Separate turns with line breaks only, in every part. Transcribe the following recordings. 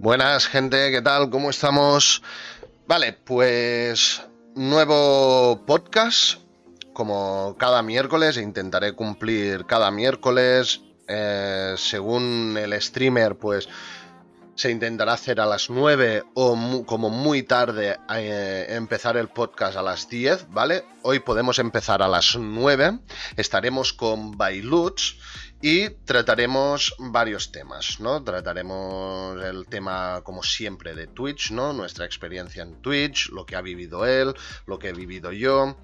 Buenas gente, ¿qué tal? ¿Cómo estamos? Vale, pues nuevo podcast, como cada miércoles, intentaré cumplir cada miércoles, eh, según el streamer, pues se intentará hacer a las 9 o como muy tarde eh, empezar el podcast a las 10, ¿vale? Hoy podemos empezar a las 9, estaremos con Bailuts y trataremos varios temas, ¿no? Trataremos el tema, como siempre, de Twitch, ¿no? Nuestra experiencia en Twitch, lo que ha vivido él, lo que he vivido yo,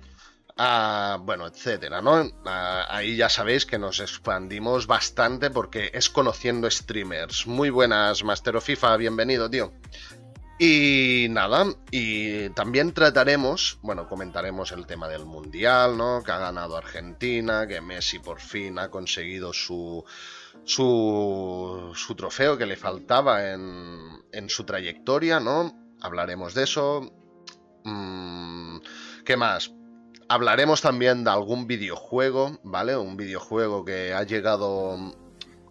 bueno, etcétera, ¿no? Ah, ahí ya sabéis que nos expandimos bastante porque es conociendo streamers. Muy buenas, Master FIFA, bienvenido, tío. Y nada, y también trataremos, bueno, comentaremos el tema del Mundial, ¿no? Que ha ganado Argentina, que Messi por fin ha conseguido su, su, su trofeo que le faltaba en, en su trayectoria, ¿no? Hablaremos de eso. Mm, ¿Qué más? Hablaremos también de algún videojuego, ¿vale? Un videojuego que ha llegado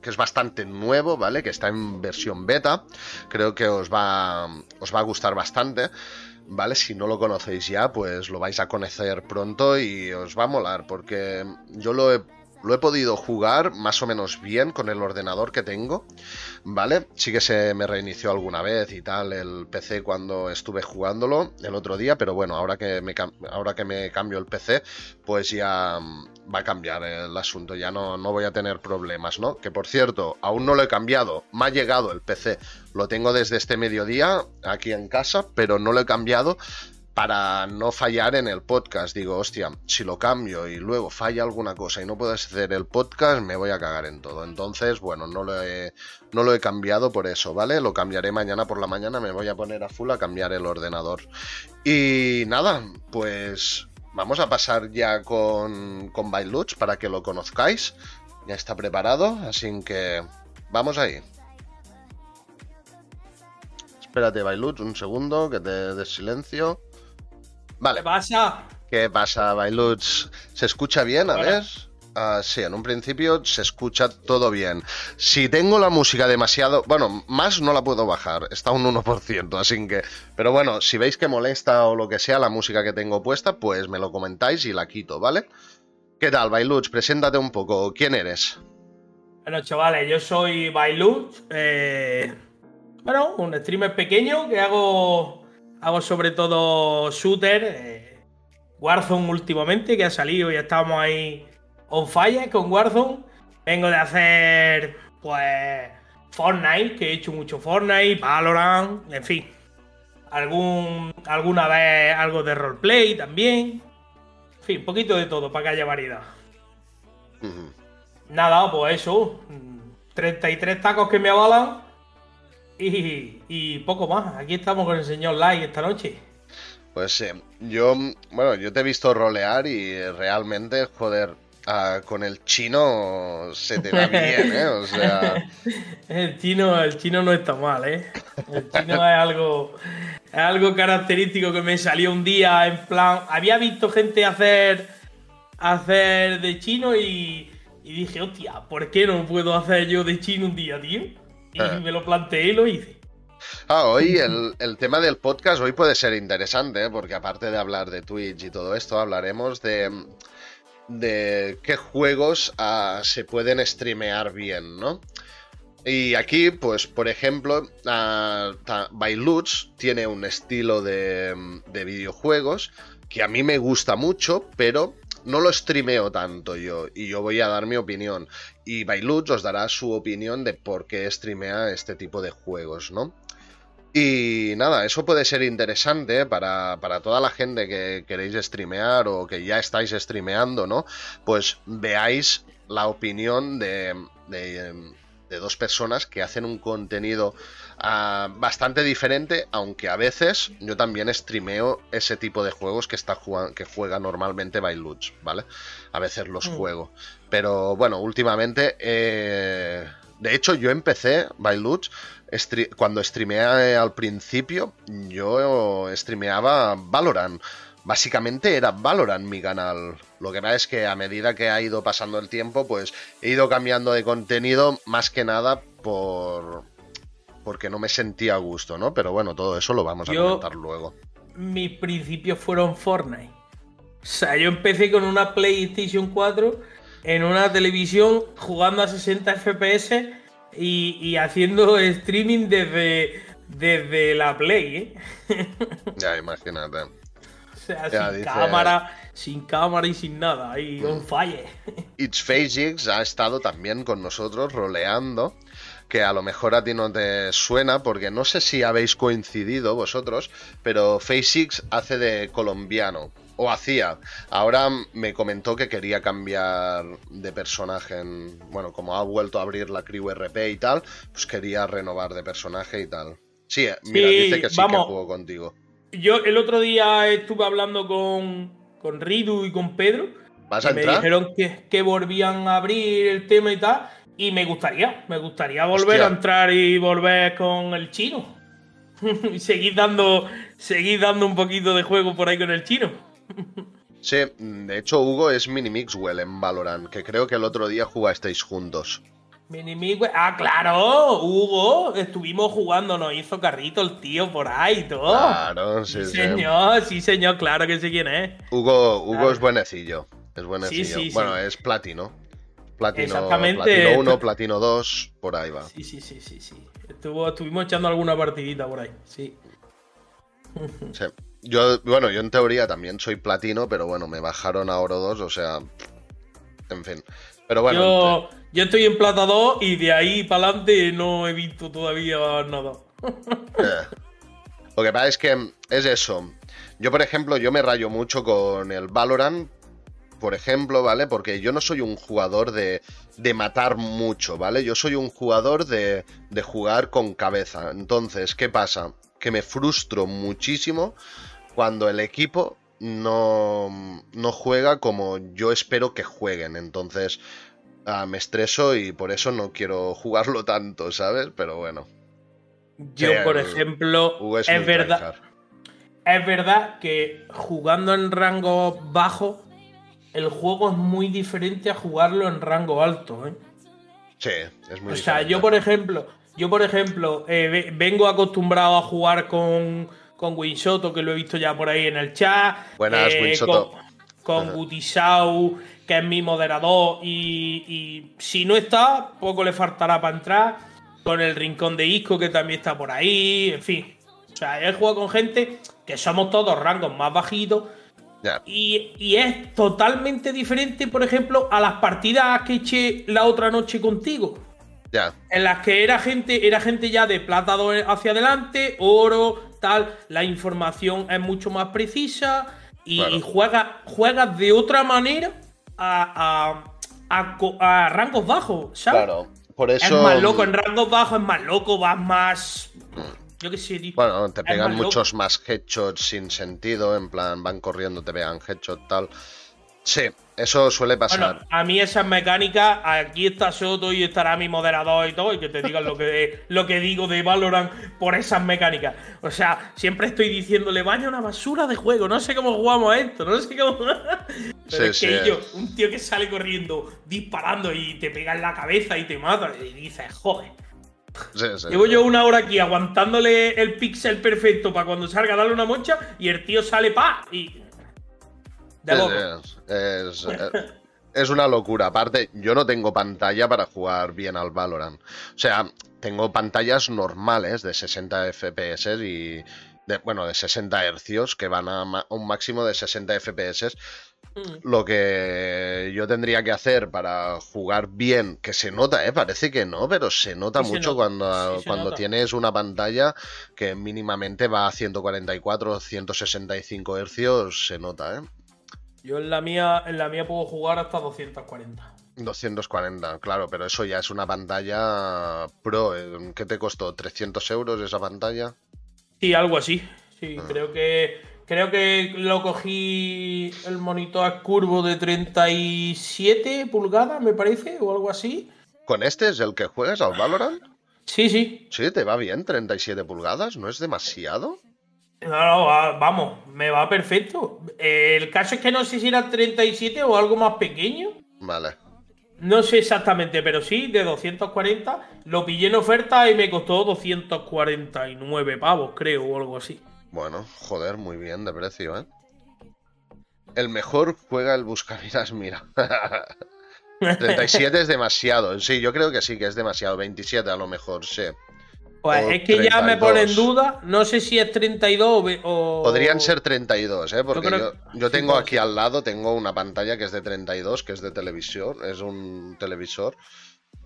que es bastante nuevo, ¿vale? Que está en versión beta. Creo que os va, os va a gustar bastante. ¿Vale? Si no lo conocéis ya, pues lo vais a conocer pronto y os va a molar, porque yo lo he lo he podido jugar más o menos bien con el ordenador que tengo, ¿vale? Sí que se me reinició alguna vez y tal el PC cuando estuve jugándolo el otro día, pero bueno, ahora que me, ahora que me cambio el PC, pues ya mm, va a cambiar el asunto, ya no, no voy a tener problemas, ¿no? Que por cierto, aún no lo he cambiado, me ha llegado el PC, lo tengo desde este mediodía aquí en casa, pero no lo he cambiado para no fallar en el podcast. Digo, hostia, si lo cambio y luego falla alguna cosa y no puedes hacer el podcast, me voy a cagar en todo. Entonces, bueno, no lo he, cambiado por eso, ¿vale? Lo cambiaré mañana por la mañana, me voy a poner a full a cambiar el ordenador. Y nada, pues vamos a pasar ya con, con para que lo conozcáis. Ya está preparado, así que vamos ahí. Espérate, Bailuch, un segundo, que te des silencio. Vale.
¿Qué pasa?
¿Qué pasa, Bailuts? ¿Se escucha bien? A ver. Uh, sí, en un principio se escucha todo bien. Si tengo la música demasiado... Bueno, más no la puedo bajar, está un 1%, así que... Pero bueno, si veis que molesta o lo que sea la música que tengo puesta, pues me lo comentáis y la quito, ¿vale? ¿Qué tal, Bailuts? Preséntate un poco. ¿Quién eres?
Bueno, chavales, yo soy Bailuts. Eh, bueno, un streamer pequeño que hago Hago sobre todo shooter. Eh, Warzone últimamente, que ha salido y estamos ahí on fire con Warzone. Vengo de hacer, pues, Fortnite, que he hecho mucho Fortnite, Valorant, en fin. Algún, alguna vez algo de roleplay también. En fin, un poquito de todo para que haya variedad. Nada, pues eso. 33 tacos que me avalan y, poco más. Aquí estamos con el señor Light esta noche.
Pues eh, yo, bueno, yo te he visto rolear y realmente, joder, ah, con el chino se te da bien, ¿eh? O sea...
el, chino, el chino no está mal, ¿eh? El chino es algo, es algo característico que me salió un día en plan... Había visto gente hacer, hacer de chino y, y dije, hostia, ¿por qué no puedo hacer yo de chino un día, tío? Y ah. me lo planteé y lo hice.
Ah, hoy el, tema del podcast hoy puede ser interesante, ¿eh? porque aparte de hablar de Twitch y todo esto, hablaremos de, de qué juegos ah, se pueden streamear bien, ¿no? Y aquí, pues, por ejemplo, uh, tiene un estilo de, de videojuegos que a mí me gusta mucho, pero no lo streameo tanto yo y yo voy a dar mi opinión. Y Bailuch os dará su opinión de por qué streamea este tipo de juegos, ¿no? Y nada, eso puede ser interesante para, para, toda la gente que queréis streamear o que ya estáis streameando, ¿no? Pues veáis la opinión de, de, de dos personas que hacen un contenido Ah, bastante diferente, aunque a veces yo también streameo ese tipo de juegos que, está que juega normalmente Bailuch, ¿vale? A veces los mm. juego. Pero bueno, últimamente... Eh, de hecho, yo empecé Bailuch cuando streameé al principio, yo streameaba Valorant. Básicamente era Valorant mi canal. Lo que pasa es que a medida que ha ido pasando el tiempo, pues he ido cambiando de contenido más que nada por, porque no me sentía a gusto, ¿no? Pero bueno, todo eso lo vamos a comentar luego.
Mis principios fueron Fortnite. O sea, yo empecé con una PlayStation 4 en una televisión jugando a 60 FPS y, haciendo streaming desde, desde la Play,
¿eh? ya, imagínate.
O sea, sin cámara, sin cámara y sin nada, ahí on fire.
It's Physics ha estado también con nosotros roleando, que a lo mejor a ti no te suena, porque no sé si habéis coincidido vosotros, pero Physics hace de colombiano o hacía. Ahora me comentó que quería cambiar de personaje. En, bueno, como ha vuelto a abrir la crew RP y tal, pues quería renovar de personaje y tal. Sí, mira, dice que sí que juego contigo.
Yo el otro día estuve hablando con, con Ridu y con Pedro.
¿Vas a
Me dijeron que, que volvían a abrir el tema y tal. Y me gustaría, me gustaría volver a entrar y volver con el chino. y seguir dando, seguir dando un poquito de juego por ahí con el chino.
Sí, de hecho Hugo es Mini Mixwell en Valorant, que creo que el otro día jugasteis juntos.
Mini ah, claro, Hugo, estuvimos jugando, nos hizo carrito el tío por ahí y todo.
Claro, sí,
sí. Señor, sí, señor, claro que sé quién es.
Hugo, Hugo es buenecillo, es buenecillo. Sí, sí, bueno, es platino. Platino, Exactamente. Platino 1, Platino 2, por ahí va.
Sí, sí, sí, sí, sí. Estuvo, estuvimos echando alguna partidita por ahí, sí.
Sí. Yo, bueno, yo en teoría también soy platino, pero bueno, me bajaron a oro 2, o sea. En fin. Pero bueno.
Yo, yo estoy en plata 2 y de ahí para adelante no he visto todavía nada.
Eh. Lo que pasa es que es eso. Yo, por ejemplo, yo me rayo mucho con el Valorant, por ejemplo, ¿vale? Porque yo no soy un jugador de, de matar mucho, ¿vale? Yo soy un jugador de, de jugar con cabeza. Entonces, ¿qué pasa? Que me frustro muchísimo cuando el equipo no, no juega como yo espero que jueguen. Entonces ah, me estreso y por eso no quiero jugarlo tanto, ¿sabes? Pero bueno.
Yo, por ejemplo, es, verdad. Es verdad que jugando en rango bajo, el juego es muy diferente a jugarlo en rango alto, ¿eh?
Sí, es muy
O sea, yo por ejemplo, yo por ejemplo, eh, vengo acostumbrado a jugar con con Winsoto, que lo he visto ya por ahí en el chat.
Buenas, eh,
Con, con que es mi moderador. Y, si no está, poco le faltará para entrar. Con el Rincón de Isco, que también está por ahí. En fin. O sea, he jugado con gente que somos todos rangos más bajitos. Y, y, es totalmente diferente, por ejemplo, a las partidas que eché la otra noche contigo. En las que era gente, era gente ya de plata hacia adelante, oro, tal. La información es mucho más precisa y, juega, juegas de otra manera a, a, rangos bajos, ¿sabes? Claro,
por eso.
Es más loco, en rangos bajos es más loco, vas más. Yo qué sé,
tío. Bueno, te pegan muchos más headshots sin sentido, en plan, van corriendo, te pegan headshots, tal. Sí, eso suele pasar. Bueno,
a mí esas mecánicas, aquí está Soto y estará mi moderador y todo, y que te digan lo que, lo que digo de Valorant por esas mecánicas. O sea, siempre estoy diciéndole, vaya una basura de juego, no sé cómo jugamos a esto, no sé cómo. Pero es que yo, un tío que sale corriendo, disparando y te pega en la cabeza y te mata, y dices, joder. Llevo yo una hora aquí aguantándole el pixel perfecto para cuando salga darle una mocha y el tío sale pa y
es, una locura. Aparte, yo no tengo pantalla para jugar bien al Valorant. O sea, tengo pantallas normales de 60 FPS y. De, bueno, de 60 hercios que van a un máximo de 60 FPS. Mm. Lo que yo tendría que hacer para jugar bien, que se nota, ¿eh? parece que no, pero se nota mucho cuando, cuando tienes una pantalla que mínimamente va a 144, 165 hercios, se nota, ¿eh?
Yo en la mía, en la mía puedo jugar hasta 240.
240, claro, pero eso ya es una pantalla pro. Eh, ¿Qué te costó? ¿300 euros esa pantalla?
Sí, algo así. Sí, ah. creo que creo que lo cogí el monitor curvo de 37 pulgadas, me parece, o algo así.
¿Con este es el que juegas al Valorant?
Sí, sí.
Sí, te va bien, 37 pulgadas, ¿no es demasiado?
No, vamos, me va perfecto. el caso es que no sé si era 37 o algo más pequeño.
Vale.
No sé exactamente, pero sí, de 240. Lo pillé en oferta y me costó 249 pavos, creo, o algo así.
Bueno, joder, muy bien de precio, ¿eh? El mejor juega el Buscavidas, mira. 37 es demasiado. Sí, yo creo que sí, que es demasiado. 27 a lo mejor, sí.
Pues es que ya me pone en duda. No sé si es 32 o.
Podrían ser 32, ¿eh? Porque yo, tengo aquí al lado, tengo una pantalla que es de 32, que es de televisión. Es un televisor.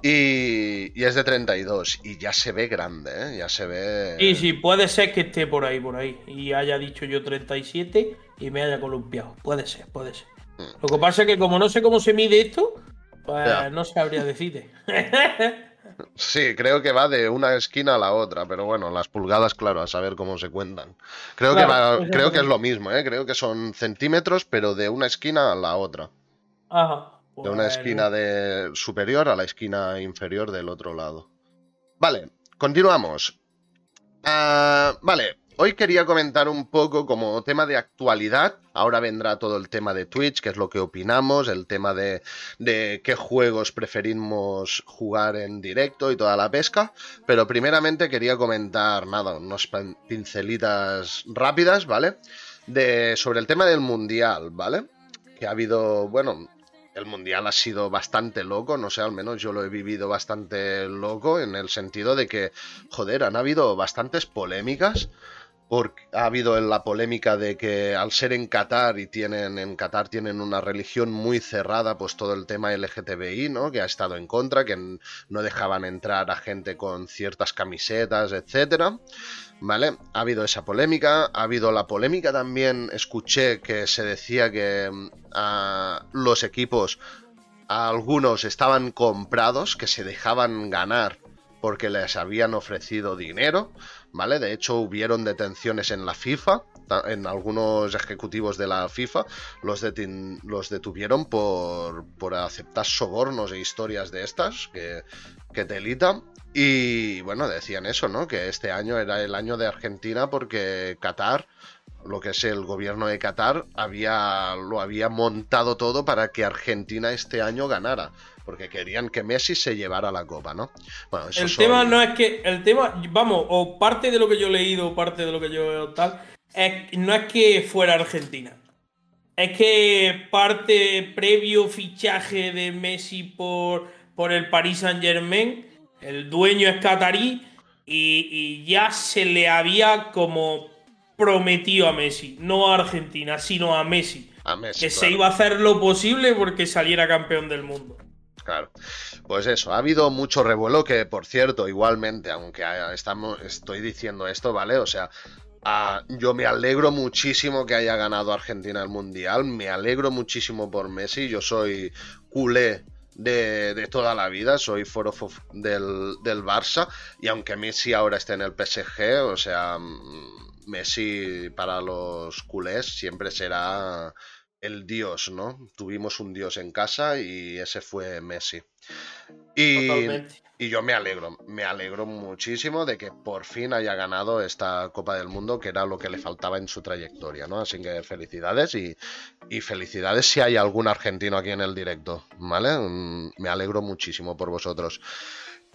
Y, y, es de 32 y ya se ve grande, ¿eh? ya se ve...
Y sí, puede ser que esté por ahí, por ahí. Y haya dicho yo 37 y me haya columpiado. Puede ser, puede ser. Mm. Lo que pasa es que como no sé cómo se mide esto, pues no sabría decirte.
Sí, creo que va de una esquina a la otra, pero bueno, las pulgadas, claro, a saber cómo se cuentan. Creo, que, pues creo que es lo mismo, ¿eh? creo que son centímetros, pero de una esquina a la otra.
Ajá.
De una esquina de superior a la esquina inferior del otro lado. Vale, continuamos. Ah, vale, Hoy quería comentar un poco como tema de actualidad. Ahora vendrá todo el tema de Twitch, que es lo que opinamos, el tema de, qué juegos preferimos jugar en directo y toda la pesca. Pero primeramente quería comentar, nada, unas pincelitas rápidas, ¿vale? De, sobre el tema del mundial, ¿vale? Que ha habido, bueno, el mundial ha sido bastante loco, no sé, al menos yo lo he vivido bastante loco en el sentido de que, joder, han habido bastantes polémicas ha habido la polémica de que al ser en Qatar y tienen en Qatar tienen una religión muy cerrada, pues todo el tema LGTBI, ¿no? Que ha estado en contra, que no dejaban entrar a gente con ciertas camisetas, etcétera. ¿Vale? Ha habido esa polémica, ha habido la polémica también, escuché que se decía que mm, los equipos, algunos estaban comprados, que se dejaban ganar porque les habían ofrecido dinero. ¿vale? De hecho, hubieron detenciones en la FIFA, en algunos ejecutivos de la FIFA, los, los detuvieron por, por, aceptar sobornos e historias de estas, que, que telita. Y bueno, decían eso, ¿no? Que este año era el año de Argentina porque Qatar lo que es el gobierno de Qatar había lo había montado todo para que Argentina este año ganara porque querían que Messi se llevara la copa, ¿no?
Bueno, el tema no es que, el tema, vamos, o parte de lo que yo he leído, parte de lo que yo veo tal, es, no es que fuera Argentina. Es que parte previo fichaje de Messi por, por el Paris Saint Germain, el dueño es catarí y, y ya se le había como prometido a Messi, no a Argentina, sino a Messi.
A Messi
que se iba a hacer lo posible porque saliera campeón del mundo.
Claro. Pues eso, ha habido mucho revuelo que, por cierto, igualmente, aunque estamos, estoy diciendo esto, ¿vale? O sea, yo me alegro muchísimo que haya ganado Argentina el Mundial, me alegro muchísimo por Messi, yo soy culé de, toda la vida, soy foro del, del Barça, y aunque Messi ahora esté en el PSG, o sea, mm, Messi para los culés siempre será el dios, ¿no? Tuvimos un dios en casa y ese fue Messi. Y, y, yo me alegro, me alegro muchísimo de que por fin haya ganado esta Copa del Mundo, que era lo que le faltaba en su trayectoria, ¿no? Así que felicidades y, y felicidades si hay algún argentino aquí en el directo, ¿vale? Mm, me alegro muchísimo por vosotros.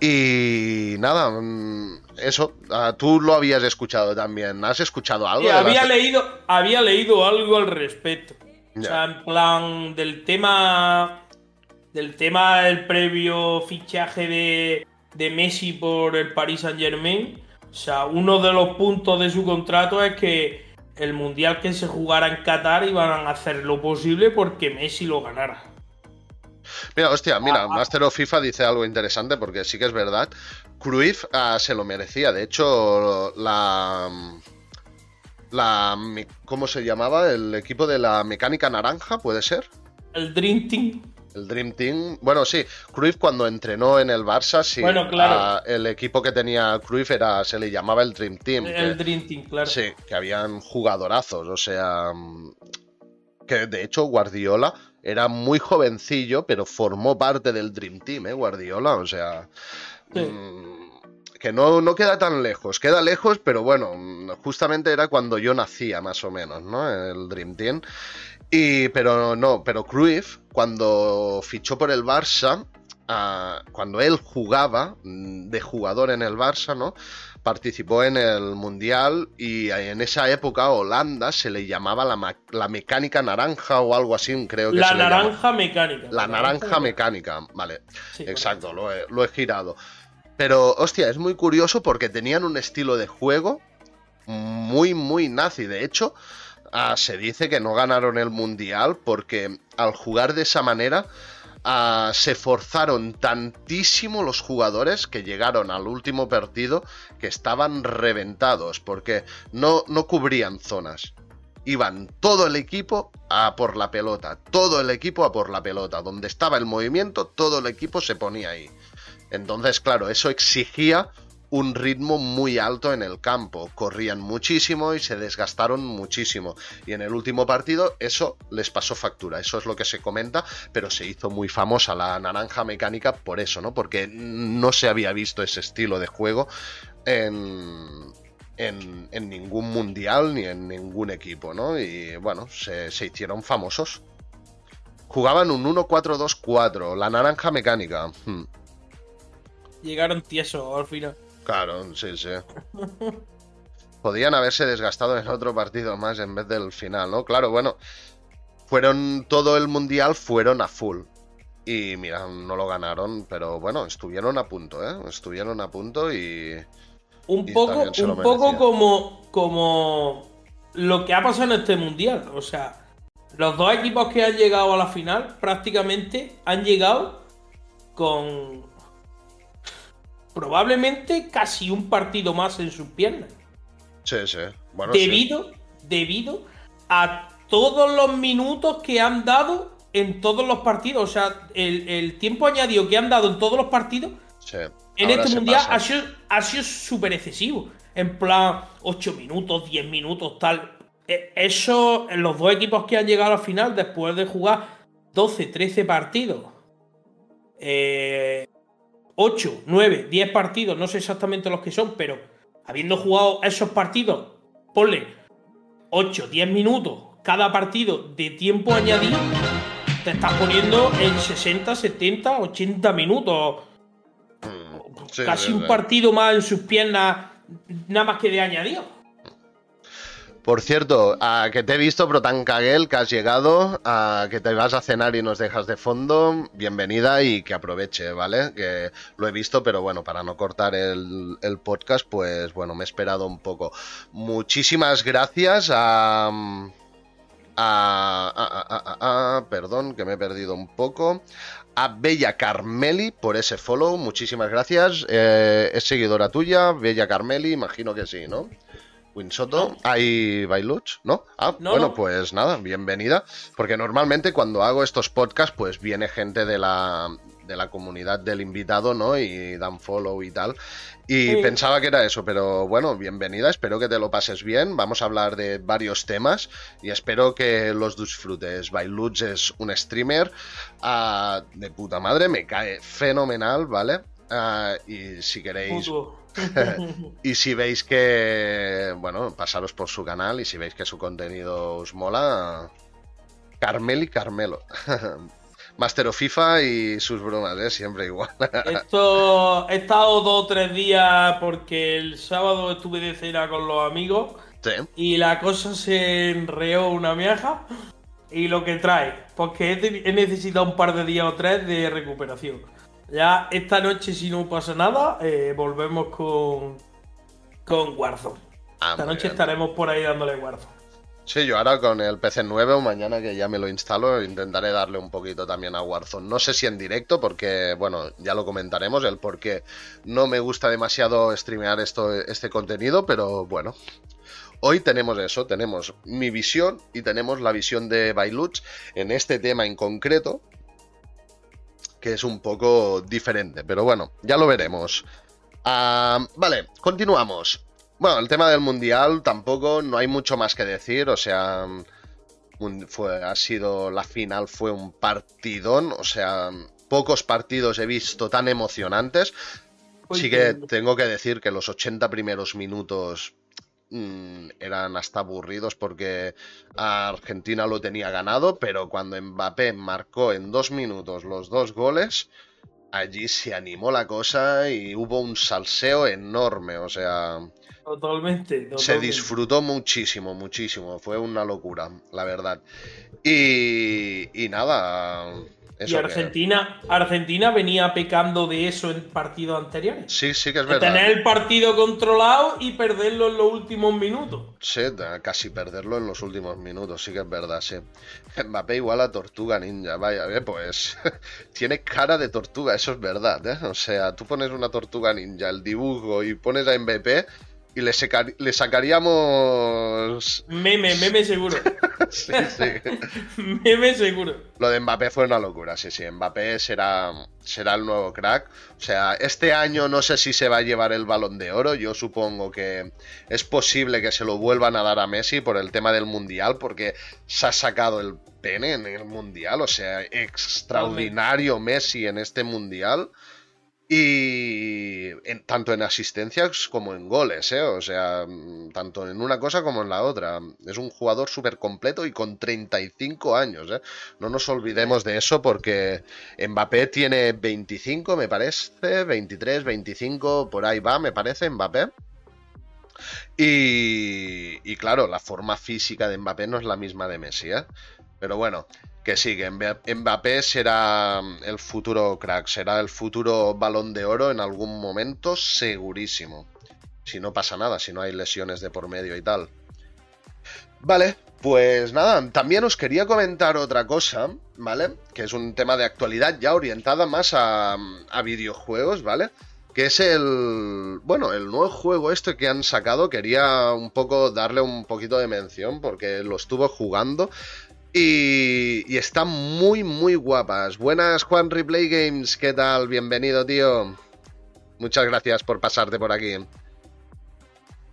Y nada, mm, eso, ah, tú lo habías escuchado también. ¿Has escuchado algo?
había, leído, había leído algo al respecto. O sea, en plan del tema del tema del previo fichaje de, de Messi por el Paris Saint Germain. O sea, uno de los puntos de su contrato es que el mundial que se jugara en Qatar iban a hacer lo posible porque Messi lo ganara.
Mira, hostia, mira, ah, ah. Master of FIFA dice algo interesante porque sí que es verdad. Cruyff ah, se lo merecía. De hecho, la la ¿cómo se llamaba? El equipo de la mecánica naranja, ¿puede ser?
El Dream Team.
El Dream Team. Bueno, sí, Cruyff cuando entrenó en el Barça, sí.
Bueno, claro.
el equipo que tenía Cruyff era, se le llamaba el Dream Team.
El Dream Team, claro.
Sí, que habían jugadorazos, o sea. Que de hecho Guardiola era muy jovencillo, pero formó parte del Dream Team, ¿eh? Guardiola, o sea. Mm, que no, no queda tan lejos, queda lejos, pero bueno, justamente era cuando yo nacía más o menos, ¿no? El Dream Team. Y, pero no, pero Cruyff, cuando fichó por el Barça, ah, cuando él jugaba mm, de jugador en el Barça, ¿no? Participó en el Mundial y en esa época Holanda se le llamaba la, mecánica naranja o algo así, creo que
La naranja mecánica.
La, naranja, mecánica, vale. Exacto, lo he, lo he girado. Pero, hostia, es muy curioso porque tenían un estilo de juego muy, muy nazi. De hecho, ah, se dice que no ganaron el mundial porque al jugar de esa manera ah, se forzaron tantísimo los jugadores que llegaron al último partido que estaban reventados porque no, no cubrían zonas. Iban todo el equipo a por la pelota, todo el equipo a por la pelota. Donde estaba el movimiento, todo el equipo se ponía ahí. Entonces, claro, eso exigía un ritmo muy alto en el campo. Corrían muchísimo y se desgastaron muchísimo. Y en el último partido eso les pasó factura. Eso es lo que se comenta, pero se hizo muy famosa la naranja mecánica por eso, ¿no? Porque no se había visto ese estilo de juego en, ningún mundial ni en ningún equipo, ¿no? Y bueno, se, hicieron famosos. Jugaban un 1-4-2-4, la naranja mecánica. Hmm.
Llegaron tiesos al final.
Claro, sí, sí. Podían haberse desgastado en otro partido más en vez del final, ¿no? Claro, bueno, fueron todo el mundial, fueron a full. Y mira, no lo ganaron, pero bueno, estuvieron a punto, ¿eh? Estuvieron a punto y.
Un poco, un poco como, como lo que ha pasado en este mundial. O sea, los dos equipos que han llegado a la final prácticamente han llegado con probablemente casi un partido más en sus piernas.
Sí, sí.
debido, debido a todos los minutos que han dado en todos los partidos. O sea, el, tiempo añadido que han dado en todos los partidos en este mundial ha sido, súper excesivo. En plan, 8 minutos, 10 minutos, tal. E, eso, los dos equipos que han llegado al final, después de jugar 12, 13 partidos, eh, 8, 9, 10 partidos, no sé exactamente los que son, pero habiendo jugado esos partidos, ponle 8, 10 minutos cada partido de tiempo añadido, te estás poniendo en 60, 70, 80 minutos. Mm, Casi un partido más en sus piernas, nada más que de añadido.
Por cierto, a que te he visto, Protan Kagel, que has llegado, a que te vas a cenar y nos dejas de fondo, bienvenida y que aproveche, ¿vale? Que lo he visto, pero bueno, para no cortar el, podcast, pues bueno, me he esperado un poco. Muchísimas gracias a... A, perdón, que me he perdido un poco. A Bella Carmeli por ese follow, muchísimas gracias. Eh, es seguidora tuya, Bella Carmeli, imagino que sí, ¿no? Winsoto, hay Bailuch, ¿no? Ah, bueno, pues nada, bienvenida. Porque normalmente cuando hago estos podcasts, pues viene gente de la, de la comunidad del invitado, ¿no? Y dan follow y tal. Y pensaba que era eso, pero bueno, bienvenida, espero que te lo pases bien. Vamos a hablar de varios temas y espero que los disfrutes. Bailuch es un streamer ah, de puta madre, me cae fenomenal, ¿vale? Ah, y si queréis... y si veis que, bueno, pasaros por su canal y si veis que su contenido os mola, Carmel y Carmelo. Master of FIFA y sus bromas, ¿eh? Siempre igual.
Esto he estado dos o tres días porque el sábado estuve de cena con los amigos y la cosa se enreó una miaja y lo que trae, porque he necesitado un par de días o tres de recuperación. Ya esta noche, si no pasa nada, eh, volvemos con, con Warzone. Ah, esta noche estaremos por ahí dándole Warzone.
Sí, yo ahora con el PC nuevo, mañana que ya me lo instalo, intentaré darle un poquito también a Warzone. No sé si en directo, porque, bueno, ya lo comentaremos, el por qué no me gusta demasiado streamear esto, este contenido, pero bueno. Hoy tenemos eso, tenemos mi visión y tenemos la visión de Bailuch en este tema en concreto, que es un poco diferente, pero bueno, ya lo veremos. Ah, vale, continuamos. Bueno, el tema del mundial tampoco no hay mucho más que decir, o sea, fue, ha sido la final, fue un partidón, o sea, pocos partidos he visto tan emocionantes. Sí que tengo que decir que los 80 primeros minutos mm, eran hasta aburridos porque Argentina lo tenía ganado, pero cuando Mbappé marcó en dos minutos los dos goles, allí se animó la cosa y hubo un salseo enorme, o sea...
Totalmente,
Se disfrutó muchísimo, muchísimo, fue una locura, la verdad. Y, y nada,
y Argentina, Argentina venía pecando de eso en partidos anteriores.
Sí, sí que es verdad.
tener el partido controlado y perderlo en los últimos minutos.
Sí, casi perderlo en los últimos minutos, sí que es verdad, sí. Mbappé igual a Tortuga Ninja, vaya, eh, pues tiene cara de tortuga, eso es verdad, ¿eh? O sea, tú pones una Tortuga Ninja, el dibujo y pones a Mbappé y le, le sacaríamos.
Meme, meme seguro.
sí, sí.
meme seguro.
Lo de Mbappé fue una locura, sí, sí. Mbappé será, será el nuevo crack. O sea, este año no sé si se va a llevar el balón de oro. Yo supongo que es posible que se lo vuelvan a dar a Messi por el tema del mundial, porque se ha sacado el pene en el mundial. O sea, extraordinario Messi en este mundial. Y tanto en asistencias como en goles, ¿eh? O sea, mm, tanto en una cosa como en la otra. Es un jugador súper completo y con 35 años, ¿eh? No nos olvidemos de eso porque Mbappé tiene 25, me parece, 23, 25, por ahí va, me parece, Mbappé. Y, y claro, la forma física de Mbappé no es la misma de Messi, ¿eh? Pero bueno, que sí, que Mbappé será el futuro crack, será el futuro balón de oro en algún momento, segurísimo. Si no pasa nada, si no hay lesiones de por medio y tal. Vale, pues nada, también os quería comentar otra cosa, ¿vale? Que es un tema de actualidad ya orientada más a, a videojuegos, ¿vale? que es el bueno el nuevo juego este que han sacado quería un poco darle un poquito de mención porque lo estuvo jugando y, están muy, muy guapas. Buenas, Juan Replay Games. ¿Qué tal? Bienvenido, tío. Muchas gracias por pasarte por aquí.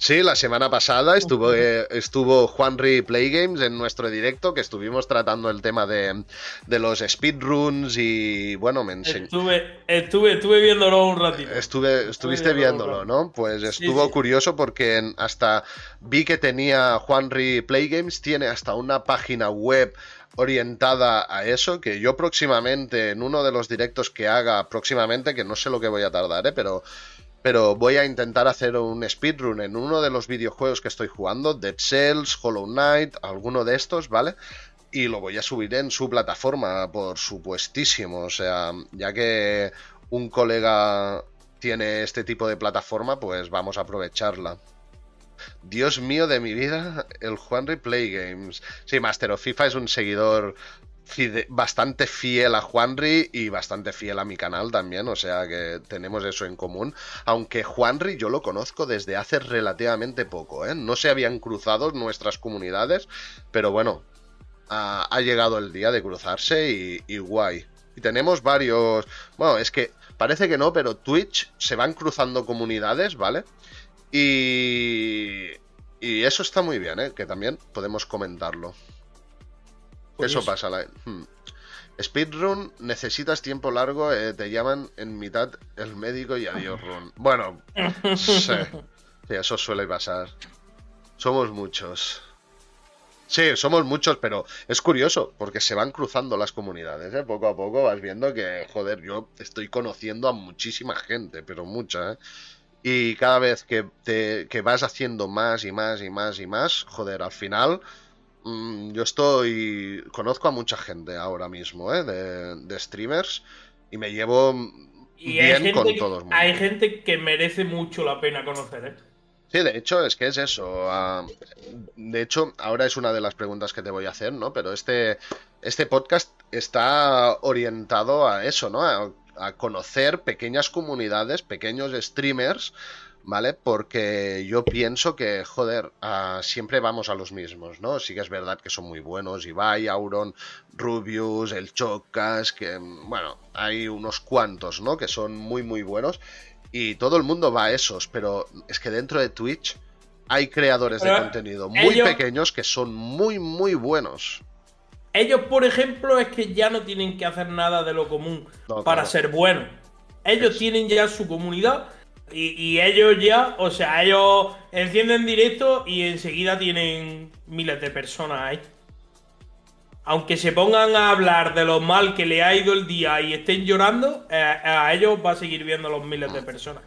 Sí, la semana pasada estuvo, eh, estuvo Juan Play Games en nuestro directo, que estuvimos tratando el tema de, de los speedruns y bueno, me enseñó.
Estuve, estuve, estuve viéndolo un ratito.
Estuve, estuviste viéndolo, ¿no? Pues estuvo curioso porque hasta vi que tenía Juan Play Games, tiene hasta una página web orientada a eso, que yo próximamente, en uno de los directos que haga próximamente, que no sé lo que voy a tardar, ¿eh? pero pero voy a intentar hacer un speedrun en uno de los videojuegos que estoy jugando, Dead Cells, Hollow Knight, alguno de estos, ¿vale? Y lo voy a subir en su plataforma, por supuestísimo, o sea, ya que un colega tiene este tipo de plataforma, pues vamos a aprovecharla. Dios mío de mi vida, el Juan Play Games. Sí, Master of FIFA es un seguidor bastante fiel a Juanri y bastante fiel a mi canal también, o sea que tenemos eso en común. Aunque Juanri yo lo conozco desde hace relativamente poco, ¿eh? No se habían cruzado nuestras comunidades, pero bueno, ha, llegado el día de cruzarse y, y guay. Y tenemos varios... Bueno, es que parece que no, pero Twitch se van cruzando comunidades, ¿vale? Y... Y eso está muy bien, ¿eh? Que también podemos comentarlo. Eso pasa. La... Hmm. Speedrun, necesitas tiempo largo, eh, te llaman en mitad el médico y adiós run. Bueno, sí, eso suele pasar. Somos muchos. Sí, somos muchos, pero es curioso, porque se van cruzando las comunidades, ¿eh? Poco a poco vas viendo que, joder, yo estoy conociendo a muchísima gente, pero mucha, ¿eh? Y cada vez que, te, que vas haciendo más y más y más y más, joder, al final yo estoy. Conozco a mucha gente ahora mismo, ¿eh? De, streamers. Y me llevo bien con todos.
Hay gente que merece mucho la pena conocer, ¿eh?
Sí, de hecho, es que es eso. Ah, de hecho, ahora es una de las preguntas que te voy a hacer, ¿no? Pero este, este podcast está orientado a eso, ¿no? a conocer pequeñas comunidades, pequeños streamers ¿vale? Porque yo pienso que, joder, ah, siempre vamos a los mismos, ¿no? Sí que es verdad que son muy buenos, Ibai, Auron, Rubius, el Chocas, que, bueno, hay unos cuantos, ¿no? Que son muy, muy buenos y todo el mundo va a esos, pero es que dentro de Twitch hay creadores de contenido muy pequeños que son muy, muy buenos.
Ellos, por ejemplo, es que ya no tienen que hacer nada de lo común para ser buenos. Ellos tienen ya su comunidad Y, ellos ya, o sea, ellos encienden directo y enseguida tienen miles de personas ahí. Aunque se pongan a hablar de lo mal que le ha ido el día y estén llorando, eh, a ellos va a seguir viendo los miles de personas.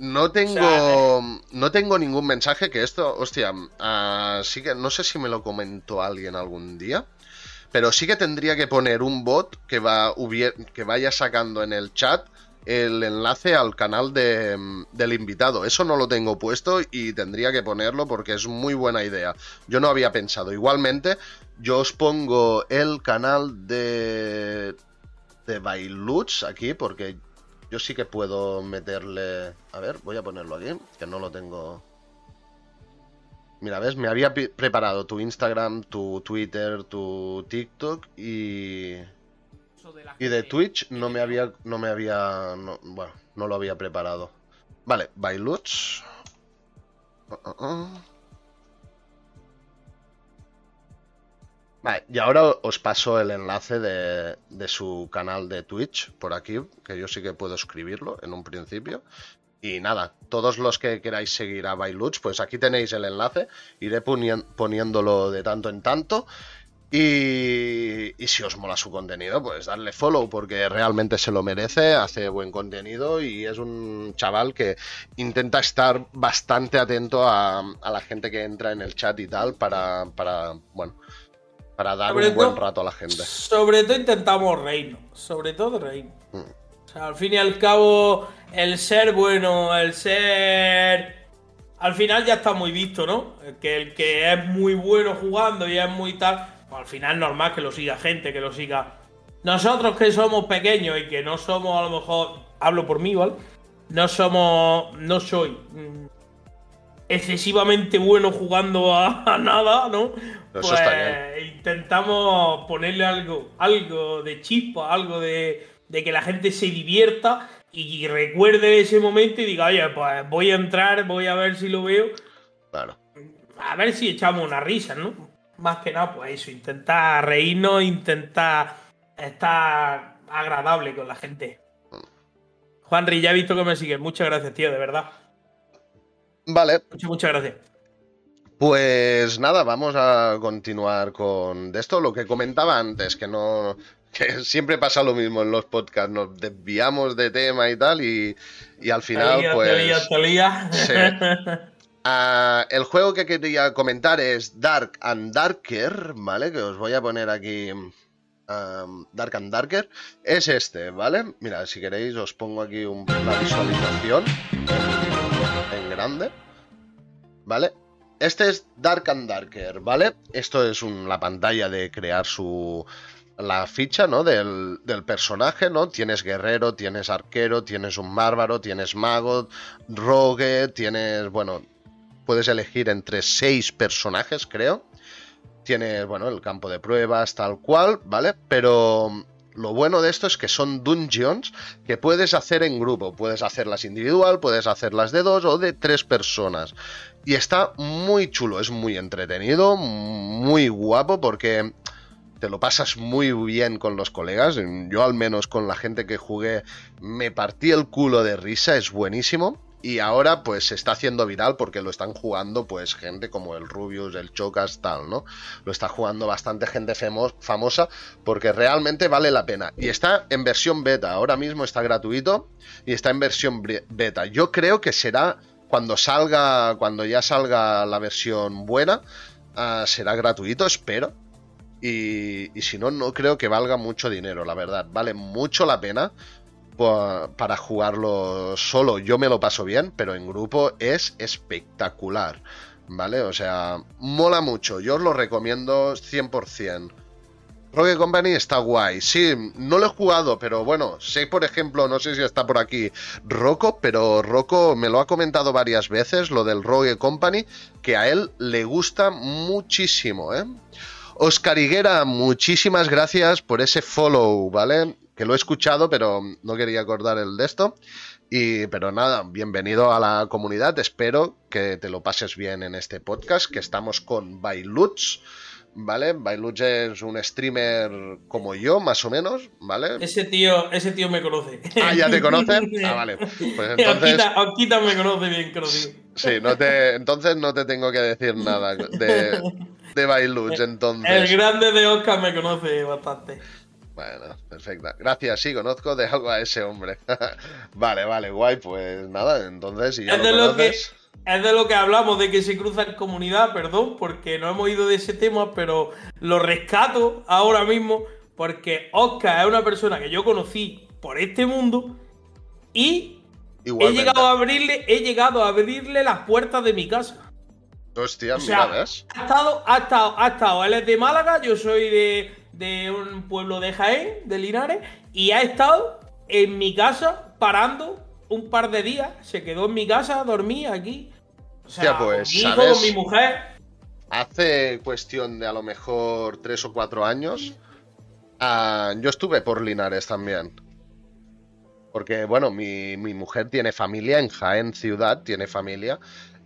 No tengo, no tengo ningún mensaje que esto, hostia, uh, sí que no sé si me lo comentó alguien algún día, pero sí que tendría que poner un bot que, va, que vaya sacando en el chat el enlace al canal de, del invitado. Eso no lo tengo puesto y tendría que ponerlo porque es muy buena idea. Yo no había pensado. Igualmente, yo os pongo el canal de, de Bailuts aquí porque yo sí que puedo meterle... A ver, voy a ponerlo aquí, que no lo tengo... Mira, ves, me había preparado tu Instagram, tu Twitter, tu TikTok y y de Twitch no me había. No me había. bueno, no lo había preparado. Vale, Bailuts. Uh, uh, uh. Vale, y ahora os paso el enlace de, de, su canal de Twitch por aquí, que yo sí que puedo escribirlo en un principio. Y nada, todos los que queráis seguir a Bailuts, pues aquí tenéis el enlace, iré poniéndolo de tanto en tanto. Y, si os mola su contenido, pues darle follow porque realmente se lo merece, hace buen contenido y es un chaval que intenta estar bastante atento a, la gente que entra en el chat y tal para, para bueno, para dar un buen rato a la gente.
Sobre todo intentamos reino, sobre todo reino. Mm. O sea, al fin y al cabo, el ser bueno, el ser... Al final ya está muy visto, ¿no? Que el que es muy bueno jugando y es muy tal al final normal que lo siga gente, que lo siga. Nosotros que somos pequeños y que no somos, a lo mejor, hablo por mí, ¿vale? No somos, no soy mm, excesivamente bueno jugando a, nada, ¿no? pues intentamos ponerle algo, algo de chispa, algo de, de que la gente se divierta y recuerde ese momento y diga, oye, pues voy a entrar, voy a ver si lo veo.
Claro.
A ver si echamos una risa, ¿no? Más que nada, pues eso, intentar reírnos, intentar estar agradable con la gente. Juanri, ya he visto que me sigues. Muchas gracias, tío, de verdad.
Vale.
Muchas, muchas gracias.
Pues nada, vamos a continuar con esto, lo que comentaba antes, que no. que siempre pasa lo mismo en los podcasts, nos desviamos de tema y tal, y, y al final, pues. Ah, el juego que quería comentar es Dark and Darker, ¿vale? Que os voy a poner aquí Dark and Darker. Es este, ¿vale? Mira, si queréis os pongo aquí una visualización en, grande, ¿vale? Este es Dark and Darker, ¿vale? Esto es la pantalla de crear su la ficha, ¿no? Del, del, personaje, ¿no? Tienes guerrero, tienes arquero, tienes un bárbaro, tienes mago, rogue, tienes, bueno, puedes elegir entre seis personajes, creo. Tienes, bueno, el campo de pruebas, tal cual, ¿vale? Pero lo bueno de esto es que son dungeons que puedes hacer en grupo. Puedes hacerlas individual, puedes hacerlas de dos o de tres personas. Y está muy chulo, es muy entretenido, muy guapo porque te lo pasas muy bien con los colegas. Yo al menos con la gente que jugué me partí el culo de risa, es buenísimo. Y ahora pues se está haciendo viral porque lo están jugando pues gente como el Rubius, el Chocas, tal, ¿no? Lo está jugando bastante gente famosa porque realmente vale la pena. Y está en versión beta, ahora mismo está gratuito y está en versión beta. Yo creo que será cuando salga, cuando ya salga la versión buena, ah, será gratuito, espero. Y, y si no, no creo que valga mucho dinero, la verdad. Vale mucho la pena para jugarlo solo yo me lo paso bien, pero en grupo es espectacular, ¿vale? O sea, mola mucho, yo os lo recomiendo 100%. Rogue Company está guay, sí, no lo he jugado, pero bueno, sé por ejemplo, no sé si está por aquí Rocco, pero Rocco me lo ha comentado varias veces, lo del Rogue Company, que a él le gusta muchísimo, ¿eh? Oscar Higuera, muchísimas gracias por ese follow, ¿vale? Que lo he escuchado, pero no quería acordar el de esto. Y, pero nada, bienvenido a la comunidad. Espero que te lo pases bien en este podcast, que estamos con Bailuts, ¿vale? Bailuch es un streamer como yo, más o menos, ¿vale?
Ese tío, ese tío me conoce.
Ah, ¿ya te conocen? Ah, vale. Pues entonces...
me conoce bien conocido.
Sí, no te, entonces no te tengo que decir nada de, de Bailuch, entonces.
El grande de Oscar me conoce bastante.
Bueno, perfecta. Gracias, sí, conozco de algo a ese hombre. vale, vale, guay, pues nada, entonces si ya
es, de lo que, es de lo que hablamos, de que se cruza en comunidad, perdón, porque no hemos ido de ese tema, pero lo rescato ahora mismo porque Oscar es una persona que yo conocí por este mundo y he llegado a abrirle, he llegado a abrirle las puertas de mi casa.
Hostia, mira,
¿ves? Ha estado, ha estado, ha estado, él es de Málaga, yo soy de, de un pueblo de Jaén, de Linares, y ha estado en mi casa parando un par de días. Se quedó en mi casa, dormía aquí. O sea,
pues,
mi hijo, con mi mujer.
Hace cuestión de a lo mejor tres o cuatro años, ah, yo estuve por Linares también. Porque, bueno, mi, mi, mujer tiene familia en Jaén Ciudad, tiene familia.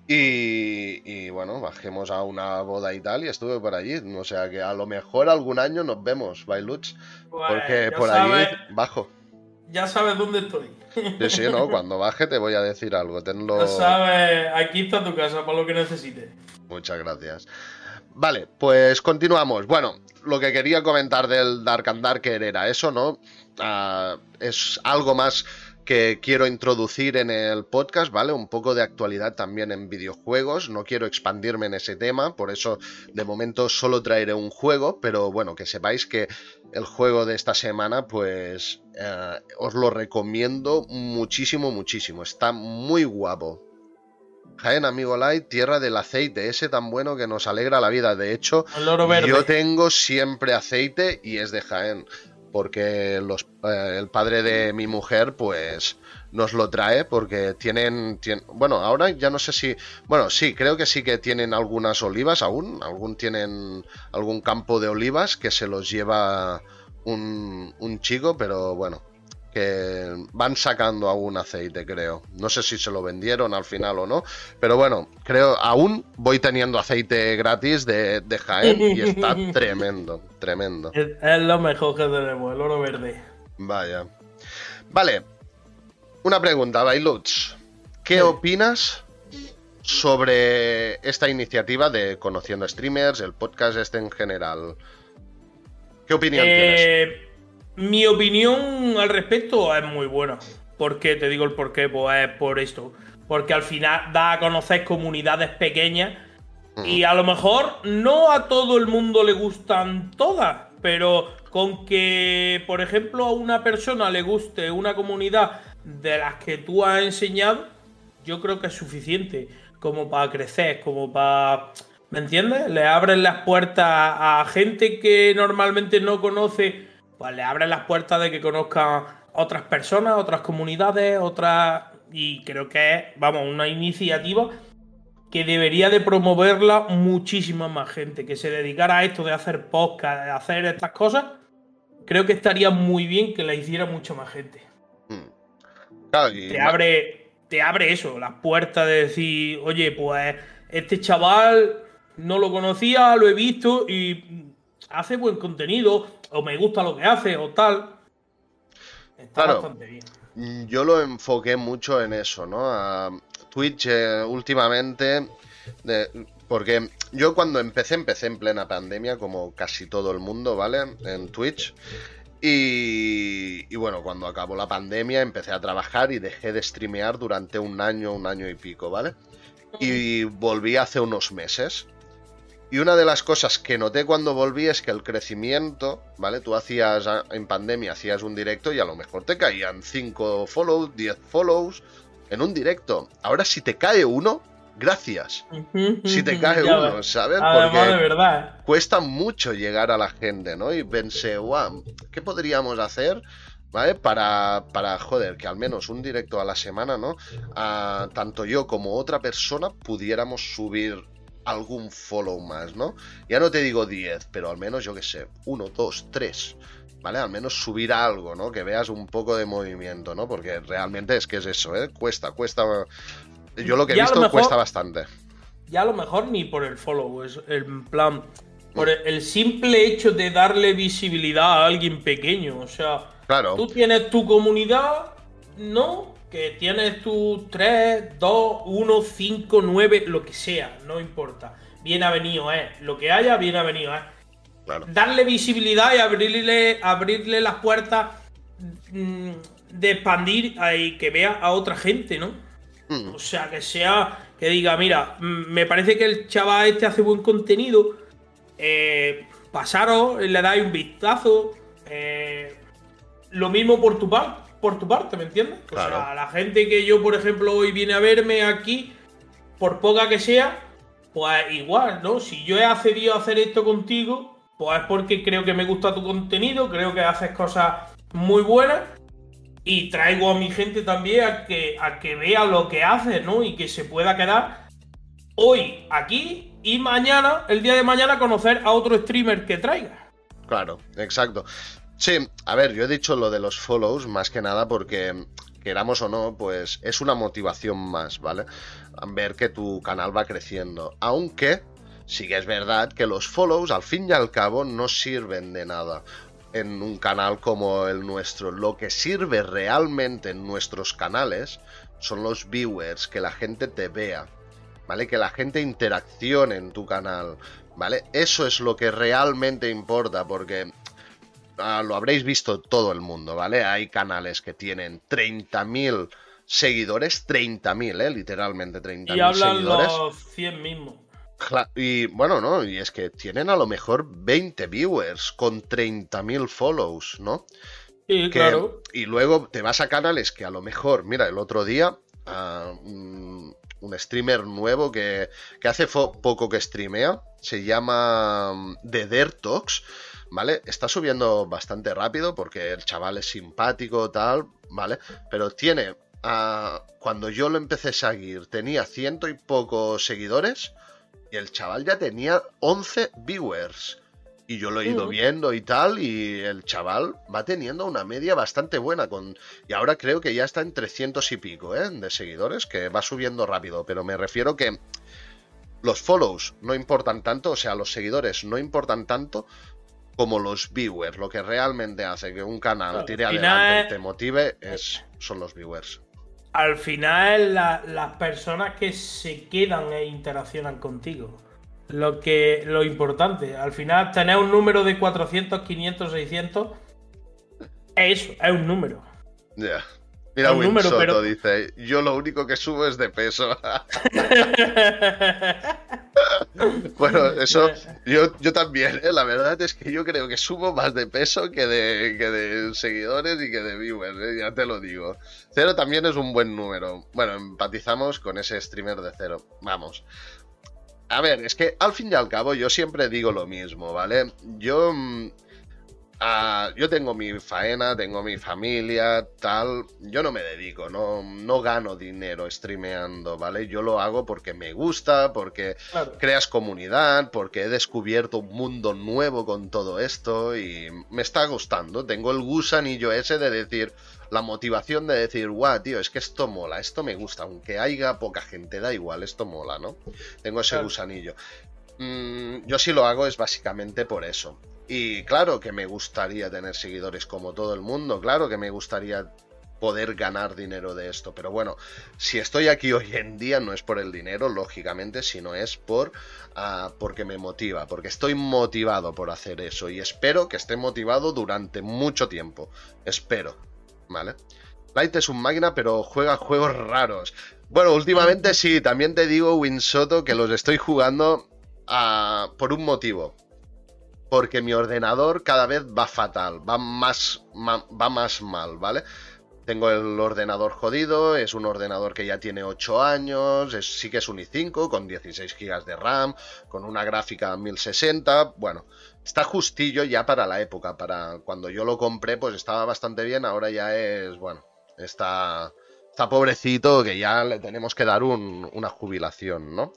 Y, bueno, bajemos a una boda y tal, y estuve por allí. O sea que a lo mejor algún año nos vemos, Bailuch. Pues, porque por allí bajo.
Ya sabes dónde estoy.
Sí, sí, no, cuando baje te voy a decir algo. Tenlo...
Ya sabes, aquí está tu casa para lo que necesites.
Muchas gracias. Vale, pues continuamos. Bueno, lo que quería comentar del Dark and Darker era eso, ¿no? Ah, es algo más que quiero introducir en el podcast, ¿vale? Un poco de actualidad también en videojuegos. No quiero expandirme en ese tema, por eso de momento solo traeré un juego, pero bueno, que sepáis que el juego de esta semana, pues eh, os lo recomiendo muchísimo, muchísimo. Está muy guapo. Jaén, amigo Light, tierra del aceite, ese tan bueno que nos alegra la vida. De hecho, yo tengo siempre aceite y es de Jaén porque los, eh, el padre de mi mujer pues nos lo trae porque tienen, bueno ahora ya no sé si bueno sí creo que sí que tienen algunas olivas aún algún tienen algún campo de olivas que se los lleva un, un chico pero bueno que van sacando algún aceite, creo. No sé si se lo vendieron al final o no, pero bueno, creo, aún voy teniendo aceite gratis de, de Jaén y está tremendo, tremendo.
Es, lo mejor que tenemos, el oro verde.
Vaya. Vale, una pregunta, Bailuts. ¿Qué opinas sobre esta iniciativa de Conociendo Streamers, el podcast este en general? ¿Qué opinión tienes?
Mi opinión al respecto es muy buena. ¿Por qué? Te digo el por qué, pues es por esto. Porque al final da a conocer comunidades pequeñas y a lo mejor no a todo el mundo le gustan todas, pero con que, por ejemplo, a una persona le guste una comunidad de las que tú has enseñado, yo creo que es suficiente como para crecer, como para... ¿Me entiendes? Le abren las puertas a gente que normalmente no conoce pues le abren las puertas de que conozcan otras personas, otras comunidades, otras... Y creo que es, vamos, una iniciativa que debería de promoverla muchísima más gente, que se dedicara a esto de hacer podcast, de hacer estas cosas, creo que estaría muy bien que la hiciera mucha más gente. Hmm. te, abre, te abre eso, las puertas de decir, oye, pues este chaval no lo conocía, lo he visto y hace buen contenido, o me gusta lo que hace, o tal. Está bastante bien.
Yo lo enfoqué mucho en eso, ¿no? A Twitch eh, últimamente. porque yo cuando empecé, empecé en plena pandemia, como casi todo el mundo, ¿vale? En Twitch. Y, y, bueno, cuando acabó la pandemia empecé a trabajar y dejé de streamear durante un año, un año y pico, ¿vale? Y volví hace unos meses. Y una de las cosas que noté cuando volví es que el crecimiento, ¿vale? Tú hacías ah, en pandemia, hacías un directo y a lo mejor te caían 5 follows, 10 follows en un directo. Ahora si te cae uno, gracias. Si te cae uno, ¿sabes?
Porque de verdad.
cuesta mucho llegar a la gente, ¿no? Y pensé, wow, ¿qué podríamos hacer? ¿Vale? Para, para, joder, que al menos un directo a la semana, ¿no? A, tanto yo como otra persona pudiéramos subir algún follow más, ¿no? Ya no te digo 10, pero al menos yo que sé, 1, 2, 3, ¿vale? Al menos subir algo, ¿no? Que veas un poco de movimiento, ¿no? Porque realmente es que es eso, ¿eh? Cuesta, cuesta. Yo lo que he visto cuesta bastante.
Ya a lo mejor ni por el follow, es en plan. por el simple hecho de darle visibilidad a alguien pequeño. O sea,
Claro.
tú tienes tu comunidad, ¿no? Que tienes tus 3, 2, 1, 5, 9, lo que sea, no importa. Bien avenido es. Lo que haya, bien avenido es.
Claro.
Darle visibilidad y abrirle, abrirle las puertas mm, de expandir y que vea a otra gente, ¿no?
Mm,
O sea, que sea, que diga, mira, mm, me parece que el chaval este hace buen contenido. eh, pasaros, le dais un vistazo. eh, lo mismo por tu, par- por tu parte, ¿me entiendes? O
Claro.
sea, la gente que yo, por ejemplo, hoy viene a verme aquí, por poca que sea, pues igual, ¿no? Si yo he accedido a hacer esto contigo, pues es porque creo que me gusta tu contenido, creo que haces cosas muy buenas y traigo a mi gente también a que, a que vea lo que haces, ¿no? Y que se pueda quedar hoy aquí y mañana, el día de mañana, conocer a otro streamer que traiga.
Claro, exacto. Sí, a ver, yo he dicho lo de los follows más que nada porque, queramos o no, pues es una motivación más, ¿vale? Ver que tu canal va creciendo. Aunque sí que es verdad que los follows, al fin y al cabo, no sirven de nada en un canal como el nuestro. Lo que sirve realmente en nuestros canales son los viewers, que la gente te vea, ¿vale? Que la gente interaccione en tu canal, ¿vale? Eso es lo que realmente importa, porque lo habréis visto todo el mundo, ¿vale? Hay canales que tienen 30.000 seguidores, 30.000, ¿eh? Literalmente 30.000
Y hablan
seguidores.
los 100 mismos.
Y bueno, no, y es que tienen a lo mejor 20 viewers con 30.000 follows, ¿no?
Sí,
Que-
claro.
Y luego te vas a canales que a lo mejor, mira, el otro día, ah, un, un streamer nuevo que, que hace poco que streamea, se llama mm, The Dirt Talks, ¿vale? Está subiendo bastante rápido porque el chaval es simpático, tal, ¿vale? Pero tiene, ah, cuando yo lo empecé a seguir, tenía ciento y pocos seguidores y el chaval ya tenía 11 viewers. Y yo lo he ido viendo y tal, y el chaval va teniendo una media bastante buena. Con... Y ahora creo que ya está en 300 y pico, ¿eh? De seguidores, que va subiendo rápido. Pero me refiero que los follows no importan tanto, o sea, los seguidores no importan tanto como los viewers. Lo que realmente hace que un canal tire
al
adelante
final-
y te motive es, son los viewers.
Al final, la- las personas que se quedan e interaccionan contigo. Lo que lo importante. Al final, tener un número de 400, 500, 600. Es es un número.
Ya. Mira,
Un número, pero-
dice, yo lo único que subo es de peso. Bueno, eso yo, yo también, ¿eh? la verdad es que yo creo que subo más de peso que de, que de seguidores y que de viewers, ¿eh? ya te lo digo. Cero también es un buen número. Bueno, empatizamos con ese streamer de cero. Vamos. A ver, es que al fin y al cabo yo siempre digo lo mismo, ¿vale? Yo... ah, yo tengo mi faena, tengo mi familia, tal. Yo no me dedico, no, no gano dinero streameando, ¿vale? Yo lo hago porque me gusta, porque
Claro.
creas comunidad, porque he descubierto un mundo nuevo con todo esto y me está gustando. Tengo el gusanillo ese de decir, la motivación de decir, guau, tío, es que esto mola, esto me gusta, aunque haya poca gente, da igual, esto mola, ¿no? Tengo ese
Claro.
gusanillo. Mm, yo si lo hago es básicamente por eso. Y claro que me gustaría tener seguidores como todo el mundo, claro que me gustaría poder ganar dinero de esto, pero bueno, si estoy aquí hoy en día no es por el dinero, lógicamente, sino es por ah, porque me motiva, porque estoy motivado por hacer eso y espero que esté motivado durante mucho tiempo. Espero, ¿vale? Light es un máquina, pero juega juegos raros. Bueno, últimamente sí, también te digo, Winsoto, que los estoy jugando ah, por un motivo. Porque mi ordenador cada vez va fatal, va más, va más mal, ¿vale? Tengo el ordenador jodido, es un ordenador que ya tiene 8 años, es- sí que es un i5 con 16 GB de RAM, con una gráfica 1060, bueno, está justillo ya para la época, para cuando yo lo compré pues estaba bastante bien, ahora ya es, bueno, está, está pobrecito que ya le tenemos que dar un- una jubilación, ¿no?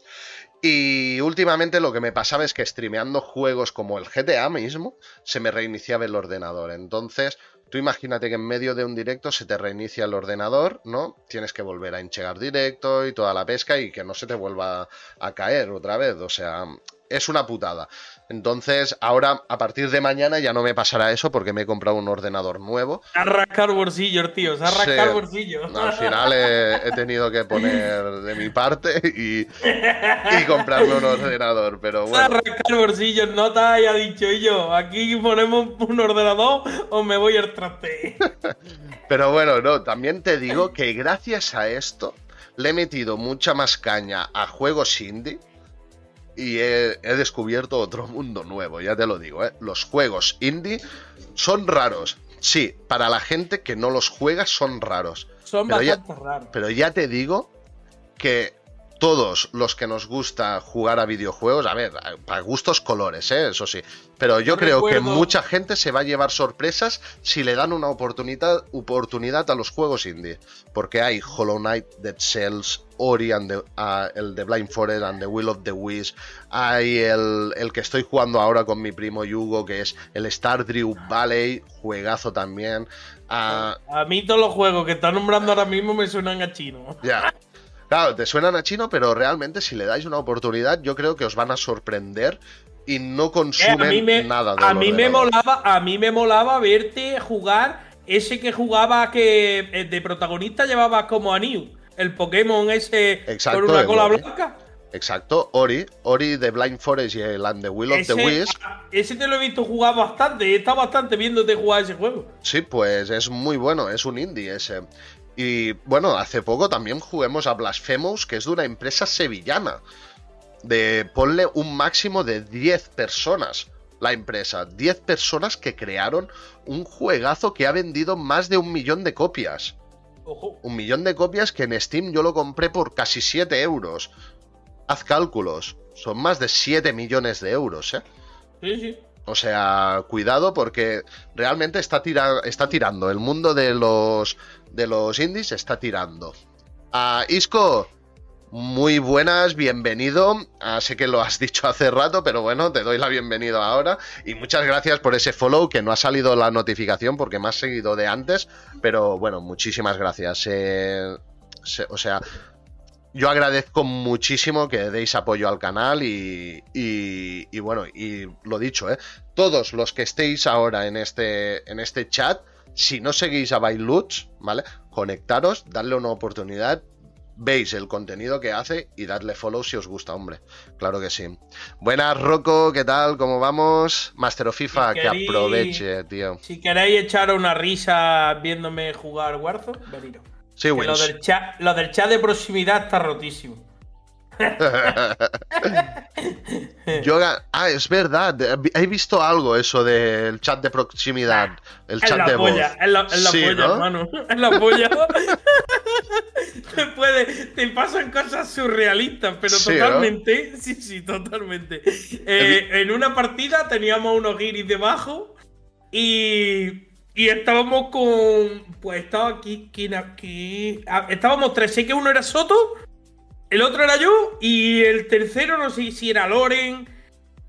Y últimamente lo que me pasaba es que streameando juegos como el GTA mismo, se me reiniciaba el ordenador. Entonces, tú imagínate que en medio de un directo se te reinicia el ordenador, ¿no? Tienes que volver a enchegar directo y toda la pesca y que no se te vuelva a caer otra vez. O sea, es una putada. Entonces, ahora, a partir de mañana ya no me pasará eso porque me he comprado un ordenador nuevo.
Se ha rascado bolsillos, tío, se ha rascado bolsillos.
Al final he, tenido que poner de mi parte y, y comprarme un ordenador, pero bueno.
Se ha rascado bolsillos, no te haya dicho yo, aquí ponemos un ordenador o me voy al traste.
pero bueno, no, también te digo que gracias a esto le he metido mucha más caña a juegos indie y he, descubierto otro mundo nuevo, ya te lo digo, ¿eh? Los juegos indie son raros. Sí, para la gente que no los juega son raros.
Son bastante raros.
Pero ya te digo que todos los que nos gusta jugar a videojuegos, a ver, para gustos colores, ¿eh? eso sí, pero yo creo que mucha gente se va a llevar sorpresas si le dan una oportunidad, oportunidad a los juegos indie, porque hay Hollow Knight, Dead Cells, Ori, and el de Blind Forest and the Will of the Wish, hay el, el, que estoy jugando ahora con mi primo Yugo, que es el Stardew Valley, juegazo también.
a mí todos los juegos que están nombrando ahora mismo me suenan a chino.
Ya. Claro, te suenan a chino, pero realmente si le dais una oportunidad, yo creo que os van a sorprender y no consumen nada
de A mí me molaba, a mí me molaba verte jugar ese que jugaba que eh, de protagonista llevaba como a New, el Pokémon ese con una cola blanca.
Exacto, Ori, Ori de Blind Forest y el And the Will of the Wisp.
Ese te lo he visto jugar bastante, he estado bastante viéndote jugar ese juego.
Sí, pues es muy bueno, es un indie ese. Y bueno, hace poco también juguemos a Blasphemous, que es de una empresa sevillana. De ponle un máximo de 10 personas la empresa. 10 personas que crearon un juegazo que ha vendido más de un millón de copias. Un millón de copias que en Steam yo lo compré por casi 7 euros. Haz cálculos. Son más de 7 millones de euros, ¿eh?
Sí, sí.
O sea, cuidado porque realmente está, está tirando. El mundo de los, de los indies está tirando. A Isco, muy buenas, bienvenido. Ah, sé que lo has dicho hace rato, pero bueno, te doy la bienvenida ahora. Y muchas gracias por ese follow, que no ha salido la notificación porque me has seguido de antes. Pero bueno, muchísimas gracias. o sea, yo agradezco muchísimo que deis apoyo al canal y, y, bueno, y lo dicho, ¿eh? todos los que estéis ahora en este, en este chat, si no seguís a Bailuts, ¿vale? Conectaros, darle una oportunidad, veis el contenido que hace y darle follow si os gusta, hombre. Claro que sí. Buenas, Rocco, ¿qué tal? ¿Cómo vamos? Master of FIFA, que aproveche, tío.
Si queréis echar una risa viéndome jugar Warzone, venido.
Sí,
lo, del chat, lo del chat de proximidad está rotísimo.
Yo, ah, es verdad. He visto algo eso del chat de proximidad. El chat de
polla,
voz.
Es la, la polla, hermano. Es la polla. te, puede, te pasan cosas surrealistas, pero totalmente. Sí, sí, totalmente. Eh, en una partida teníamos unos guiris debajo y y estábamos con. Pues estaba aquí. ¿Quién aquí? Ah, estábamos tres. Sé que uno era Soto, el otro era yo, y el tercero no sé si era Loren.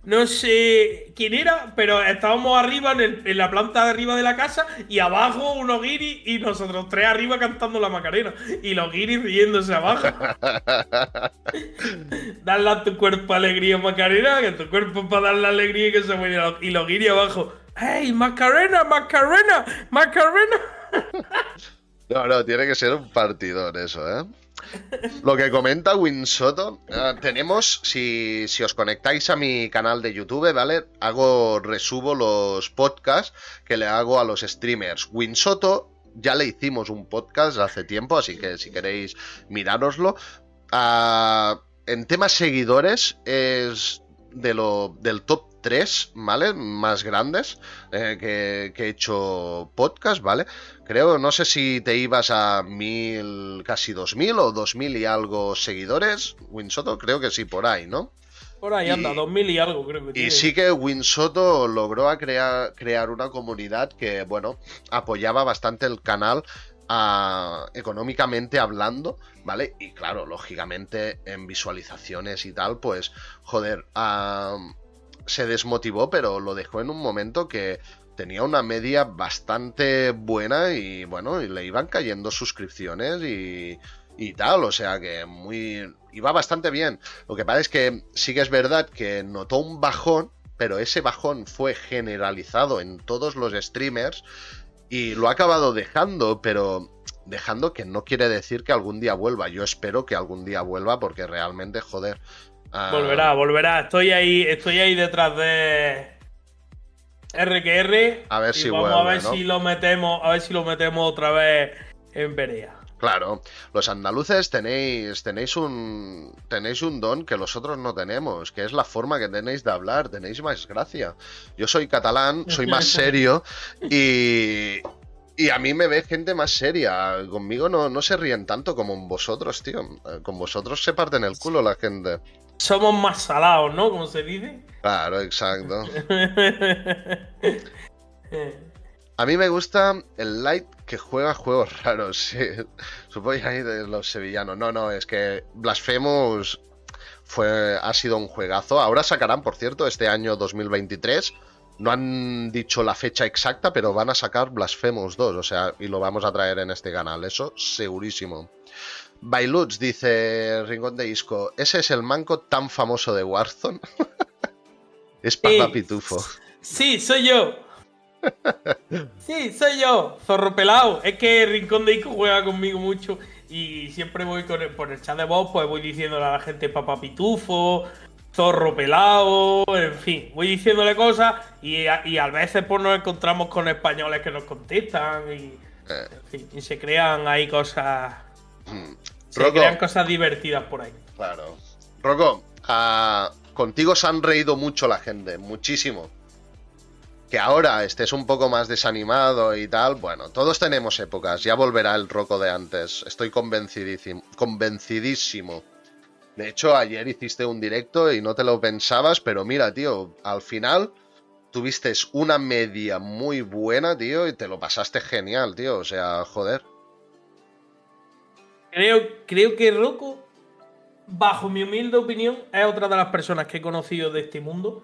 No sé quién era, pero estábamos arriba en, la planta de arriba de la casa y abajo unos guiris y nosotros tres arriba cantando la Macarena. Y los guiris riéndose abajo. Dale a tu cuerpo alegría, Macarena, que tu cuerpo para darle alegría y que se muere. Y los guiris abajo. ¡Hey, Macarena, Macarena, Macarena!
No, no, tiene que ser un partidor eso, ¿eh? Lo que comenta Winsoto, eh, tenemos, si, si, os conectáis a mi canal de YouTube, ¿vale? Hago, resubo los podcasts que le hago a los streamers. Winsoto, ya le hicimos un podcast hace tiempo, así que si queréis mirároslo. Ah, en temas seguidores, es de lo, del top tres, ¿vale? Más grandes eh, que, he hecho podcast, ¿vale? Creo, no sé si te ibas a mil, casi dos mil o dos mil y algo seguidores, Winsoto, creo que sí, por ahí, ¿no?
Por ahí anda, dos mil y algo creo que
Y sí que Winsoto logró crear, crear una comunidad que, bueno, apoyaba bastante el canal económicamente hablando, ¿vale? Y claro, lógicamente en visualizaciones y tal, pues, joder, se desmotivó, pero lo dejó en un momento que tenía una media bastante buena y bueno, y le iban cayendo suscripciones y, y tal, o sea que muy... iba bastante bien. Lo que pasa es que sí que es verdad que notó un bajón, pero ese bajón fue generalizado en todos los streamers y lo ha acabado dejando, pero dejando que no quiere decir que algún día vuelva. Yo espero que algún día vuelva porque realmente, joder.
Ah, volverá, volverá. Estoy ahí, estoy ahí detrás de RQR.
A ver si
vamos a ver si lo metemos, a ver si lo metemos otra vez en Perea.
Claro, los andaluces tenéis, tenéis un tenéis un don que los otros no tenemos, que es la forma que tenéis de hablar, tenéis más gracia. Yo soy catalán, soy más serio y, y a mí me ve gente más seria. Conmigo no, no se ríen tanto como en vosotros, tío. Con vosotros se parten el culo la gente.
Somos más salados, ¿no? Como se dice.
Claro, exacto. A mí me gusta el Light que juega juegos raros, sí. Supongo de los sevillanos. No, no, es que Blasphemous fue, ha sido un juegazo. Ahora sacarán, por cierto, este año 2023. No han dicho la fecha exacta, pero van a sacar Blasphemous 2, o sea, y lo vamos a traer en este canal, eso segurísimo. Bailutz dice Rincón de Isco, ¿ese es el manco tan famoso de Warzone? es Papá Pitufo.
Sí, soy yo. Sí, soy yo, zorro pelado. Es que Rincón de Ico juega conmigo mucho y siempre voy con por el chat de voz, pues voy diciéndole a la gente papá pitufo, zorro pelado, en fin, voy diciéndole cosas y, a veces pues nos encontramos con españoles que nos contestan y, eh. se crean ahí cosas... Mm. Se crean cosas divertidas por ahí.
Claro. Rocco, ah, contigo se han reído mucho la gente, muchísimo que ahora estés un poco más desanimado y tal, bueno, todos tenemos épocas, ya volverá el roco de antes, estoy convencidísimo. convencidísimo. De hecho, ayer hiciste un directo y no te lo pensabas, pero mira, tío, al final tuviste una media muy buena, tío, y te lo pasaste genial, tío, o sea, joder.
Creo, creo que Rocco, bajo mi humilde opinión, es otra de las personas que he conocido de este mundo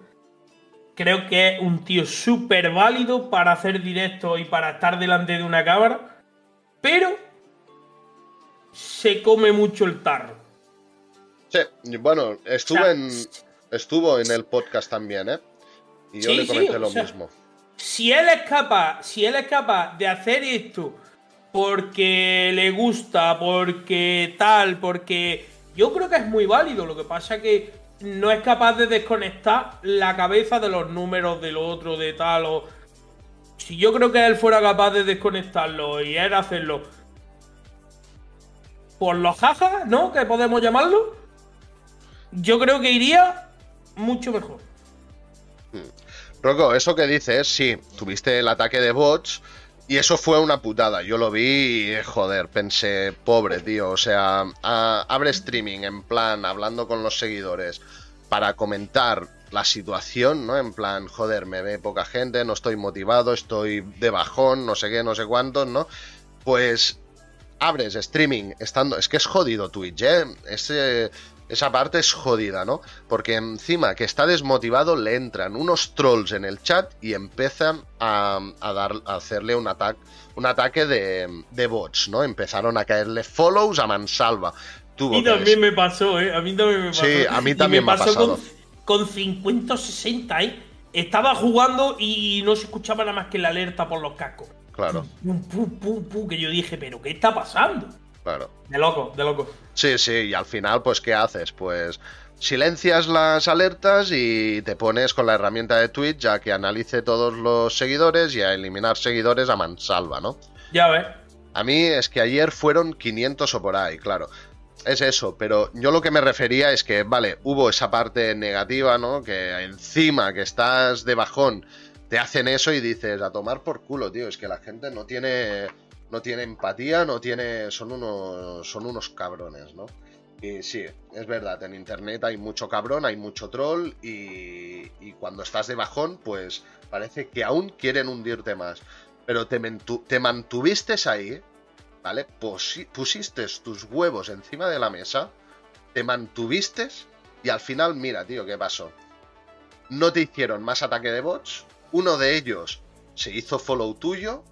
Creo que es un tío súper válido para hacer directo y para estar delante de una cámara. Pero se come mucho el tarro.
Sí, bueno, estuvo, en, estuvo en el podcast también, ¿eh? Y yo le comenté lo mismo.
Si él es capaz, si él es capaz de hacer esto porque le gusta, porque tal, porque yo creo que es muy válido. Lo que pasa que no es capaz de desconectar la cabeza de los números del otro, de tal o... Si yo creo que él fuera capaz de desconectarlo y él hacerlo por los jajas, ¿no? Que podemos llamarlo. Yo creo que iría mucho mejor.
Hmm. Rocco, eso que dices, sí, tuviste el ataque de bots y eso fue una putada. Yo lo vi y, joder, pensé, pobre tío. O sea, abre streaming en plan, hablando con los seguidores, para comentar la situación, ¿no? En plan, joder, me ve poca gente, no estoy motivado, estoy de bajón, no sé qué, no sé cuántos, ¿no? Pues abres streaming estando. Es que es jodido Twitch, ¿eh? Ese esa parte es jodida, ¿no? Porque encima que está desmotivado le entran unos trolls en el chat y empiezan a, dar, a hacerle un ataque, un ataque de, bots, ¿no? Empezaron a caerle follows a mansalva.
a mí también me pasó, ¿eh? A mí también me pasó.
Sí, a mí también me, pasó
Con, con 50 o 60, ¿eh? Estaba jugando y no se escuchaba nada más que la alerta por los cascos.
Claro.
que yo dije, ¿pero qué está pasando?
Claro.
De loco, de loco.
Sí, sí, y al final, pues, ¿qué haces? Pues silencias las alertas y te pones con la herramienta de Twitch ya que analice todos los seguidores y a eliminar seguidores a mansalva, ¿no?
Ya ves.
A mí es que ayer fueron 500 o por ahí, claro. Es eso, pero yo lo que me refería es que, vale, hubo esa parte negativa, ¿no? Que encima que estás de bajón te hacen eso y dices, a tomar por culo, tío, es que la gente no tiene no tiene empatía, no tiene. son unos. son unos cabrones, ¿no? Y sí, es verdad, en internet hay mucho cabrón, hay mucho troll y, y cuando estás de bajón, pues parece que aún quieren hundirte más. Pero te, te mantuviste ahí, ¿vale? pusiste tus huevos encima de la mesa, te mantuviste y al final, mira, tío, ¿qué pasó? No te hicieron más ataque de bots, uno de ellos se hizo follow tuyo,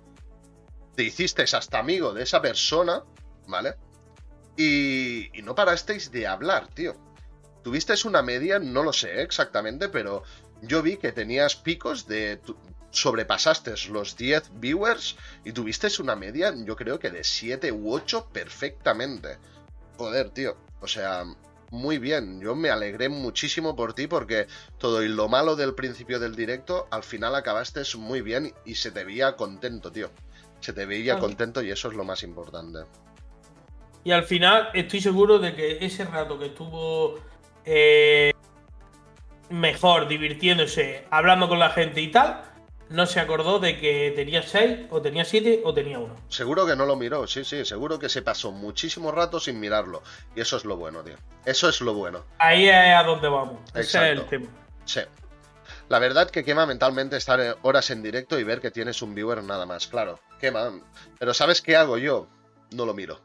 te hiciste hasta amigo de esa persona, ¿vale? Y, y no parasteis de hablar, tío. Tuvisteis una media, no lo sé exactamente, pero yo vi que tenías picos de... Sobrepasaste los 10 viewers y tuvisteis una media, yo creo que de 7 u 8 perfectamente. Joder, tío. O sea, muy bien. Yo me alegré muchísimo por ti porque todo y lo malo del principio del directo, al final acabaste muy bien y se te veía contento, tío. Se te veía contento y eso es lo más importante.
Y al final estoy seguro de que ese rato que estuvo eh, mejor, divirtiéndose, hablando con la gente y tal, no se acordó de que tenía 6 o tenía 7 o tenía 1.
Seguro que no lo miró, sí, sí, seguro que se pasó muchísimo rato sin mirarlo. Y eso es lo bueno, tío. Eso es lo bueno.
Ahí es a donde vamos. Ese es el tema.
Sí. La verdad que quema mentalmente estar horas en directo y ver que tienes un viewer nada más, claro, quema. Pero ¿sabes qué hago yo? No lo miro.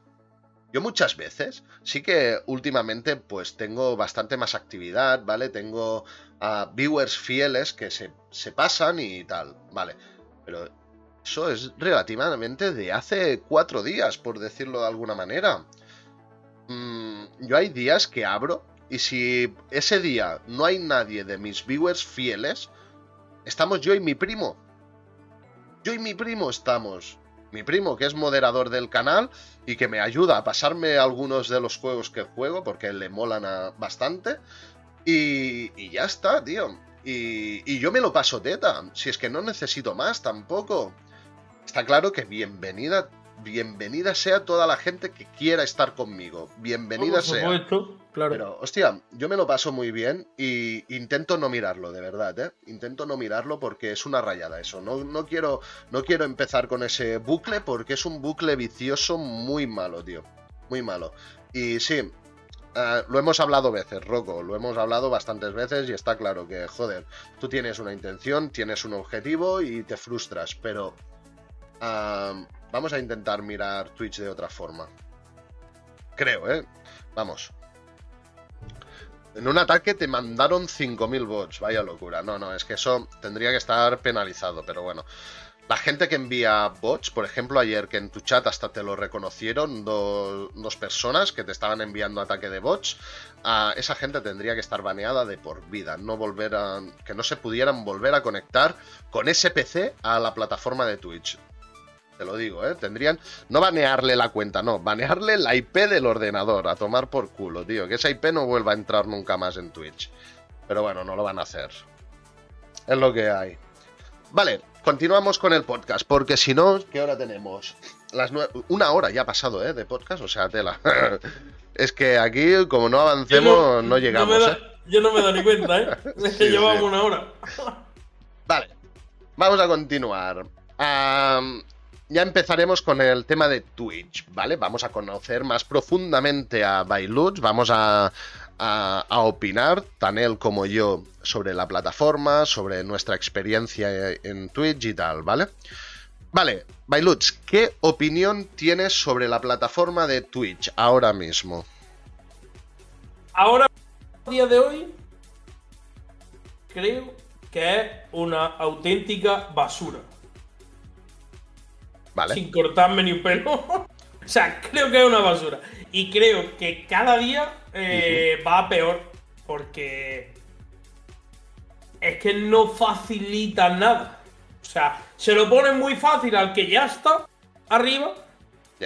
Yo muchas veces, sí que últimamente pues tengo bastante más actividad, ¿vale? Tengo a viewers fieles que se, pasan y tal, ¿vale? Pero eso es relativamente de hace cuatro días, por decirlo de alguna manera. Mm, yo hay días que abro y si ese día no hay nadie de mis viewers fieles, estamos yo y mi primo. Yo y mi primo estamos mi primo, que es moderador del canal y que me ayuda a pasarme algunos de los juegos que juego, porque le molan bastante. Y, ya está, tío. Y, y, yo me lo paso teta. Si es que no necesito más tampoco. Está claro que bienvenida bienvenida sea toda la gente que quiera estar conmigo. Bienvenida sea.
claro.
Pero, hostia, yo me lo paso muy bien y intento no mirarlo, de verdad, ¿eh? Intento no mirarlo porque es una rayada eso. No, no, quiero, no quiero empezar con ese bucle porque es un bucle vicioso muy malo, tío. Muy malo. Y sí, eh, lo hemos hablado veces, Rocco, lo hemos hablado bastantes veces y está claro que, joder, tú tienes una intención, tienes un objetivo y te frustras, pero Vamos a intentar mirar Twitch de otra forma. Creo, ¿eh? Vamos. En un ataque te mandaron 5.000 bots. Vaya locura. No, no, es que eso tendría que estar penalizado, pero bueno. La gente que envía bots, por ejemplo, ayer que en tu chat hasta te lo reconocieron dos personas que te estaban enviando ataque de bots, a esa gente tendría que estar baneada de por vida, no volver a que no se pudieran volver a conectar con ese PC a la plataforma de Twitch. Te lo digo, ¿eh? Tendrían no banearle la cuenta, no, banearle la IP del ordenador, a tomar por culo, tío. Que esa IP no vuelva a entrar nunca más en Twitch. Pero bueno, no lo van a hacer. Es lo que hay. Vale, continuamos con el podcast, porque si no, ¿qué hora tenemos? Las Una hora ya ha pasado, ¿eh? De podcast, o sea, tela. es que aquí, como no avancemos, no, llegamos, ¿eh?
Yo no me doy ni cuenta, ¿eh? Llevamos una hora.
vale, vamos a continuar ya empezaremos con el tema de Twitch, ¿vale? Vamos a conocer más profundamente a Bailuts, vamos a, opinar, tan él como yo, sobre la plataforma, sobre nuestra experiencia en Twitch y tal, ¿vale? Vale, Bailuts, ¿qué opinión tienes sobre la plataforma de Twitch ahora mismo?
Ahora, a día de hoy, creo que es una auténtica basura. Sin cortarme ni un pelo. o sea, creo que es una basura. Y creo que cada día eh, va a peor. Porque es que no facilita nada. O sea, se lo pone muy fácil al que ya está arriba,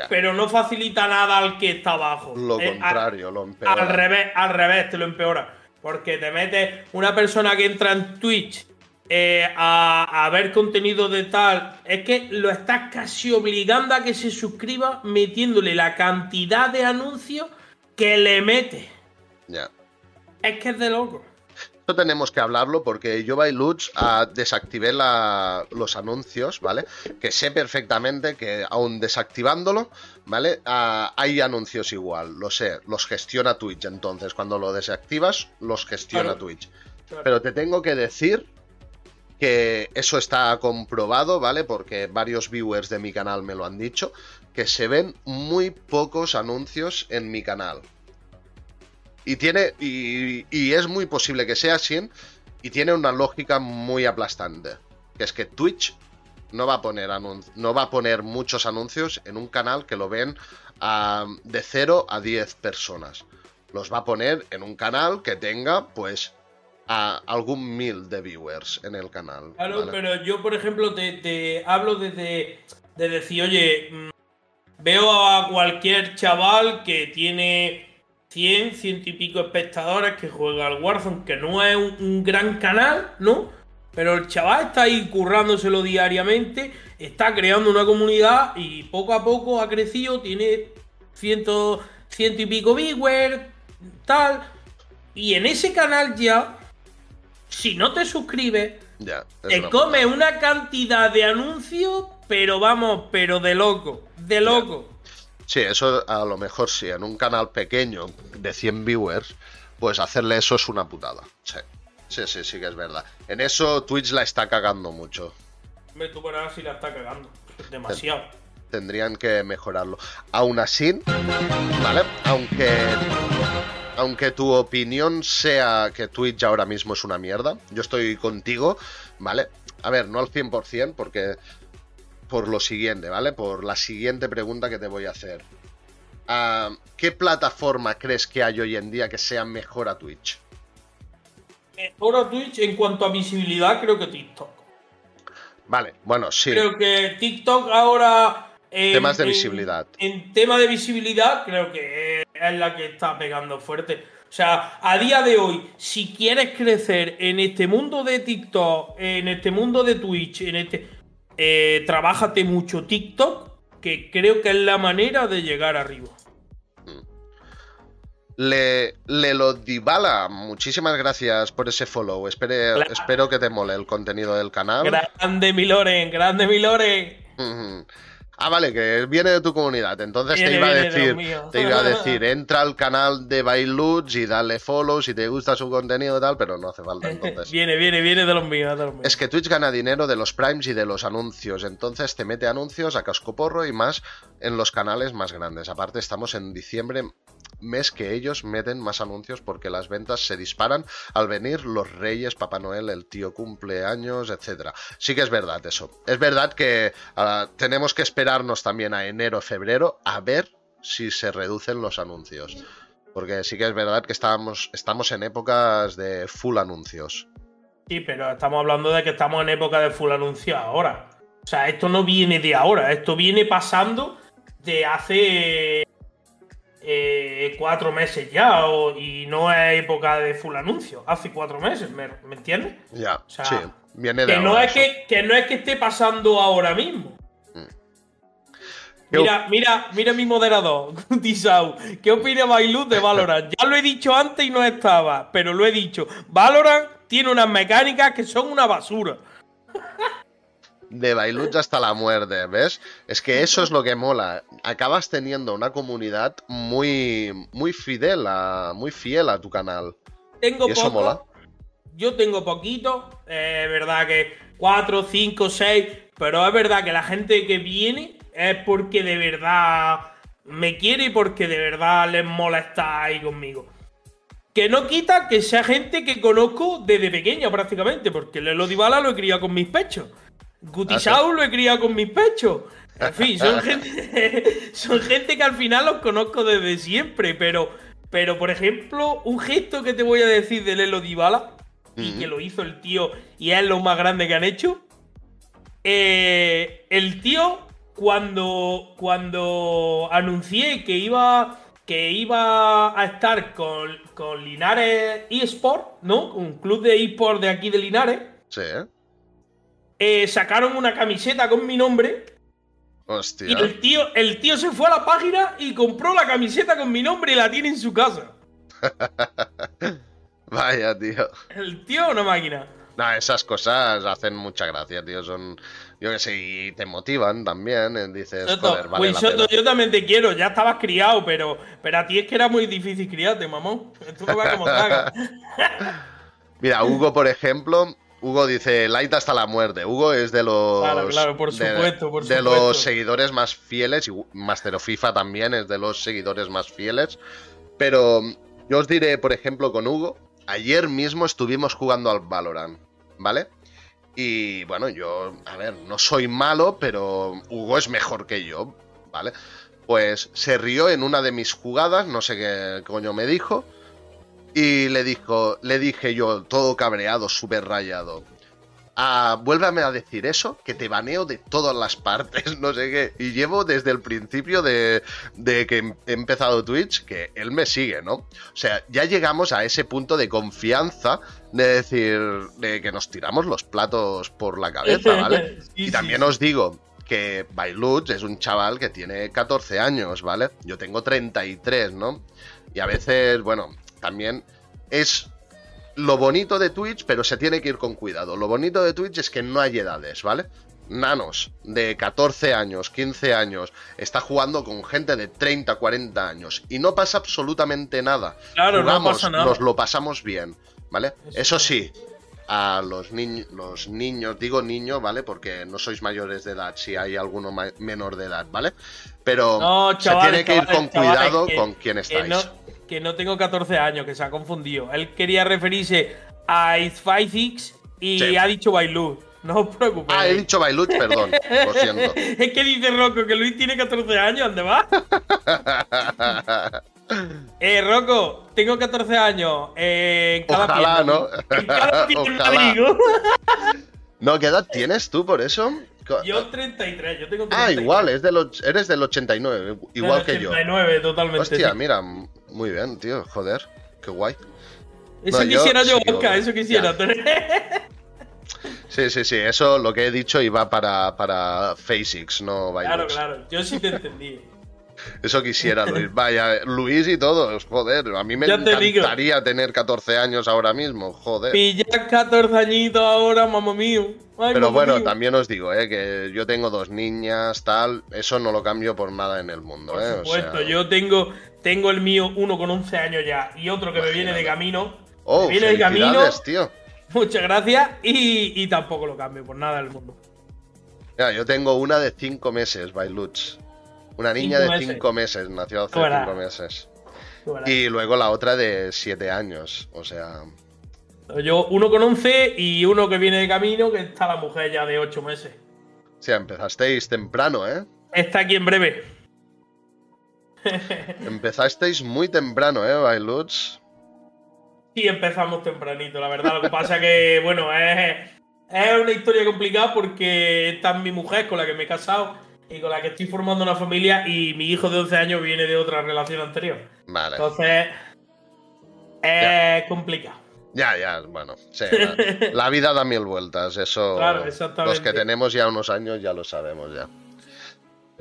pero no facilita nada al que está abajo.
Lo eh, contrario, lo empeora.
Al revés, al revés, te lo empeora. Porque te mete una persona que entra en Twitch eh, a, ver contenido de tal, es que lo estás casi obligando a que se suscriba metiéndole la cantidad de anuncios que le mete.
Ya.
Es que es de loco.
Esto tenemos que hablarlo porque yo Lutz uh, desactivé los anuncios, ¿vale? Que sé perfectamente que aún desactivándolo, ¿vale? Ah, hay anuncios igual, lo sé, los gestiona Twitch. Entonces, cuando lo desactivas, los gestiona Twitch. Pero te tengo que decir que eso está comprobado, ¿vale? Porque varios viewers de mi canal me lo han dicho, que se ven muy pocos anuncios en mi canal. Y tiene. Y, es muy posible que sea así. Y tiene una lógica muy aplastante. Que es que Twitch no va a poner no va a poner muchos anuncios en un canal que lo ven de 0 a 10 personas. Los va a poner en un canal que tenga, pues, a algún mil de viewers en el canal.
Claro, pero yo, por ejemplo, te, hablo desde de decir, oye, mm, veo a cualquier chaval que tiene 100, ciento y pico espectadores que juega al Warzone, que no es un, gran canal, ¿no? Pero el chaval está ahí currándoselo diariamente, está creando una comunidad y poco a poco ha crecido, tiene ciento, ciento y pico viewers, tal. Y en ese canal ya, si no te suscribes, ya, te come una cantidad de anuncios, pero vamos, pero de loco, de loco.
Sí, eso a lo mejor sí, en un canal pequeño de 100 viewers, pues hacerle eso es una putada. Sí, sí, sí, sí que es verdad. En eso Twitch la está cagando mucho.
Me tú verás si la está cagando. Demasiado.
Tendrían que mejorarlo. Aún así, ¿vale? Aunque aunque tu opinión sea que Twitch ahora mismo es una mierda, yo estoy contigo, ¿vale? A ver, no al 100%, porque por lo siguiente, ¿vale? Por la siguiente pregunta que te voy a hacer. Ah, ¿Qué plataforma crees que hay hoy en día que sea mejor a Twitch?
Mejor a Twitch en cuanto a visibilidad, creo que TikTok.
Vale, bueno, sí.
Creo que TikTok ahora.
Temas de visibilidad.
En, tema de visibilidad, creo que es la que está pegando fuerte. O sea, a día de hoy, si quieres crecer en este mundo de TikTok, en este mundo de Twitch, en este eh, trabájate mucho TikTok, que creo que es la manera de llegar arriba.
Le, le lo Dibala, muchísimas gracias por ese follow. Espero que te mole el contenido del canal.
Grande Miloren, grande Miloren.
Ah, vale, que viene de tu comunidad. Entonces te iba a decir, te iba a decir, entra al canal de Bailuts y dale follow si te gusta su contenido y tal, pero no hace falta entonces.
viene, viene, viene de los míos,
Es que Twitch gana dinero de los primes y de los anuncios, entonces te mete anuncios a cascoporro y más en los canales más grandes. Aparte estamos en diciembre, mes que ellos meten más anuncios porque las ventas se disparan al venir los reyes, Papá Noel, el tío cumpleaños, etcétera. Sí que es verdad eso. Es verdad que ah, tenemos que esperarnos también a enero, febrero a ver si se reducen los anuncios. Porque sí que es verdad que estamos, estamos en épocas de full anuncios.
Sí, pero estamos hablando de que estamos en época de full anuncios ahora. O sea, esto no viene de ahora, esto viene pasando de hace eh, cuatro meses ya y no es época de full anuncio. Hace cuatro meses, ¿me, entiendes?
Ya, sí, viene de
que no es que, que, no es que esté pasando ahora mismo. Mm. Mira, mira, mira mi moderador, Tisau. ¿Qué opina Bailuz de Valorant? Ya lo he dicho antes y no estaba, pero lo he dicho. Valorant tiene unas mecánicas que son una basura
de Bailuch hasta la muerte, ¿ves? Es que eso es lo que mola. Acabas teniendo una comunidad muy, muy fidel, a, muy fiel a tu canal.
Tengo eso mola. Yo tengo poquito, es verdad que 4, 5, 6, pero es verdad que la gente que viene es porque de verdad me quiere y porque de verdad les mola estar ahí conmigo. Que no quita que sea gente que conozco desde pequeño prácticamente, porque Lelo Dybala lo he criado con mis pechos. Gutisau lo he criado con mis pechos. En fin, son gente, son gente que al final los conozco desde siempre, pero, pero por ejemplo, un gesto que te voy a decir de Lelo Dybala, y que lo hizo el tío, y es lo más grande que han hecho. Eh, el tío, cuando, cuando anuncié que iba, que iba a estar con, con Linares eSport, ¿no? Un club de eSport de aquí de Linares.
Sí.
Eh, sacaron una camiseta con mi nombre.
Hostia.
Y el tío, el tío se fue a la página y compró la camiseta con mi nombre y la tiene en su casa.
Vaya, tío.
El tío una máquina.
No, esas cosas hacen mucha gracia, tío. Son, yo que sé, y te motivan también. Eh, dices, joder, vale la
Yo también te quiero, ya estabas criado, pero, pero a ti es que era muy difícil criarte, mamón. No como
Mira, Hugo, por ejemplo, Hugo dice light hasta la muerte. Hugo es de los. de, los seguidores más fieles. Y Master of FIFA también es de los seguidores más fieles. Pero yo os diré, por ejemplo, con Hugo. Ayer mismo estuvimos jugando al Valorant. ¿Vale? Y bueno, yo, a ver, no soy malo, pero Hugo es mejor que yo, ¿vale? Pues se rió en una de mis jugadas, no sé qué coño me dijo, y le dijo, le dije yo, todo cabreado, súper rayado. Ah, vuélvame a decir eso, que te baneo de todas las partes, no sé qué. Y llevo desde el principio de, de, que he empezado Twitch que él me sigue, ¿no? O sea, ya llegamos a ese punto de confianza de decir, de que nos tiramos los platos por la cabeza, ¿vale? y también os digo que Bailuch es un chaval que tiene 14 años, ¿vale? Yo tengo 33, ¿no? Y a veces, bueno, también es lo bonito de Twitch, pero se tiene que ir con cuidado. Lo bonito de Twitch es que no hay edades, ¿vale? Nanos de 14 años, 15 años, está jugando con gente de 30, 40 años y no pasa absolutamente nada.
Claro,
Jugamos,
no pasa nada.
nos lo pasamos bien, ¿vale?
Eso
sí, a los, niños los niños, digo niño, ¿vale? Porque no sois mayores de edad, si hay alguno menor de edad, ¿vale? Pero
No,
se tiene que ir
chavales,
con
chavales,
cuidado
que-
con quién
que
estáis.
no, que no tengo 14 años, que se ha confundido. Él quería referirse a X y
Sí.
ha dicho Bailu. No os preocupéis.
Ah, he dicho Bailut, perdón, lo siento.
es que dice Rocco que Luis tiene 14 años, ¿dónde va? Eh, Rocco, tengo 14 años. Eh, en cada
Ojalá,
pierna.
¿no?
En cada pierna,
Ojalá.
digo.
no, ¿qué edad tienes tú por eso?
Yo 33, yo tengo 33.
ah, igual, es del eres del 89, igual que yo.
89, totalmente.
Hostia,
sí.
mira, muy bien, tío, joder, qué guay.
Eso
no, yo
quisiera yo,
sigo-
Oscar, eso quisiera.
Sí, sí, sí, eso lo que he dicho iba para, para FaceX, no
claro, claro. Yo sí te entendí.
Eso quisiera Luis. Vaya, Luis y todos, joder, a mí me
Ya te
encantaría tener 14 años ahora mismo, joder.
Pillas 14 añitos ahora, mamá mío. Ay,
Pero
mamá
bueno,
mío.
también os digo, eh, que yo tengo dos niñas, tal, eso no lo cambio por nada en el mundo,
Por
eh. o
supuesto,
sea-
yo tengo, tengo el mío, uno con 11 años ya, y otro que me viene de camino.
Oh,
me viene de camino.
tío.
Muchas gracias. Y, y tampoco lo cambio por nada del mundo.
Mira, yo tengo una de 5 meses, Bailuch. Una niña
Cinco
de
meses.
5 meses, nació hace
Fuera.
5 meses. Y luego la otra de 7 años, o sea...
Yo, uno con 11 y uno que viene de camino, que está la mujer ya de 8 meses.
O sea, empezasteis temprano, ¿eh?
Está aquí en breve.
Empezasteis muy temprano, ¿eh, Bailuch?
Sí, empezamos tempranito, la verdad. Lo que pasa que, bueno, es, es una historia complicada porque esta es mi mujer con la que me he casado y con la que estoy formando una familia y mi hijo de 11 años viene de otra relación anterior.
Vale.
Entonces, es complicado.
Ya, ya, bueno. sí, la, la vida da mil vueltas, eso.
Claro, exactamente.
Los que tenemos ya unos años ya lo sabemos ya.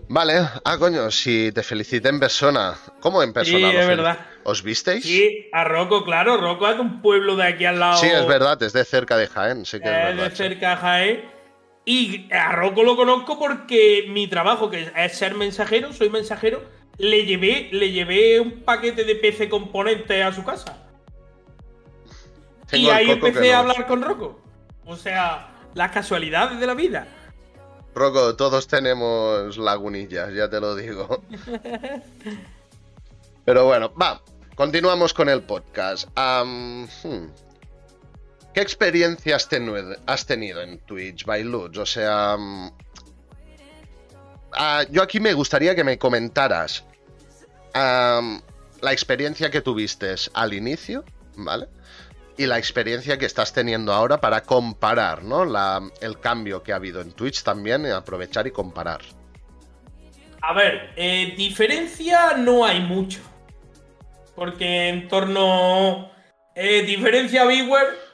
Vale, ah, coño, si te felicité en persona. ¿Cómo en persona?
Sí, es verdad.
¿Os visteis?
Sí, a Rocco, claro. Rocco es de un pueblo de aquí al lado.
Sí, es verdad, es de cerca de Jaén, sí que es verdad.
de cerca de Jaén. Y a Rocco lo conozco porque mi trabajo, que es ser mensajero, soy mensajero, le llevé, le llevé un paquete de PC componentes a su casa.
Tengo
y ahí empecé a hablar con Rocco. O sea, las casualidades de la vida.
Rocco, todos tenemos lagunillas, ya te lo digo. Pero bueno, va, continuamos con el podcast. Hmm. ¿Qué experiencia has, tenido en Twitch, Bailuch? O sea, mm, ah, yo aquí me gustaría que me comentaras la experiencia que tuviste al inicio, ¿vale? y la experiencia que estás teniendo ahora para comparar, ¿no? El cambio que ha habido en Twitch también, y aprovechar y comparar.
A ver, eh, diferencia no hay mucho. Porque en torno. eh, diferencia Beware.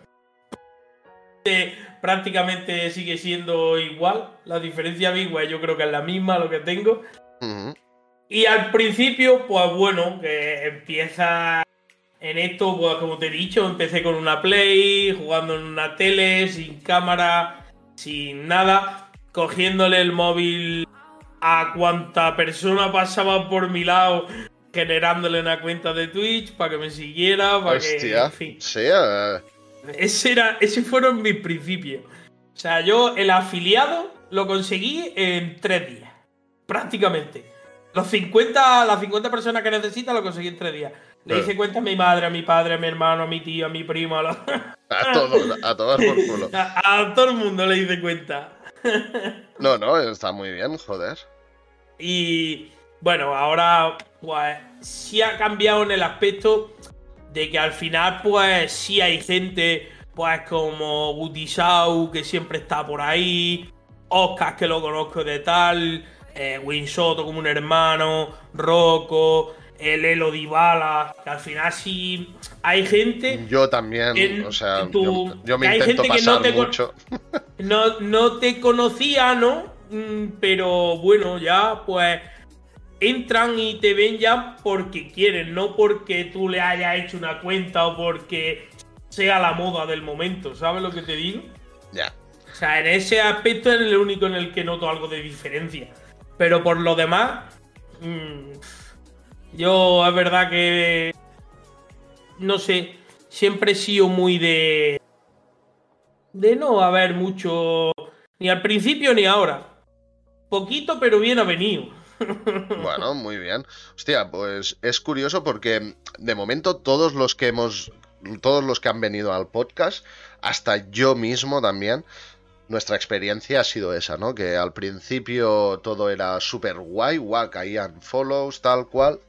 Prácticamente sigue siendo igual. La diferencia Beware yo creo que es la misma lo que tengo. Y al principio, pues bueno, que empieza en esto, pues como te he dicho, empecé con una Play, jugando en una tele, sin cámara, sin nada, cogiéndole el móvil a cuanta persona pasaba por mi lado, generándole una cuenta de Twitch para que me siguiera, para que,
Hostia,
en fin.
sí, eh,
Ese era, ese fueron mis principios. O sea, yo el afiliado lo conseguí en tres días. Prácticamente. Los 50, las 50 personas que necesita lo conseguí en tres días. Le hice cuenta a mi madre, a mi padre, a mi hermano, a mi tío, a mi primo, a, los...
a todos, a todos por culo.
A, todo el mundo le hice cuenta.
no, no, está muy bien, joder.
Y bueno, ahora pues sí ha cambiado en el aspecto de que al final pues sí hay gente pues como Gutisau que siempre está por ahí, Oscar que lo conozco de tal, eh, Winsoto como un hermano, Rocco, el Elo Dybala, que al final sí hay gente.
Yo también, o sea, yo, me intento pasar no mucho.
No, no te conocía, ¿no? Mm, pero bueno, ya pues entran y te ven ya porque quieren, no porque tú le hayas hecho una cuenta o porque sea la moda del momento, ¿sabes lo que te digo?
Ya.
O sea, en ese aspecto es el único en el que noto algo de diferencia. Pero por lo demás, mm, yo es verdad que, no sé, siempre he sido muy de... De no haber mucho, ni al principio ni ahora. Poquito, pero bien ha venido.
Bueno, muy bien. Hostia, pues es curioso porque de momento todos los que hemos, todos los que han venido al podcast, hasta yo mismo también, nuestra experiencia ha sido esa, ¿no? Que al principio todo era súper guay, guay, caían follows, tal cual.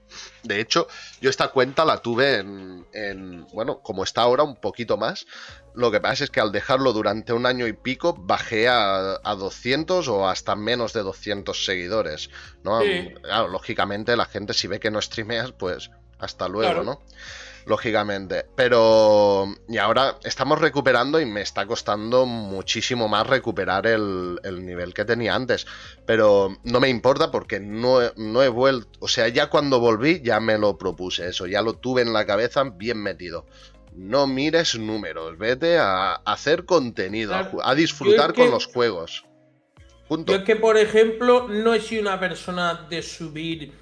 De hecho, yo esta cuenta la tuve en, bueno, como está ahora, un poquito más. Lo que pasa es que al dejarlo durante un año y pico, bajé a, 200 o hasta menos de 200 seguidores, ¿no? Claro, lógicamente la gente si ve que no streameas, pues hasta luego, ¿no? Lógicamente. Pero. Y ahora estamos recuperando y me está costando muchísimo más recuperar el, nivel que tenía antes. Pero no me importa porque no, no he vuelto. O sea, ya cuando volví ya me lo propuse eso, ya lo tuve en la cabeza bien metido. No mires números, vete a hacer contenido, a, disfrutar con los juegos.
Punto. Yo es que, por ejemplo, no he sido una persona de subir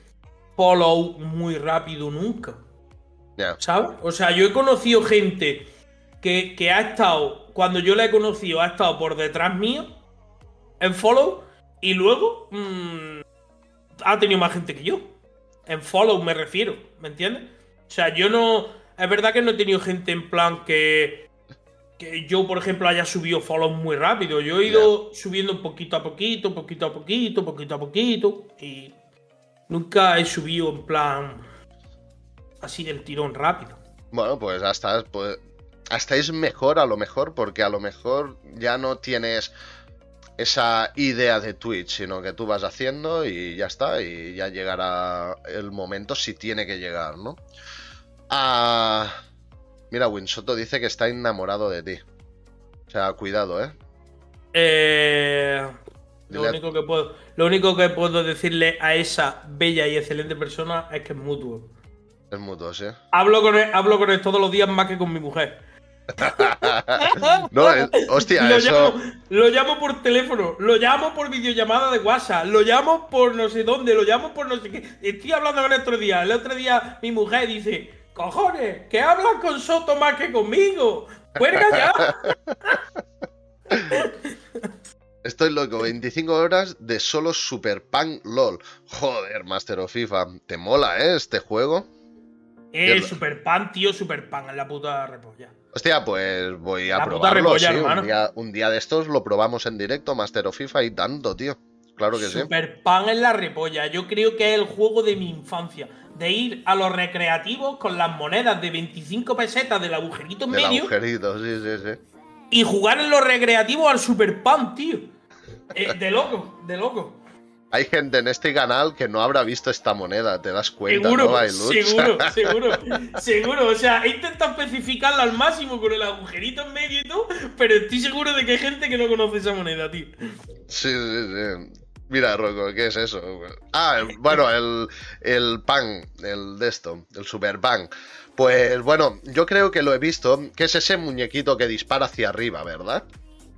follow muy rápido nunca. ¿Sabes? O sea, yo he conocido gente que, ha estado, cuando yo la he conocido, ha estado por detrás mío, en follow, y luego mm, ha tenido más gente que yo. En follow me refiero, ¿me entiendes? O sea, yo no. Es verdad que no he tenido gente en plan que. Que yo, por ejemplo, haya subido follow muy rápido. Yo he ido subiendo poquito a poquito, poquito a poquito, poquito a poquito. Y nunca he subido en plan así del tirón rápido.
Bueno, pues hasta, pues hasta es mejor a lo mejor, porque a lo mejor ya no tienes esa idea de Twitch, sino que tú vas haciendo y ya está, y ya llegará el momento si tiene que llegar, ¿no? Ah, mira, Winsoto dice que está enamorado de ti. O sea, cuidado, ¿eh?
Eh... Lo único, que puedo, lo único que puedo decirle a esa bella y excelente persona es que es mutuo.
Es mutuo, sí.
Hablo con, él, hablo con él todos los días más que con mi mujer.
no, hostia,
lo
eso.
Llamo, lo llamo por teléfono, lo llamo por videollamada de WhatsApp, lo llamo por no sé dónde, lo llamo por no sé qué. Estoy hablando con él otro día. El otro día mi mujer dice: Cojones, que hablas con Soto más que conmigo. ¡Cuelga ya!
Estoy loco, 25 horas de solo Super Punk LOL. Joder, Master of FIFA. ¿Te mola, eh, este juego?
Eh, super pan, tío, super pan en la puta repolla.
Hostia, pues voy a probarlo, sí. Un día, de estos lo probamos en directo, Master of FIFA y tanto, tío. Claro que
sí. Super pan en la repolla. Yo creo que es el juego de mi infancia. De ir a los recreativos con las monedas de 25 pesetas del agujerito en medio.
agujerito, sí, sí, sí.
Y jugar en los recreativos al super pan, tío. Eh, de loco, de loco.
Hay gente en este canal que no habrá visto esta moneda, te das cuenta,
seguro,
¿no,
Seguro, seguro, seguro. O sea, he intentado especificarla al máximo con el agujerito en medio y todo, pero estoy seguro de que hay gente que no conoce esa moneda, tío.
Sí, sí, sí. Mira, Rocco, ¿qué es eso? Ah, bueno, el, el pan, el de esto, el super pan. Pues bueno, yo creo que lo he visto, que es ese muñequito que dispara hacia arriba, ¿verdad?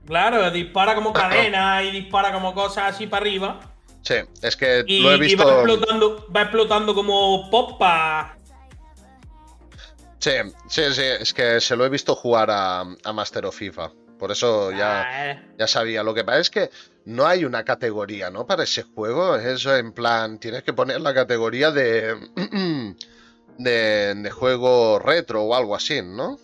Claro, dispara como cadena y dispara como cosas así para arriba.
Sí, es que lo he visto.
va explotando, va explotando como pop
Sí, sí, sí, es que se lo he visto jugar a, Master of FIFA. Por eso ya, ah. ya sabía. Lo que pasa es que no hay una categoría, ¿no? Para ese juego. Eso en plan, tienes que poner la categoría de. de, de juego retro o algo así, ¿no?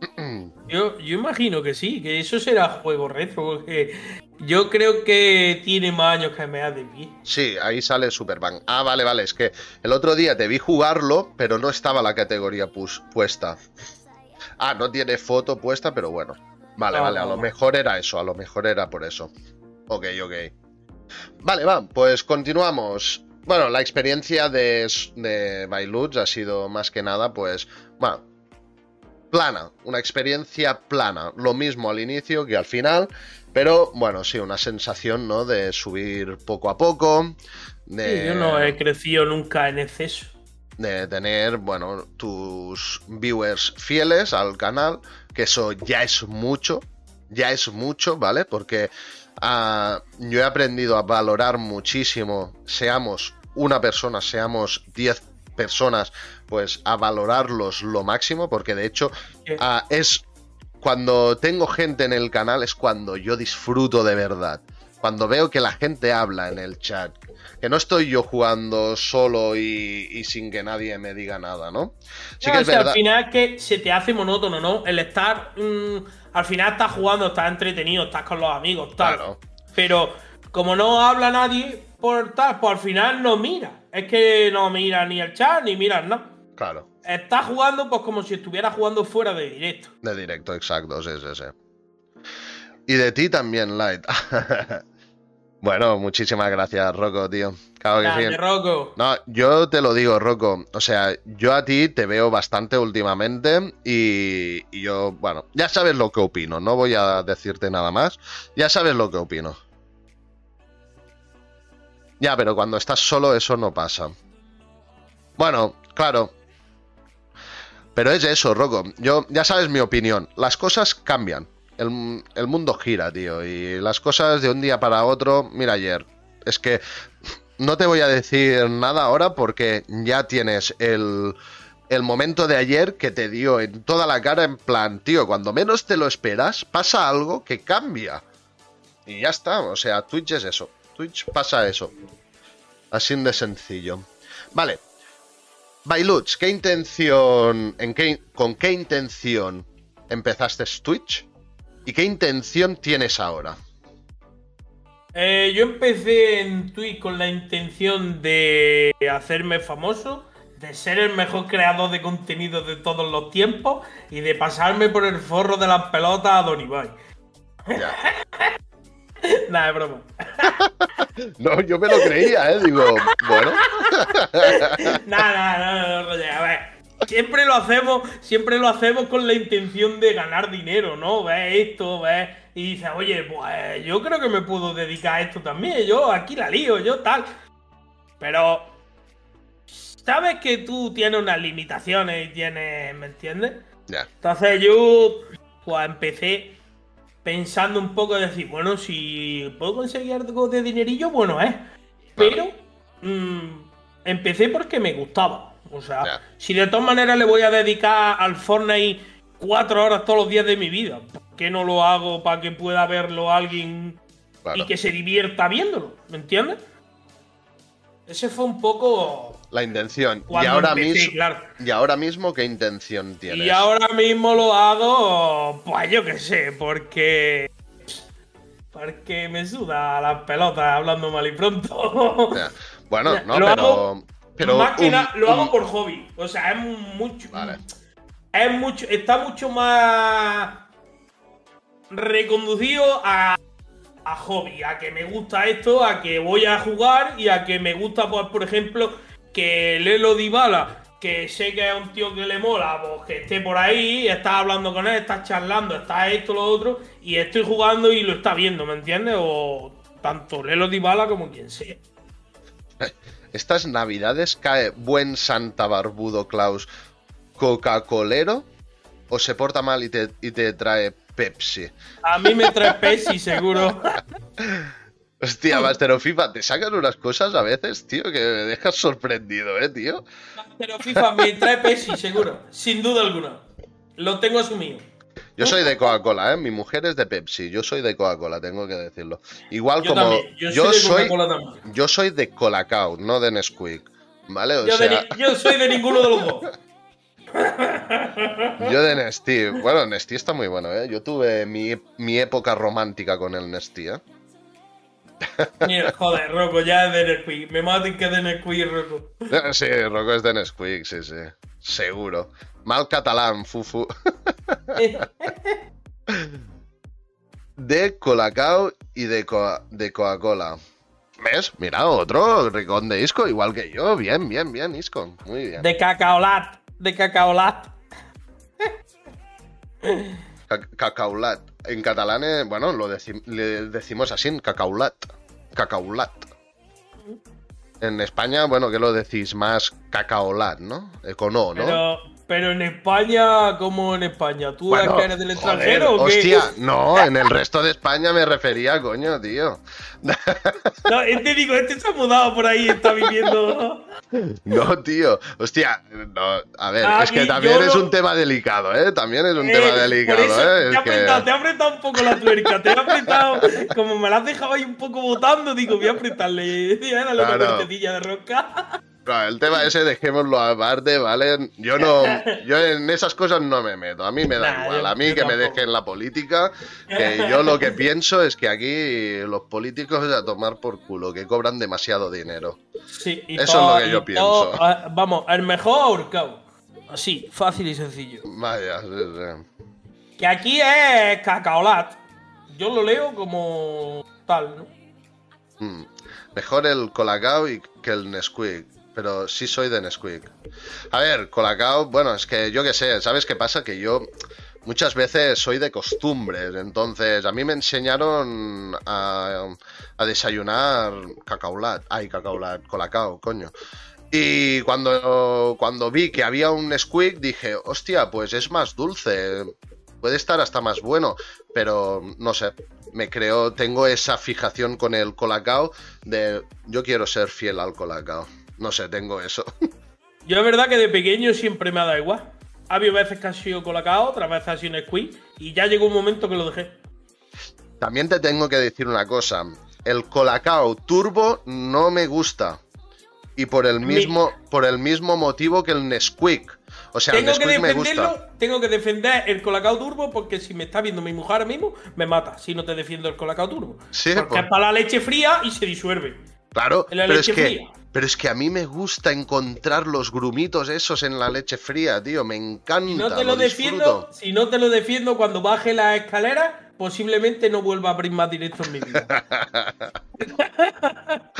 Yo, yo imagino que sí, que eso será juego retro, porque yo creo que tiene más años que me ha de pie.
Sí, ahí sale Superman. Ah, vale, vale, es que el otro día te vi jugarlo, pero no estaba la categoría puesta. Ah, no tiene foto puesta, pero bueno. Vale,
No,
vale, a lo
no.
mejor era eso, a lo mejor era por eso. Ok, ok. Vale, va, pues continuamos. Bueno, la experiencia de, de Bailuts ha sido más que nada, pues, bueno, plana, una experiencia plana, lo mismo al inicio que al final, pero bueno, sí, una sensación, ¿no? De subir poco a poco, de,
Sí, yo no he crecido nunca en exceso.
de tener, bueno, tus viewers fieles al canal, que eso ya es mucho, ya es mucho, ¿vale? Porque ah, yo he aprendido a valorar muchísimo, seamos una persona, seamos 10 personas, pues a valorarlos lo máximo, porque de hecho ah, es cuando tengo gente en el canal es cuando yo disfruto de verdad. Cuando veo que la gente habla en el chat. Que no estoy yo jugando solo y, y sin que nadie me diga nada, ¿no? Sí
No,
que
o
es
sea,
verdad.
Al final es que se te hace monótono, ¿no? El estar. mm, al final estás jugando, estás entretenido, estás con los amigos, tal.
Claro.
Pero como no habla nadie por tal, pues al final no mira. Es que no mira ni el chat ni mira nada.
Claro.
Estás jugando pues como si estuviera jugando fuera de directo.
De directo, exacto, sí, sí, sí. Y de ti también, Light. bueno, muchísimas gracias, Rocco, tío. Claro que sí.
Rocco.
No, yo te lo digo, Rocco. O sea, yo a ti te veo bastante últimamente y, y yo, bueno, ya sabes lo que opino. No voy a decirte nada más. Ya sabes lo que opino. Ya, pero cuando estás solo eso no pasa. Bueno, claro. Pero es eso, Rocco. Yo, ya sabes mi opinión. Las cosas cambian. El, el mundo gira, tío. Y las cosas de un día para otro. Mira ayer. Es que no te voy a decir nada ahora porque ya tienes el, el momento de ayer que te dio en toda la cara en plan, tío, cuando menos te lo esperas, pasa algo que cambia. Y ya está, o sea, Twitch es eso. Twitch pasa eso. Así de sencillo. Vale. Bailuts, ¿qué intención, en qué, con qué intención empezaste Twitch? ¿Y qué intención tienes ahora?
Eh, yo empecé en Twitch con la intención de hacerme famoso, de ser el mejor creador de contenido de todos los tiempos y de pasarme por el forro de las pelotas a Don Ibai.
Ya.
Nada, es broma.
No, yo me lo creía, ¿eh? Digo, bueno.
Nada, nada, no, Roger, a ver. Siempre lo hacemos, siempre lo hacemos con la intención de ganar dinero, ¿no? Ves esto, ves. Y dices, oye, pues yo creo que me puedo dedicar a esto también. Yo aquí la lío, yo tal. Pero. Sabes que tú tienes unas limitaciones y tienes. ¿Me entiendes?
Ya.
Entonces yo. Pues empecé pensando un poco de decir, bueno, si puedo conseguir algo de dinerillo, bueno, ¿eh? Pero. mm, empecé porque me gustaba. O sea, si de todas maneras le voy a dedicar al Fortnite cuatro horas todos los días de mi vida, ¿por qué no lo hago para que pueda verlo alguien
Claro.
y que se divierta viéndolo? ¿Me entiendes? Ese fue un poco.
La intención. Y ahora,
empecé,
mismo,
claro.
y ahora mismo, ¿qué intención tienes?
Y ahora mismo lo hago, pues yo qué sé, porque. Porque me suda las pelotas hablando mal y pronto.
Bueno, no,
lo
pero.
hago
pero
Más que nada, lo hago por hobby. O sea, es mucho.
Vale.
Es mucho. Está mucho más. Reconducido a. A hobby, a que me gusta esto, a que voy a jugar y a que me gusta, pues, por ejemplo, que Lelo Dybala, que sé que es un tío que le mola, pues que esté por ahí, estás hablando con él, estás charlando, está esto, lo otro, y estoy jugando y lo está viendo, ¿me entiendes? O tanto Lelo Dybala como quien sea.
Estas navidades cae buen Santa Barbudo Klaus Coca-Colero o se porta mal y te, y te trae Pepsi.
A mí me trae Pepsi, seguro.
Hostia, Master of FIFA, te sacan unas cosas a veces, tío, que me dejas sorprendido, eh, tío.
Pero FIFA me trae Pepsi, seguro. Sin duda alguna. Lo tengo asumido.
Yo soy de Coca-Cola, eh. Mi mujer es de Pepsi. Yo soy de Coca-Cola, tengo que decirlo. Igual
Yo
como
también. Yo,
yo
soy de
soy,
Coca-Cola también.
yo soy de Colacao, no de Nesquik. ¿Vale? O
Yo,
sea,
yo soy de ninguno de los dos.
yo de Nestí. Bueno, Nestí está muy bueno, ¿eh? Yo tuve mi, mi época romántica con el Nestí, ¿eh?
Mira, joder, Rocco, ya es de Nesquik. Me maten que es de Nesquik, Rocco.
Sí, Rocco es de Nesquik, sí, sí. Seguro. Mal catalán, fufu. De Colacao y de, Coa- de Coca-Cola. ¿Ves? Mira, otro ricón de Isco, igual que yo. Bien, bien, bien, Isco. Muy bien.
De cacaolat. De cacaolat.
Ca- Cacaulat. En catalán, eh, bueno, lo deci- le decimos así, cacaulat. Cacaulat. En España, bueno, que lo decís más cacaolat, ¿no? Eh, con O, ¿no?
Pero, pero en España, ¿cómo en España? ¿Tú
Bueno,
que eres del
joder,
extranjero o qué?
Hostia, no, en el resto de España me refería, coño, tío.
No, este digo, este se ha mudado por ahí, está viviendo.
No, tío. Hostia, no, a ver,
Ah,
es que también es
no-
un tema delicado, ¿eh? También es un
Eh,
tema delicado, ¿eh?
te, ha apretado, te ha apretado un poco la tuerca, te ha apretado. Como me la has dejado ahí un poco botando, digo, voy a apretarle. Voy a darle una
Claro.
de rosca.
No, el tema ese dejémoslo aparte, ¿vale? Yo no, yo en esas cosas no me meto. A mí me da
Nah,
igual. A mí que me
tampoco.
dejen la política. Que yo lo que pienso es que aquí los políticos a tomar por culo, que cobran demasiado dinero.
Sí, y
Eso es
todo-
lo que yo
todo-
pienso.
vamos, el mejor ahorcado. Así, fácil y sencillo.
Vaya, sí, sí.
Que aquí es cacaolat. Yo lo leo como tal, ¿no?
Mm. Mejor el Colacao y que el Nesquik. Pero sí soy de Nesquik. A ver, Colacao, bueno, es que yo qué sé, ¿sabes qué pasa? Que yo muchas veces soy de costumbres. Entonces, a mí me enseñaron a, a desayunar cacaulat. Ay, cacaulat, Colacao, coño. Y cuando, cuando vi que había un Nesquik, dije, hostia, pues es más dulce. Puede estar hasta más bueno. Pero no sé, me creo, tengo esa fijación con el Colacao de yo quiero ser fiel al Colacao. No sé, tengo eso.
Yo es verdad que de pequeño siempre me ha dado igual. Ha habido veces que ha sido colacao, otras veces ha sido Nesquik. Y ya llegó un momento que lo dejé.
También te tengo que decir una cosa. El Colacao Turbo no me gusta. Y por el
Mi-
mismo, por el mismo motivo que el Nesquik. O sea, el
Tengo que
Nesquik me gusta.
tengo que defender el colacao turbo porque si me está viendo mi mujer ahora mismo, me mata si no te defiendo el colacao turbo.
Sí,
porque
pues-
es para la leche fría y se disuelve.
Claro,
En la
pero es
leche
que.
fría.
Pero es que a mí me gusta encontrar los grumitos esos en la leche fría, tío. Me encanta.
Si no te lo, defiendo,
disfruto.
si no te lo defiendo cuando baje la escalera, posiblemente no vuelva a abrir más directo en mi vida.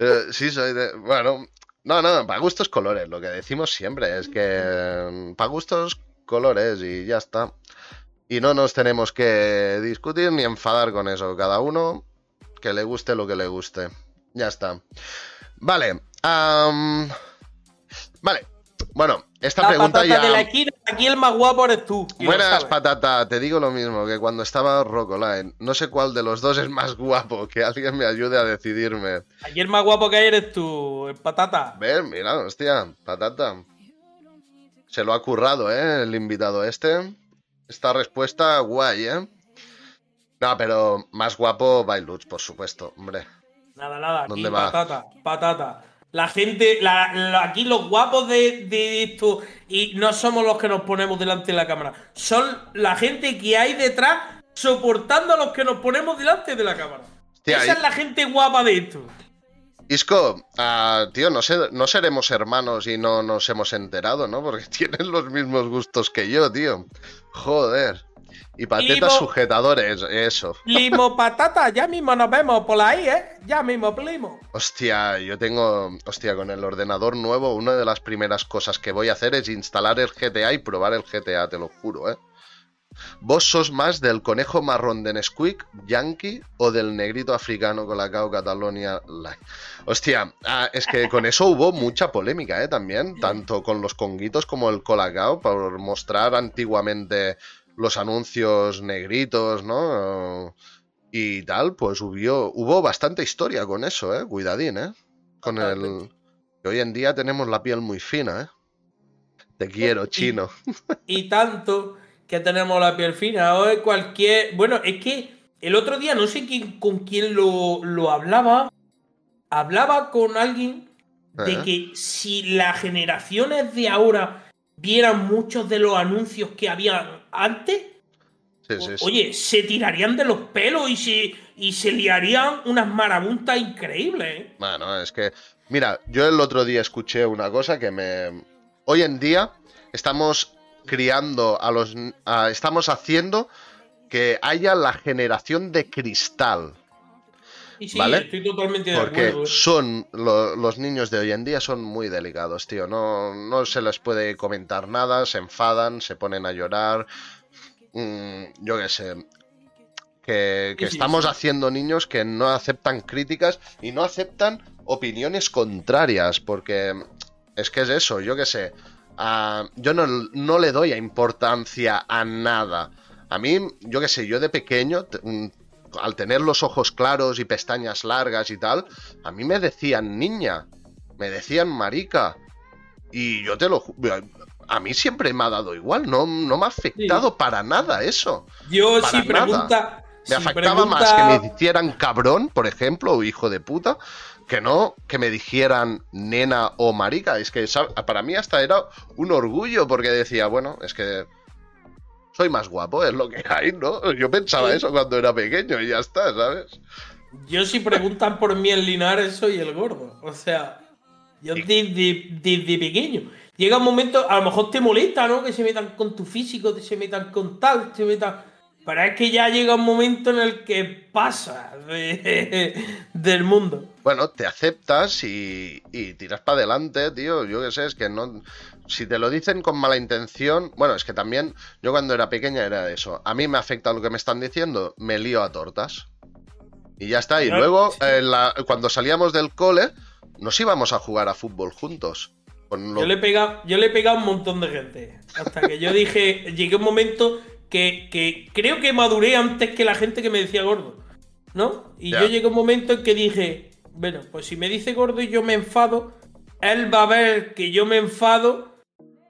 Eh, sí, soy de. Bueno, no, no, para gustos colores. Lo que decimos siempre es que para gustos colores y ya está. Y no nos tenemos que discutir ni enfadar con eso. Cada uno que le guste lo que le guste. Ya está. Vale. am, vale. Bueno, esta
la
pregunta
patata
ya.
de la esquina, aquí el más guapo eres tú.
Buenas, patata. Te digo lo mismo que cuando estaba Rocoline. No sé cuál de los dos es más guapo. Que alguien me ayude a decidirme.
Aquí el más guapo que hay eres tú, el patata.
Ven, mira, hostia, patata. Se lo ha currado, ¿eh? El invitado este. Esta respuesta guay, ¿eh? No, pero más guapo Bailuch, por supuesto, hombre.
Nada, nada, aquí patata, patata. La gente, la- la- aquí los guapos de, de esto, y no somos los que nos ponemos delante de la cámara, son la gente que hay detrás soportando a los que nos ponemos delante de la cámara.
Hostia,
Esa
y-
es la gente guapa de esto.
Isco, ah, tío, no, sé, no seremos hermanos y no nos hemos enterado, ¿no? Porque tienen los mismos gustos que yo, tío. Joder. Y patetas
Limo-
sujetadores, eso.
Limo patata, ya mismo nos vemos por ahí, ¿eh? Ya mismo, primo.
Hostia, yo tengo. Hostia, con el ordenador nuevo, una de las primeras cosas que voy a hacer es instalar el GTA y probar el GTA, te lo juro, ¿eh? ¿Vos sos más del conejo marrón de Nesquik, Yankee o del negrito africano Colacao Catalonia Light? Hostia, ah, es que con eso hubo mucha polémica, ¿eh? También, tanto con los conguitos como el Colacao, por mostrar antiguamente los anuncios negritos, ¿no? Y tal, pues hubo, hubo bastante historia con eso, ¿eh? Cuidadín, ¿eh? Con el... que hoy en día tenemos la piel muy fina, ¿eh? Te quiero, chino.
Y tanto que tenemos la piel fina. Hoy cualquier. Bueno, es que el otro día no sé quién, con quién lo, lo hablaba. Hablaba con alguien de
Eh.
que si las generaciones de ahora vieran muchos de los anuncios que había antes,
Sí,
o-
sí, sí.
oye, se tirarían de los pelos y se, y se liarían unas marabuntas increíbles. ¿eh?
Bueno, es que, mira, yo el otro día escuché una cosa que me... Hoy en día estamos criando a los... a- estamos haciendo que haya la generación de cristal,
Y sí,
¿Vale?
estoy totalmente de
porque
acuerdo. ¿eh?
son lo- los niños de hoy en día son muy delicados, tío. No, no se les puede comentar nada, se enfadan, se ponen a llorar. Mm, yo qué sé. Que, que
Sí,
estamos
sí.
haciendo niños que no aceptan críticas y no aceptan opiniones contrarias, porque es que es eso, yo qué sé. yo no, no le doy importancia a nada. A mí, yo qué sé, yo de pequeño, mm, al tener los ojos claros y pestañas largas y tal, a mí me decían niña, me decían marica. Y yo te lo ju- A mí siempre me ha dado igual, no, no me ha afectado para nada eso.
Yo
para
si
nada.
pregunta.
Me
si
afectaba más que me hicieran cabrón, por ejemplo, o hijo de puta, que no que me dijeran nena o marica. Es que ¿sab- para mí hasta era un orgullo porque decía, bueno, es que soy más guapo, es lo que hay, ¿no? Yo pensaba
Sí.
eso cuando era pequeño y ya está, ¿sabes?
Yo si preguntan por mí en Linares soy el gordo. O sea, yo desde, desde pequeño. Llega un momento, a lo mejor te molesta, ¿no? Que se metan con tu físico, que se metan con tal, se metan... Pero es que ya llega un momento en el que pasa de- del mundo.
Bueno, te aceptas y, y tiras para adelante, tío. Yo qué sé, es que no. Si te lo dicen con mala intención. Bueno, es que también yo cuando era pequeña era eso. A mí me afecta lo que me están diciendo, me lío a tortas. Y ya está. Y luego,
sí.
eh, la- cuando salíamos del cole, nos íbamos a jugar a fútbol juntos. Con lo-
Yo le, he pegado, yo le he pegado a un montón de gente. Hasta que yo dije, llegué un momento que, que creo que maduré antes que la gente que me decía gordo. ¿No? Y yo llegué a un momento en que dije, bueno, pues si me dice gordo y yo me enfado, él va a ver que yo me enfado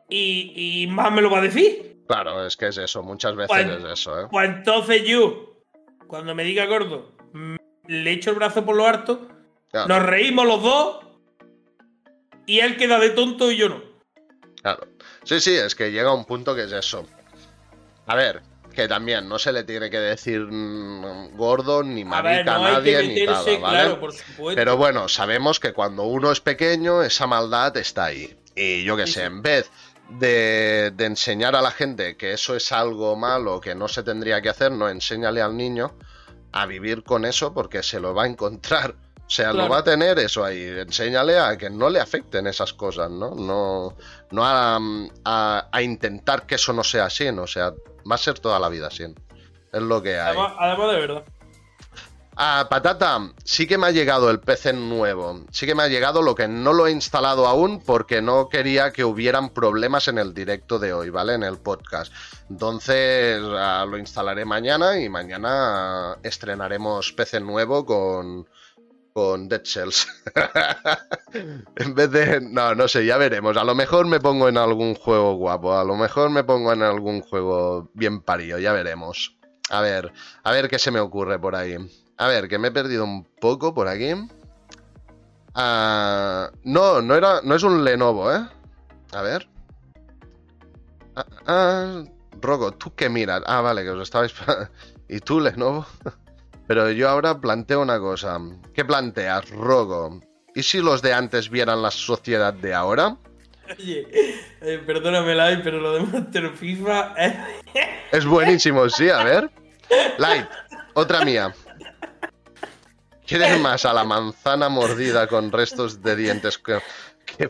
y, y más me lo va a decir.
Claro, es que es eso. Muchas veces es eso, ¿eh?
Pues entonces yo, cuando me diga gordo, mm, le echo el brazo por lo harto,
Claro,
nos reímos los dos y él queda de tonto y yo no.
claro. Sí, sí, es que llega un punto que es eso. A ver, que también no se le tiene que decir mm, gordo ni
A
marica
ver, no
a nadie ni nada, ¿vale?
claro, por supuesto.
Pero bueno, sabemos que cuando uno es pequeño, esa maldad está ahí. Y yo qué
Sí,
sé,
sí.
en vez de, de enseñar a la gente que eso es algo malo, que no se tendría que hacer, no enséñale al niño a vivir con eso porque se lo va a encontrar. O sea, lo va a tener eso ahí. Enséñale a que no le afecten esas cosas, ¿no? No, no a, a- a intentar que eso no sea así, ¿no? O sea, va a ser toda la vida así. Es lo que hay.
además, además de verdad.
Ah, patata, sí que me ha llegado el PC nuevo. Sí que me ha llegado lo que no lo he instalado aún porque no quería que hubieran problemas en el directo de hoy, ¿vale? En el podcast. Entonces ah, lo instalaré mañana y mañana estrenaremos PC nuevo con, con Dead Cells. en vez de... No, no sé, ya veremos. A lo mejor me pongo en algún juego guapo. A lo mejor me pongo en algún juego bien parido. Ya veremos. A ver, a ver qué se me ocurre por ahí. A ver, que me he perdido un poco por aquí. Ah, no, no era, no es un Lenovo, ¿eh? A ver. Ah, ah, Rogo, ¿tú qué miras? Ah, vale, que os estabais... ¿Y tú, Lenovo? Pero yo ahora planteo una cosa. ¿Qué planteas, Rogo? ¿Y si los de antes vieran la sociedad de ahora?
Oye, eh, perdóname, Lai, pero lo de Master FIFA es.
Es buenísimo, sí, a ver. Light, otra mía. ¿Quieres más a la manzana mordida con restos de dientes que,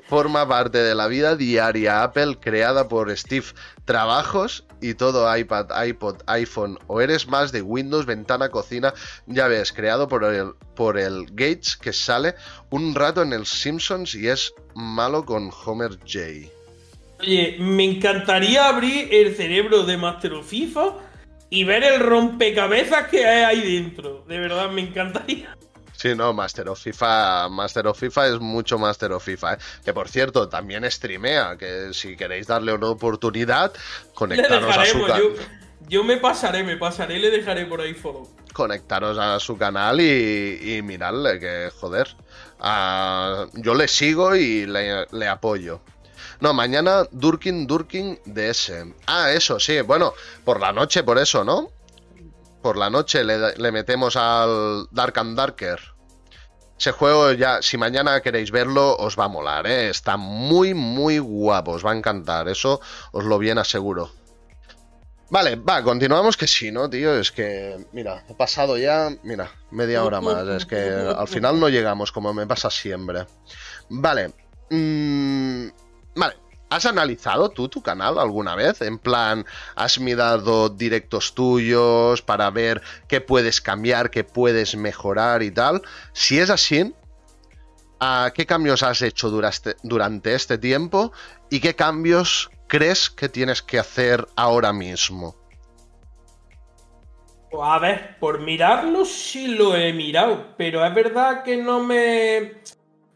forma parte de la vida diaria Apple creada por Steve Trabajos y todo iPad, iPod, iPhone? ¿O eres más de Windows, ventana, cocina? Ya ves, creado por el, por el Gates que sale un rato en el Simpsons y es malo con Homer J.
Oye, me encantaría abrir el cerebro de Master of FIFA y ver el rompecabezas que hay ahí dentro. De verdad, me encantaría.
Sí, no, Master of FIFA, Master of FIFA es mucho Master of FIFA, ¿eh? que por cierto también streamea, que si queréis darle una oportunidad, conectaros a su canal.
yo, yo me pasaré, me pasaré y le dejaré por ahí follow.
conectaros a su canal y, y miradle, que joder. Yo le sigo y le, le apoyo. No, mañana Durkin, Durkin DS. Ah, eso, sí. Bueno, por la noche, por eso, ¿no? Por la noche le, metemos al Dark and Darker. Ese juego ya, si mañana queréis verlo, os va a molar, ¿eh? Está muy, muy guapo, os va a encantar, eso os lo bien aseguro. Vale, va, continuamos que sí, ¿no, tío? Es que, mira, he pasado ya, mira, media hora más. Es que al final no llegamos, como me pasa siempre. Vale. mm, vale. ¿Has analizado tú tu canal alguna vez? En plan, ¿has mirado directos tuyos para ver qué puedes cambiar, qué puedes mejorar y tal? Si es así, ¿a ¿qué cambios has hecho durante este tiempo y qué cambios crees que tienes que hacer ahora mismo?
Pues a ver, por mirarlo sí lo he mirado, pero es verdad que no me.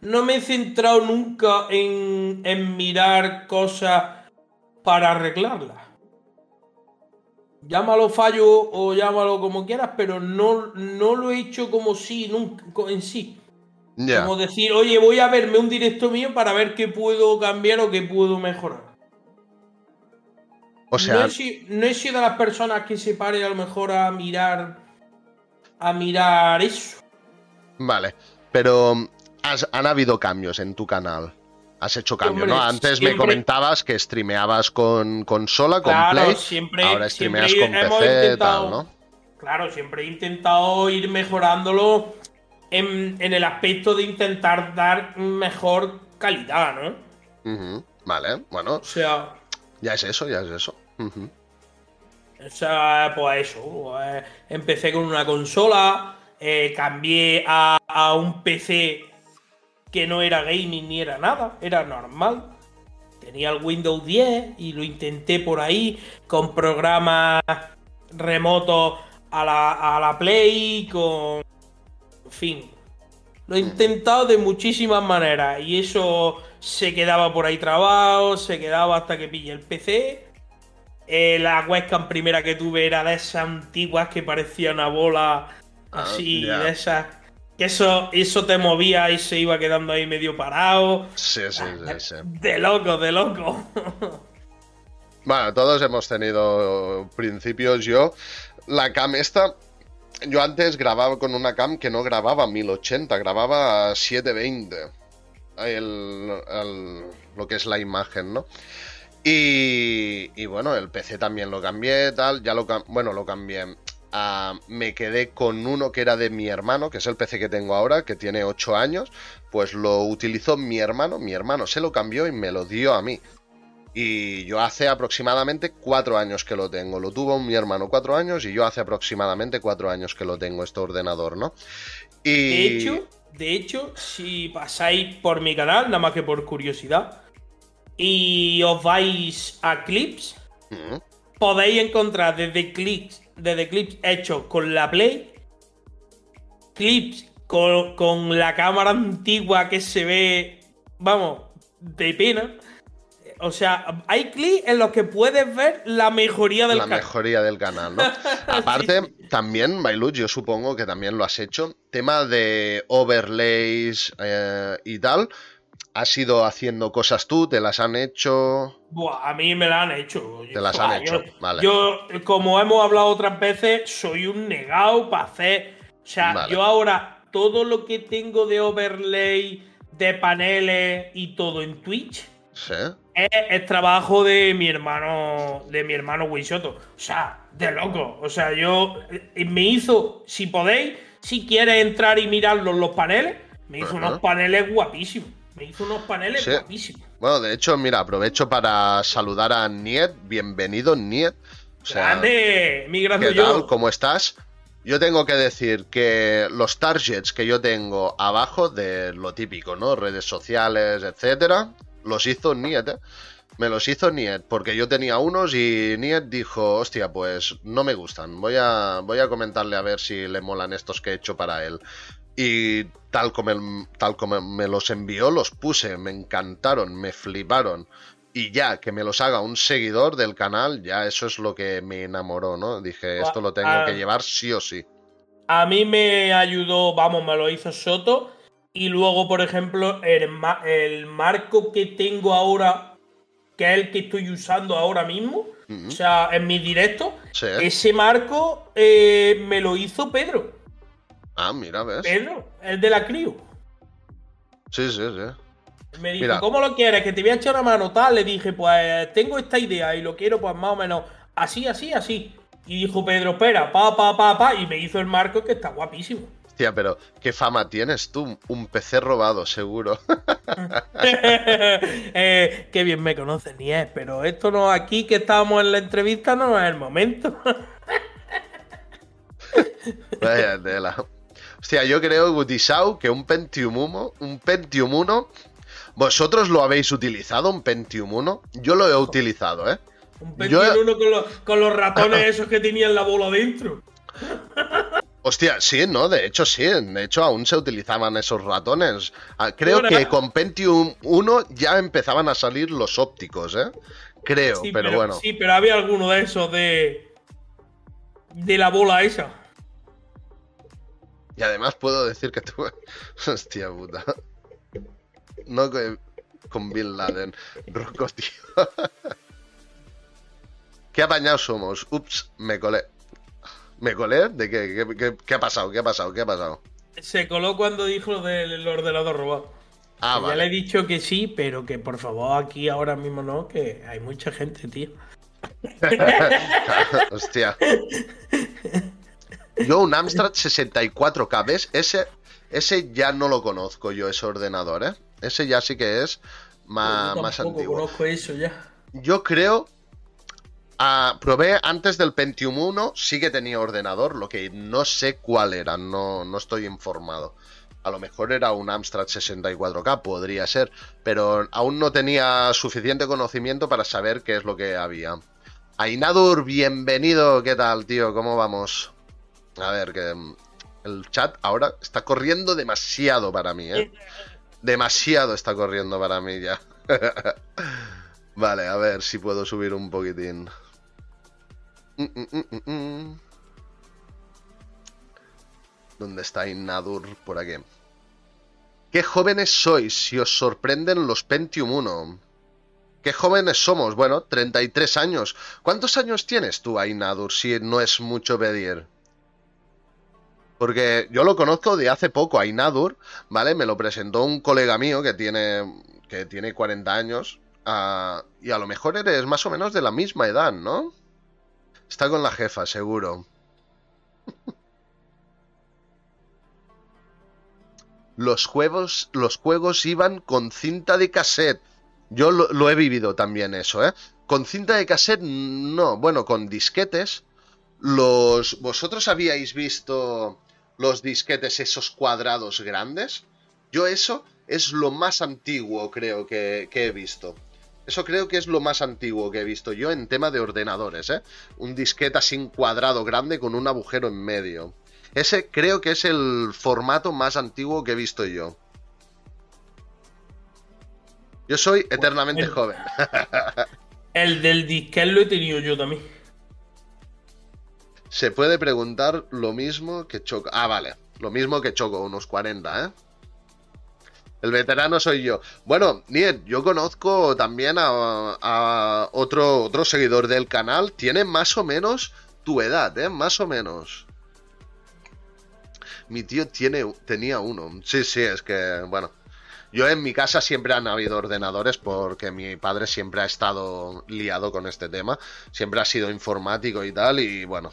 No me he centrado nunca en, en mirar cosas para arreglarlas. Llámalo fallo o llámalo como quieras, pero no, no lo he hecho como si, nunca, en sí. Como decir, oye, voy a verme un directo mío para ver qué puedo cambiar o qué puedo mejorar.
O
no,
sea,
he sido, no he sido de las personas que se pare a lo mejor a mirar. A mirar eso.
vale. Pero has- han habido cambios en tu canal. Has hecho cambios,
Hombre,
¿no? Antes me comentabas que streameabas con consola, con
Claro,
Play.
siempre-
ahora streameas
siempre
con PC,
intentado-
tal, ¿no?
Claro, siempre he intentado ir mejorándolo en, en el aspecto de intentar dar mejor calidad, ¿no?
Vale, bueno,
O sea,
ya es eso, ya es eso.
O sea pues eso. eh, empecé con una consola, eh, cambié a, a un PC que no era gaming ni era nada, era normal. Tenía el Windows 10 y lo intenté por ahí con programas remotos a la, a la Play, con... En fin. Lo he intentado de muchísimas maneras y eso se quedaba por ahí trabado, se quedaba hasta que pillé el PC. Eh, la webcam primera que tuve era de esas antiguas que parecía una bola
Ah,
así, de esas... Que eso, eso te movía y se iba quedando ahí medio parado.
Sí, sí, sí, sí.
De loco, de loco.
Bueno, todos hemos tenido principios. Yo, la cam esta, yo antes grababa con una cam que no grababa 1080, grababa a 720. El, el- lo que es la imagen, ¿no? Y, y bueno, el PC también lo cambié, tal, ya lo bueno, lo cambié. Ah, me quedé con uno que era de mi hermano, que es el PC que tengo ahora, que tiene 8 años, pues lo utilizó mi hermano, mi hermano se lo cambió y me lo dio a mí. Y yo hace aproximadamente cuatro años que lo tengo. Lo tuvo mi hermano cuatro años y yo hace aproximadamente cuatro años que lo tengo, este ordenador, ¿no? Y...
De hecho, de hecho, si pasáis por mi canal, nada más que por curiosidad, y os vais a clips,
Mm,
podéis encontrar desde clips, desde clips hechos con la Play, clips con, con la cámara antigua que se ve, vamos, de pena. O sea, hay clips en los que puedes ver la mejoría del
la
canal.
mejoría del canal, ¿no? Aparte, también, Bailut, yo supongo que también lo has hecho. Tema de overlays eh, y tal. ¿Has ido haciendo cosas tú? ¿Te las han hecho?
Buah, a mí me la han hecho.
Te las han hecho,
yo-
vale.
Yo, como hemos hablado otras veces, soy un negado para hacer. O sea,
Vale.
yo ahora todo lo que tengo de overlay, de paneles y todo en Twitch
Sí.
es, es trabajo de mi hermano, de mi hermano Wishoto. O sea, de loco. O sea, yo eh, me hizo, si podéis, si quieres entrar y mirar los, los paneles, me hizo unos paneles guapísimos. Hizo unos paneles
Sí.
guapísimos.
Bueno, de hecho, mira, aprovecho para saludar a Niet. Bienvenido, Niet. O sea,
Grande, mi grande
¿Qué
yo.
tal? ¿Cómo estás? Yo tengo que decir que los targets que yo tengo abajo de lo típico, ¿no? Redes sociales, etcétera, los hizo Niet, ¿eh? Me los hizo Niet, porque yo tenía unos y Niet dijo, hostia, pues no me gustan. Voy a, voy a comentarle a ver si le molan estos que he hecho para él. Y tal como, el- tal como me los envió, los puse, me encantaron, me fliparon. Y ya, que me los haga un seguidor del canal, ya eso es lo que me enamoró, ¿no? Dije, esto lo tengo
Ah.
que llevar sí o sí.
A mí me ayudó, vamos, me lo hizo Soto. Y luego, por ejemplo, el, el marco que tengo ahora, que es el que estoy usando ahora mismo, o sea, en mi directo, ese marco eh, me lo hizo Pedro.
Ah, mira, ves.
Pedro, el de la CRIO.
Sí, sí, sí.
Me dijo, ¿cómo lo quieres? Que te voy a echar una mano tal. Le dije, pues tengo esta idea y lo quiero, pues más o menos así, así, así. Y dijo Pedro, espera, pa, pa, pa, pa. Y me hizo el marco que está guapísimo.
Hostia, pero ¿qué fama tienes tú? Un PC robado, seguro.
eh, qué bien me conoces, ni es, pero esto no, aquí que estábamos en la entrevista no es el momento.
Vaya tela. Hostia, yo creo, Gutisau, que un Pentium 1, un Pentium 1, ¿vosotros lo habéis utilizado, un Pentium 1? Yo lo he utilizado, ¿eh?
Un Pentium 1 con, los, ratones esos que tenían la bola dentro.
Hostia, sí, no, de hecho sí, de hecho aún se utilizaban esos ratones. Ah, creo que con Pentium 1 ya empezaban a salir los ópticos, ¿eh? Creo, pero, pero, bueno.
Sí, pero había alguno de esos de. de la bola esa.
Y además puedo decir que tuve. Hostia puta. No con Bin Laden. Rocco, tío. ¿Qué apañados somos? Ups, me colé. ¿Me colé? ¿De qué? ¿Qué, ha pasado? ¿Qué ha pasado? ¿Qué ha pasado?
Se coló cuando dijo lo del ordenador robado. Ah, vale. Ya le he dicho que sí, pero que por favor aquí ahora mismo no, que hay mucha gente, tío.
Hostia. Yo un Amstrad 64K, ¿ves? Ese, ese ya no lo conozco yo, ese ordenador, ¿eh? Ese ya sí que es más, yo más antiguo.
conozco eso ya.
Yo creo... Probé antes del Pentium 1, sí que tenía ordenador, lo que no sé cuál era, no, no estoy informado. A lo mejor era un Amstrad 64K, podría ser, pero aún no tenía suficiente conocimiento para saber qué es lo que había. Ainadur, bienvenido, ¿qué tal, tío? ¿Cómo vamos? A ver, que mm, el chat ahora está corriendo demasiado para mí, ¿eh? Demasiado está corriendo para mí ya. vale, a ver si puedo subir un poquitín. Mm, mm, ¿Dónde está Inadur? Por aquí. ¿Qué jóvenes sois si os sorprenden los Pentium 1? ¿Qué jóvenes somos? Bueno, 33 años. ¿Cuántos años tienes tú, Inadur, si no es mucho pedir? Porque yo lo conozco de hace poco, a Inadur, ¿vale? Me lo presentó un colega mío que tiene, que tiene 40 años. Ah, y a lo mejor eres más o menos de la misma edad, ¿no? Está con la jefa, seguro. los juegos, los juegos iban con cinta de cassette. Yo lo, lo, he vivido también eso, ¿eh? Con cinta de cassette, no. Bueno, con disquetes. Los. ¿Vosotros habíais visto los disquetes esos cuadrados grandes. Yo eso es lo más antiguo creo que, he visto. Eso creo que es lo más antiguo que he visto yo en tema de ordenadores, ¿eh? Un disquete así cuadrado grande con un agujero en medio. Ese creo que es el formato más antiguo que he visto yo. Yo soy eternamente joven.
el del disquete lo he tenido yo también.
Se puede preguntar lo mismo que Choco. Ah, vale. Lo mismo que Choco, unos 40, ¿eh? El veterano soy yo. Bueno, Niet, yo conozco también a, otro, otro seguidor del canal. Tiene más o menos tu edad, ¿eh? Más o menos. Mi tío tiene, tenía uno. Sí, sí, es que, bueno. Yo en mi casa siempre han habido ordenadores porque mi padre siempre ha estado liado con este tema. Siempre ha sido informático y tal. Y bueno,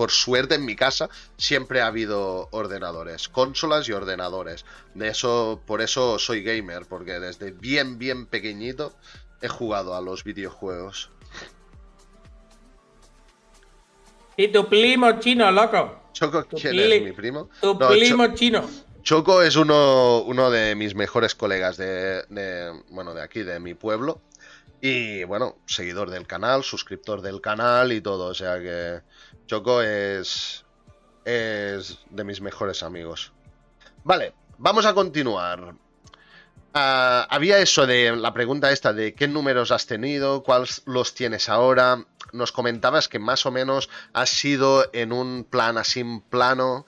por suerte en mi casa siempre ha habido ordenadores, consolas y ordenadores. De eso, por eso soy gamer, porque desde bien, bien pequeñito he jugado a los videojuegos.
Y tu primo chino, loco.
Choco, ¿quién es mi primo?
Tu primo chino.
Choco es uno, uno de mis mejores colegas de, bueno, de aquí, de mi pueblo. Y bueno, seguidor del canal, suscriptor del canal y todo. O sea que Choco es, es de mis mejores amigos. Vale, vamos a continuar. Ah, había eso de la pregunta esta de qué números has tenido, cuáles los tienes ahora. Nos comentabas que más o menos has sido en un plan así plano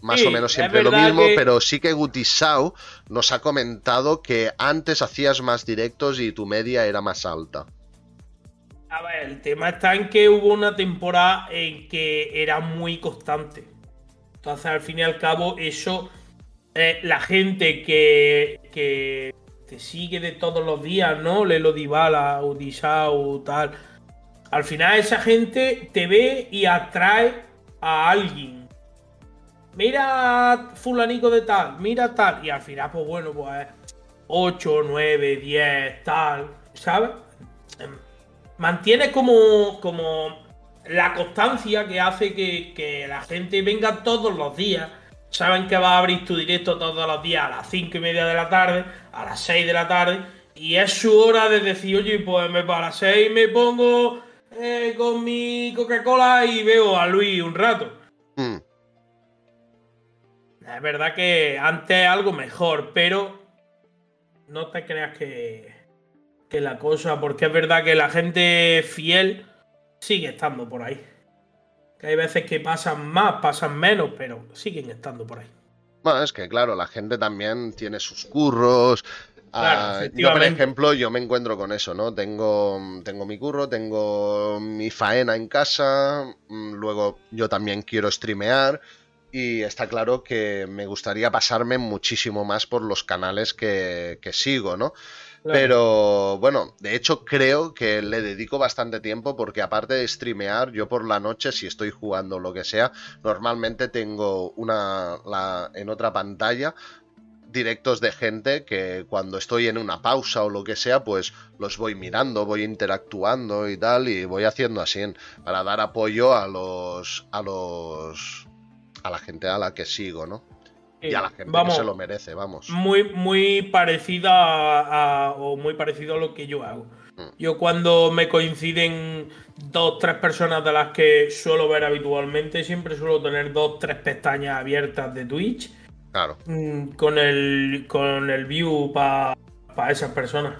más o menos siempre lo mismo, pero sí que Gutisau nos ha comentado que antes hacías más directos y tu media era más alta.
A ver, el tema está en que hubo una temporada en que era muy constante. Entonces, al fin y al cabo, eso, eh, la gente que, que te sigue de todos los días, ¿no? Lelo Dybala, Udisau, tal. Al final esa gente te ve y atrae a alguien. Mira fulanico de tal, mira tal. Y al final, pues bueno, pues 8, 9, 10, tal. ¿Sabes? Mantiene como, como la constancia que hace que, que la gente venga todos los días saben que va a abrir tu directo todos los días a las 5 y media de la tarde, a las 6 de la tarde, y es su hora de decir, oye, pues me para las 6 me pongo eh, con mi Coca-Cola y veo a Luis un rato. Hmm. Es verdad que antes algo mejor, pero no te creas que, que la cosa, porque es verdad que la gente fiel sigue estando por ahí. Que hay veces que pasan más, pasan menos, pero siguen estando por ahí.
Bueno, es que claro, la gente también tiene sus curros. Ah, yo, por ejemplo, yo me encuentro con eso, ¿no? Tengo, tengo mi curro, tengo mi faena en casa, mm, luego yo también quiero streamear y está claro que me gustaría pasarme muchísimo más por los canales que, que sigo, ¿no? Pero bueno, de hecho creo que le dedico bastante tiempo porque aparte de streamear, yo por la noche, si estoy jugando lo que sea, normalmente tengo una en otra pantalla directos de gente que cuando estoy en una pausa o lo que sea, pues los voy mirando, voy interactuando y tal, y voy haciendo así para dar apoyo a los a los a la gente a la que sigo, ¿no? Y a la gente que se lo merece, vamos.
Muy, muy parecida a, o muy parecido a lo que yo hago. Mm. Yo cuando me coinciden dos, tres personas de las que suelo ver habitualmente, siempre suelo tener dos, tres pestañas abiertas de Twitch.
Claro.
Mm, con el, con el view para esas personas.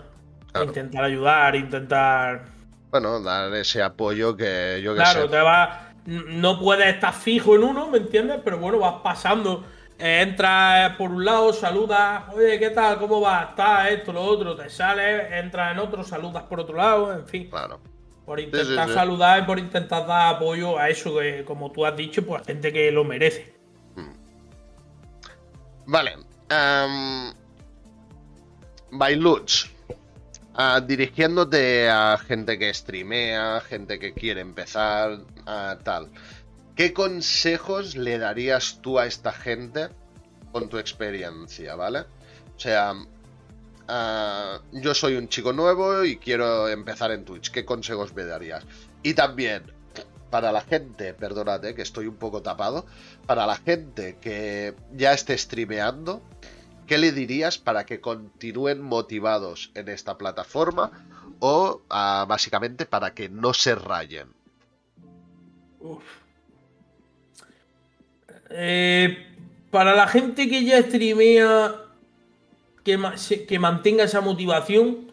Intentar ayudar, intentar.
Bueno, dar ese apoyo que yo que
Claro, te va. No puedes estar fijo en uno, ¿me entiendes? Pero bueno, vas pasando Entra por un lado, saludas, oye, ¿qué tal? ¿Cómo va? Está esto, lo otro, te sales, entras en otro, saludas por otro lado, en fin.
Claro.
Por intentar saludar y por intentar dar apoyo a eso que, como tú has dicho, pues gente que lo merece. Hmm.
Vale. Um, Bailuch. Ah, dirigiéndote a gente que streamea, gente que quiere empezar, a tal. ¿Qué consejos le darías tú a esta gente con tu experiencia, ¿vale? O sea, ah, yo soy un chico nuevo y quiero empezar en Twitch. ¿Qué consejos me darías? Y también, para la gente, perdónate que estoy un poco tapado, para la gente que ya esté streameando, ¿qué le dirías para que continúen motivados en esta plataforma o ah, básicamente para que no se rayen? Uf.
Eh, para la gente que ya streamea, que, mantenga esa motivación,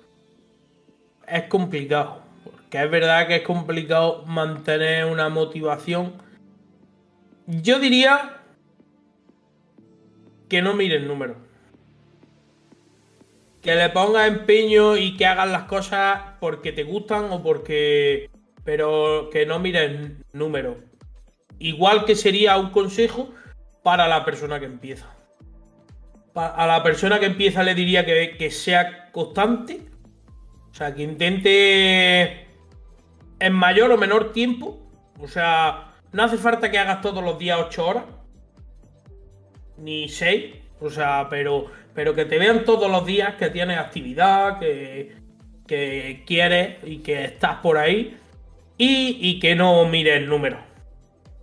es complicado. Porque es verdad que es complicado mantener una motivación. Yo diría que no miren números. Que le pongas empeño y que hagas las cosas porque te gustan o porque. Pero que no miren números. Igual que sería un consejo para la persona que empieza. A la persona que empieza le diría que, sea constante. O sea, que intente en mayor o menor tiempo. O sea, no hace falta que hagas todos los días 8 horas. Ni 6. O sea, pero, pero que te vean todos los días que tienes actividad, que, que quieres y que estás por ahí. Y, y que no mires el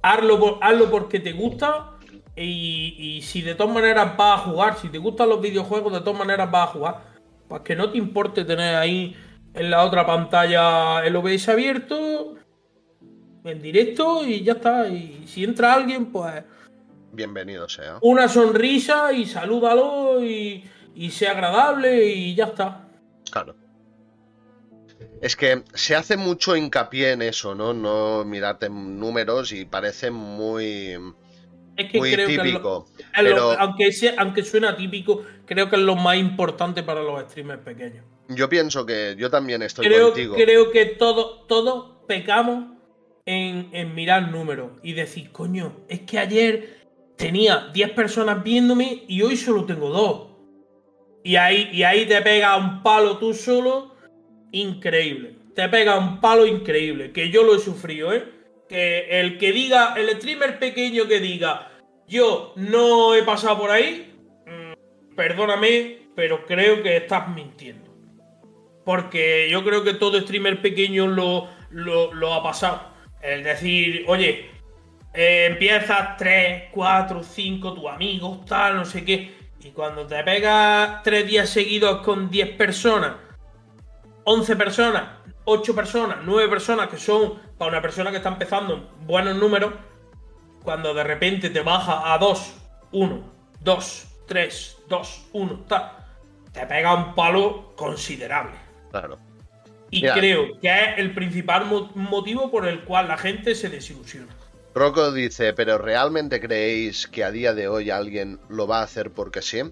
hazlo, hazlo porque te gusta y, si de todas maneras vas a jugar, si te gustan los videojuegos, de todas maneras vas a jugar. Pues que no te importe tener ahí en la otra pantalla el OBS abierto, en directo y ya está. Y si entra alguien, pues...
Bienvenido sea.
Una sonrisa y salúdalo y, y sea agradable y ya está.
Claro. Es que se hace mucho hincapié en eso, ¿no? No mirarte números y parece muy.
Es que
muy
creo que es lo-
típico.
lo-
pero
aunque, sea, aunque suena típico, creo que es lo más importante para los streamers pequeños.
yo pienso que yo también estoy
Creo,
contigo.
creo que todos todos pecamos en, en mirar números y decir, coño, es que ayer tenía 10 personas viéndome y hoy solo tengo dos. Y ahí, y ahí te pega un palo tú solo, increíble. Te pega un palo increíble, que yo lo he sufrido, ¿eh? Que el que diga, el streamer pequeño que diga, yo no he pasado por ahí, mm, perdóname, pero creo que estás mintiendo. Porque yo creo que todo streamer pequeño lo, lo, ha pasado. Es decir, oye, eh, empiezas 3, 4, 5, tus amigos, tal, no sé qué. Y cuando te pegas 3 días seguidos con 10 personas, 11 personas, 8 personas, 9 personas, que son para una persona que está empezando buenos números, cuando de repente te baja a 2, 1, 2, 3, 2, 1, tal, te pega un palo considerable.
Claro.
Y
Mira.
creo que es el principal mo- motivo por el cual la gente se desilusiona.
Rocco dice, ¿pero realmente creéis que a día de hoy alguien lo va a hacer porque sí?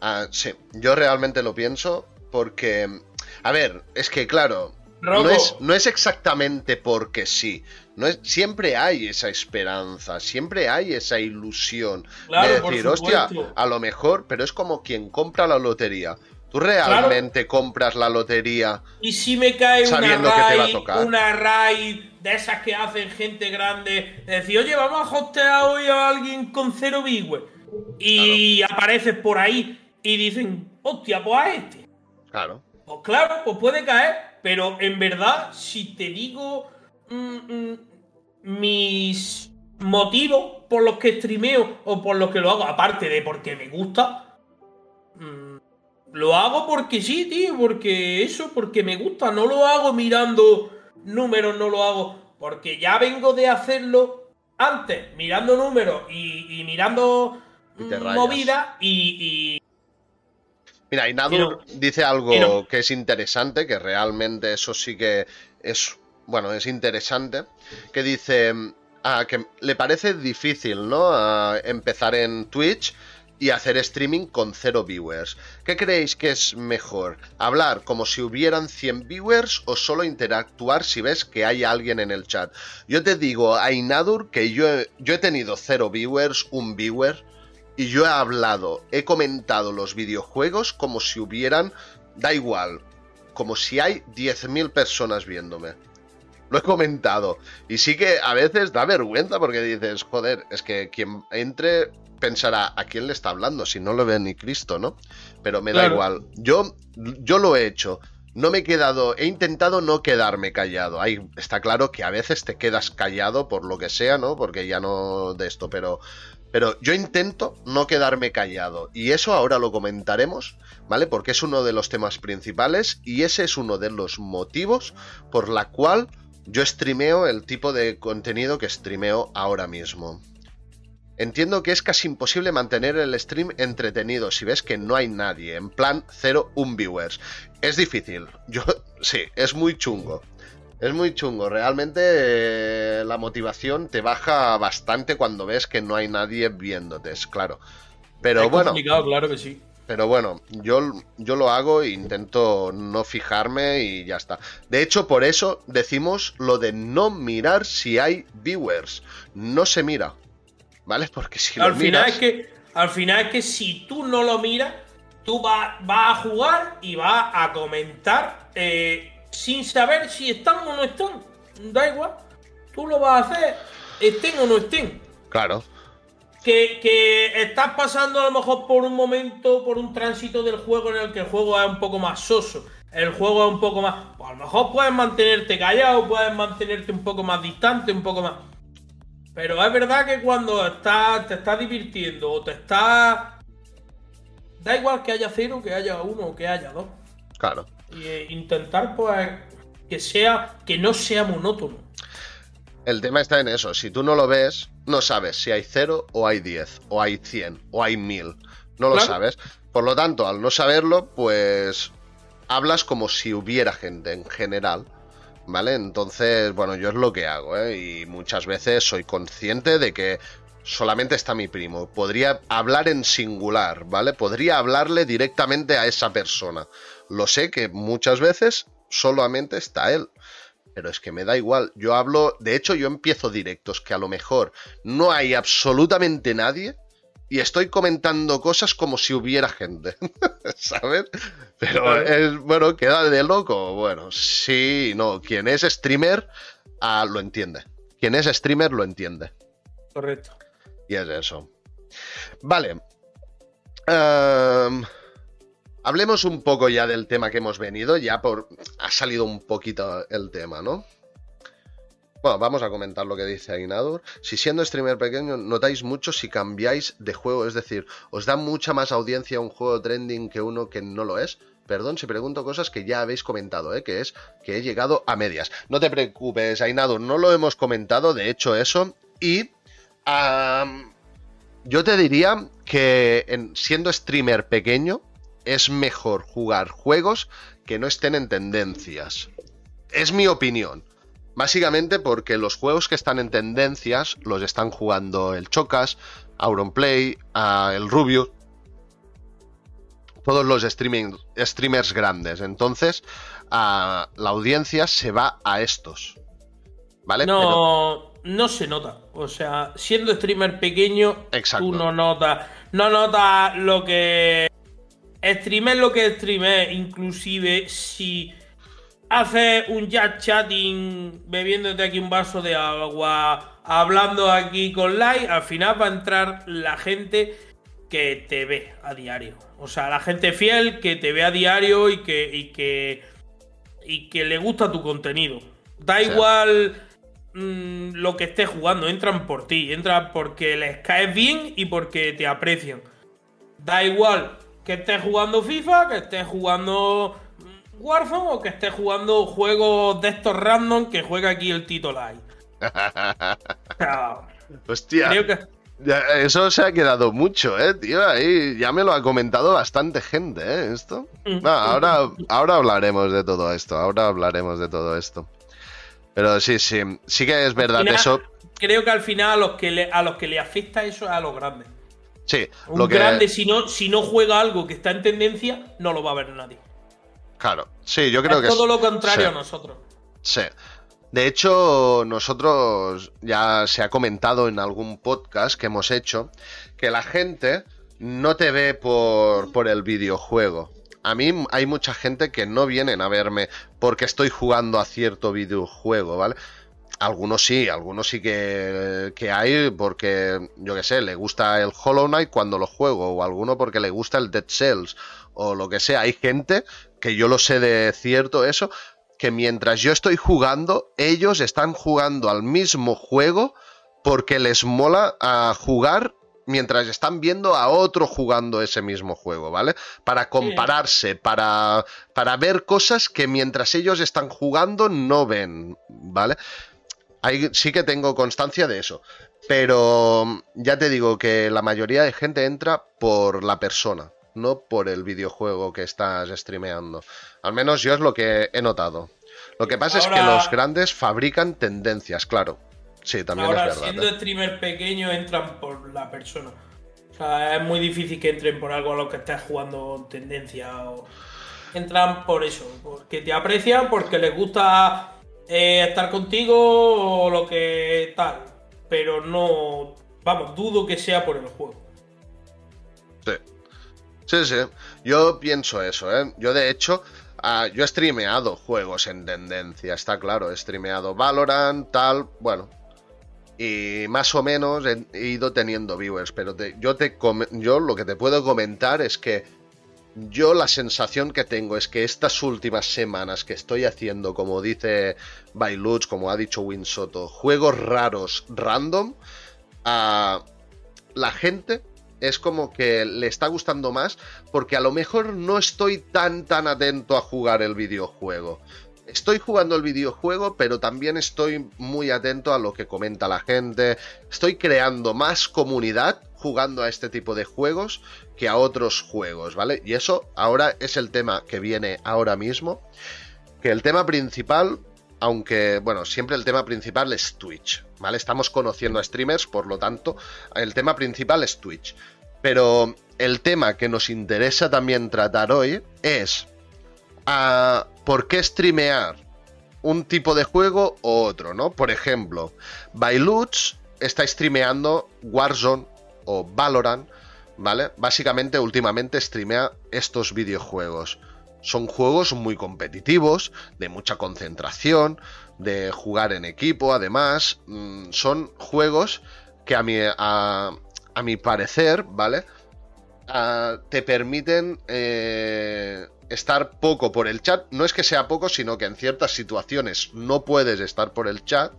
Ah, sí, yo realmente lo pienso porque... A ver, es que claro, no es, no es exactamente porque sí. No es, siempre hay esa esperanza, siempre hay esa ilusión
Claro,
de decir, hostia, a lo mejor, pero es como quien compra la lotería. ¿Tú realmente compras la lotería?
Y si me cae una
Sabiendo que te va a
raid,
tocar.
una raid de esas que hacen gente grande, de decir, oye, vamos a hostear hoy a alguien con cero bigüe. Y apareces por ahí y dicen, hostia, pues a este.
Claro.
Pues claro, pues puede caer, pero en verdad, si te digo mm, mm, mis motivos por los que streameo o por los que lo hago, aparte de porque me gusta, mm, lo hago porque sí, tío, porque eso, porque me gusta, no lo hago mirando números, no lo hago porque ya vengo de hacerlo antes, mirando números y, y mirando movidas y- y,
Mira, Inadur
no-
dice algo
no.
que es interesante, que realmente eso sí que es, bueno, es interesante, que dice ah, que le parece difícil, ¿no? Ah, empezar en Twitch y hacer streaming con cero viewers. ¿Qué creéis que es mejor? ¿Hablar como si hubieran 100 viewers o solo interactuar si ves que hay alguien en el chat? Yo te digo a Inadur que yo yo he tenido cero viewers, un viewer, y yo he hablado, he comentado los videojuegos como si hubieran, da igual, como si hay 10.000 personas viéndome. Lo he comentado. Y sí que a veces da vergüenza porque dices, joder, es que quien entre pensará a quién le está hablando si no lo ve ni Cristo, ¿no? Pero me da
Claro.
igual. Yo, yo lo he hecho. No me he quedado, he intentado no quedarme callado. Ahí está claro que a veces te quedas callado por lo que sea, ¿no? Porque ya no de esto, pero pero yo intento no quedarme callado. Y eso ahora lo comentaremos, ¿vale? Porque es uno de los temas principales y ese es uno de los motivos por la cual yo streameo el tipo de contenido que streameo ahora mismo. Entiendo que es casi imposible mantener el stream entretenido si ves que no hay nadie, en plan 0, un viewers. Es difícil, yo sí, es muy chungo. Es muy chungo, realmente eh, la motivación te baja bastante cuando ves que no hay nadie viéndote, es claro. Pero
es
bueno,
claro que sí.
pero bueno, yo, yo lo hago e intento no fijarme y ya está. De hecho, por eso decimos lo de no mirar si hay viewers. No se mira, ¿vale? Porque si
al
lo
final
miras...
es que al final es que si tú no lo miras tú vas vas a jugar y vas a comentar eh, sin saber si están o no están da igual tú lo vas a hacer estén o no estén
Claro,
que, que estás pasando a lo mejor por un momento por un tránsito del juego en el que el juego es un poco más soso el juego es un poco más pues a lo mejor puedes mantenerte callado puedes mantenerte un poco más distante un poco más pero es verdad que cuando estás, te estás divirtiendo o te estás. Da igual que haya cero, que haya uno o que haya dos.
claro.
Y eh, intentar, pues, que sea. que no sea monótono.
El tema está en eso. Si tú no lo ves, no sabes si hay 0 o hay 10, o hay 100, o hay 1000. No lo sabes. Por lo tanto, al no saberlo, pues hablas como si hubiera gente en general. ¿Vale? Entonces, bueno, yo es lo que hago, ¿eh? Y muchas veces soy consciente de que solamente está mi primo. Podría hablar en singular, ¿vale? Podría hablarle directamente a esa persona. Lo sé que muchas veces solamente está él. Pero es que me da igual. Yo hablo, de hecho yo empiezo directos, que a lo mejor no hay absolutamente nadie y estoy comentando cosas como si hubiera gente, ¿sabes? Pero es, bueno, queda de loco. Bueno, sí, no, quien es streamer ah, lo entiende. Quien es streamer lo entiende.
Correcto.
Y es eso. Vale. Em, hablemos un poco ya del tema que hemos venido. Ya por. Ha salido un poquito el tema, ¿no? Bueno, vamos a comentar lo que dice Ainadur. Si siendo streamer pequeño notáis mucho si cambiáis de juego, es decir, os da mucha más audiencia un juego trending que uno que no lo es. Perdón si pregunto cosas que ya habéis comentado, ¿eh? que es que he llegado a medias. No te preocupes, Ainadur, no lo hemos comentado, de hecho eso. Y yo te diría que siendo streamer pequeño es mejor jugar juegos que no estén en tendencias. Es mi opinión. Básicamente porque los juegos que están en tendencias los están jugando el Chocas, Auronplay, el Rubio, todos los streamers grandes. Entonces, la audiencia se va a estos. ¿Vale?
No, no se nota. O sea, siendo streamer pequeño, tú no notas. No notas lo que. Streamer lo que streamer, inclusive si haces un chat chatting bebiéndote aquí un vaso de agua, hablando aquí con live, al final va a entrar la gente que te ve a diario. O sea, la gente fiel que te ve a diario y que, y que, y que le gusta tu contenido. Da igual Mm, lo que estés jugando, entran por ti, entran porque les caes bien y porque te aprecian. Da igual que estés jugando FIFA, que estés jugando mm, Warzone o que estés jugando juegos de estos random que juega aquí el Tito Live.
Hostia. eso se ha quedado mucho, eh, tío. Ahí ya me lo ha comentado bastante gente, eh, esto. Mm. ahora, ahora hablaremos de todo esto. Ahora hablaremos de todo esto. Pero sí, sí, sí que es verdad eso.
Creo que al final a los que le, a los que le afecta eso es a los grandes.
Sí,
un lo grande, si no, si no juega algo que está en tendencia, no lo va a ver nadie.
Claro, sí, yo creo
es
que
todo lo contrario a nosotros.
Sí. De hecho, nosotros ya se ha comentado en algún podcast que hemos hecho que la gente no te ve por, por el videojuego a mí hay mucha gente que no vienen a verme porque estoy jugando a cierto videojuego, ¿vale? Algunos sí, algunos sí que, que hay porque, yo qué sé, le gusta el Hollow Knight cuando lo juego, o alguno porque le gusta el Dead Cells, o lo que sea. Hay gente que yo lo sé de cierto eso, que mientras yo estoy jugando, ellos están jugando al mismo juego porque les mola a jugar mientras están viendo a otro jugando ese mismo juego, ¿vale? Para compararse, para, para ver cosas que mientras ellos están jugando no ven, ¿vale? Ahí sí que tengo constancia de eso. Pero ya te digo que la mayoría de gente entra por la persona, no por el videojuego que estás streameando. Al menos yo es lo que he notado. Lo que pasa es que los grandes fabrican tendencias, claro. Sí, también
Ahora,
es verdad.
Siendo ¿eh? streamer pequeño, entran por la persona. O sea, es muy difícil que entren por algo a lo que estés jugando tendencia. O... Entran por eso, porque te aprecian, porque les gusta eh, estar contigo o lo que tal. Pero no. Vamos, dudo que sea por el juego.
Sí. Sí, sí. Yo pienso eso, ¿eh? Yo de hecho. Ah, yo he streameado juegos en tendencia, está claro. He streameado Valorant, tal. Bueno, y más o menos he, ido teniendo viewers, pero yo, te yo lo que te puedo comentar es que yo la sensación que tengo es que estas últimas semanas que estoy haciendo, como dice Bailuch, como ha dicho Winsoto, juegos raros random, a la gente es como que le está gustando más porque a lo mejor no estoy tan tan atento a jugar el videojuego estoy jugando el videojuego, pero también estoy muy atento a lo que comenta la gente. Estoy creando más comunidad jugando a este tipo de juegos que a otros juegos, ¿vale? Y eso ahora es el tema que viene ahora mismo. Que el tema principal aunque, bueno, siempre el tema principal es Twitch, ¿vale? Estamos conociendo a streamers, por lo tanto, el tema principal es Twitch. Pero el tema que nos interesa también tratar hoy es ah, por qué streamear un tipo de juego o otro, ¿no? Por ejemplo, Bailuch está streameando Warzone o Valorant, ¿vale? Básicamente, últimamente streamea estos videojuegos. Son juegos muy competitivos, de mucha concentración, de jugar en equipo, además. Mm, son juegos que a mi, a, mi parecer, ¿vale? Ah, te permiten eh, estar poco por el chat. No es que sea poco, sino que en ciertas situaciones no puedes estar por el chat.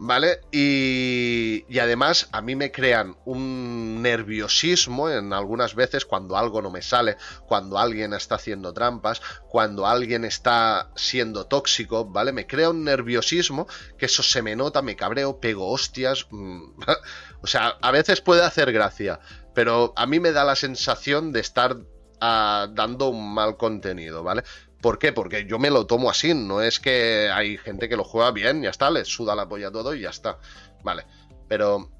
¿Vale? Y, y, además a mí me crean un nerviosismo en algunas veces cuando algo no me sale, cuando alguien está haciendo trampas, cuando alguien está siendo tóxico, ¿vale? Me crea un nerviosismo que eso se me nota, me cabreo, pego hostias. Mm, o sea, a veces puede hacer gracia, pero a mí me da la sensación de estar ah, dando un mal contenido, ¿vale? ¿Por qué? Porque yo me lo tomo así, no es que hay gente que lo juega bien, ya está, le suda la polla todo y ya está. Vale, pero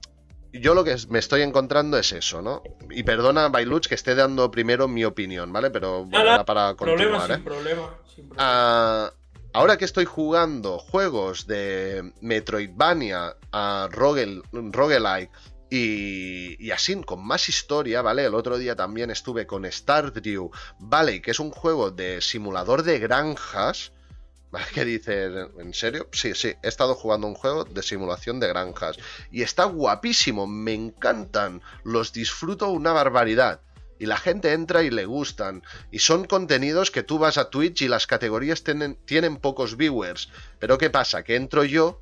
yo lo que me estoy encontrando es eso, ¿no? Y perdona, Bailuch, que esté dando primero mi opinión, ¿vale? Pero bueno, para continuar,
problema,
¿eh?
Sin problema, sin problema.
Ah, ahora que estoy jugando juegos de Metroidvania, a roguelike y, así, con más historia, ¿vale? El otro día también estuve con Stardew Valley, que es un juego de simulador de granjas. ¿Vale? ¿Qué dices? ¿En serio? Sí, sí, he estado jugando un juego de simulación de granjas. Y está guapísimo, me encantan, los disfruto una barbaridad. Y la gente entra y le gustan. Y son contenidos que tú vas a Twitch y las categorías tienen, tienen pocos viewers. Pero ¿qué pasa? Que entro yo,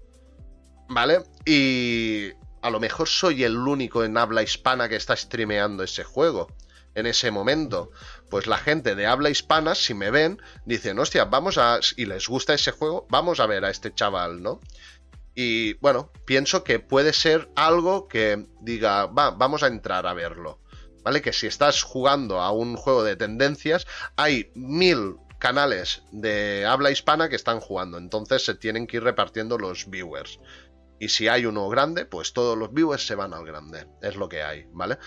¿vale? Y a lo mejor soy el único en habla hispana que está streameando ese juego en ese momento. Pues la gente de habla hispana, si me ven, dicen, hostia, vamos a. y les gusta ese juego, vamos a ver a este chaval, ¿no? Y bueno, pienso que puede ser algo que diga, va, vamos a entrar a verlo. ¿Vale? Que si estás jugando a un juego de tendencias, hay mil canales de habla hispana que están jugando. Entonces se tienen que ir repartiendo los viewers. Y si hay uno grande, pues todos los viewers se van al grande. Es lo que hay, ¿vale?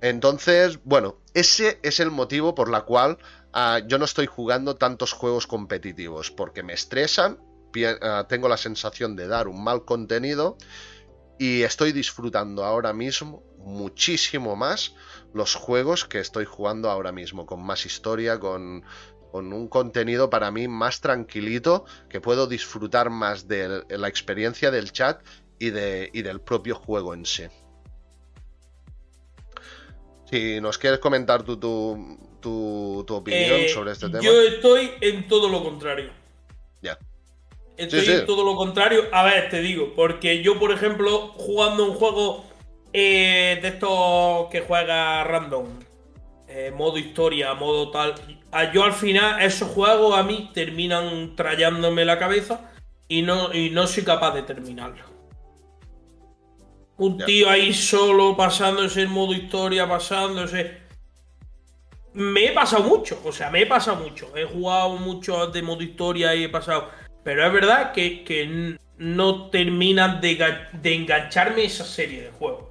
Entonces, bueno, ese es el motivo por la cual ah, yo no estoy jugando tantos juegos competitivos, porque me estresan, ah, tengo la sensación de dar un mal contenido y estoy disfrutando ahora mismo muchísimo más los juegos que estoy jugando ahora mismo, con más historia, con con un contenido para mí más tranquilito, que puedo disfrutar más de la experiencia del chat y, de, del propio juego en sí. Si nos quieres comentar tu, tu, opinión eh, sobre este tema.
Yo estoy en todo lo contrario.
Ya.
Estoy en todo lo contrario. A ver, te digo, porque yo, por ejemplo, jugando un juego eh, de estos que juega random, eh, modo historia, modo tal, yo al final esos juegos a mí terminan trayándome la cabeza y no, y no soy capaz de terminarlo. Un tío ahí solo pasándose el modo historia, pasándose. Me he pasado mucho, o sea, me he pasado mucho. He jugado mucho de modo historia y he pasado. Pero es verdad que, no terminan de, de engancharme esa serie de juegos.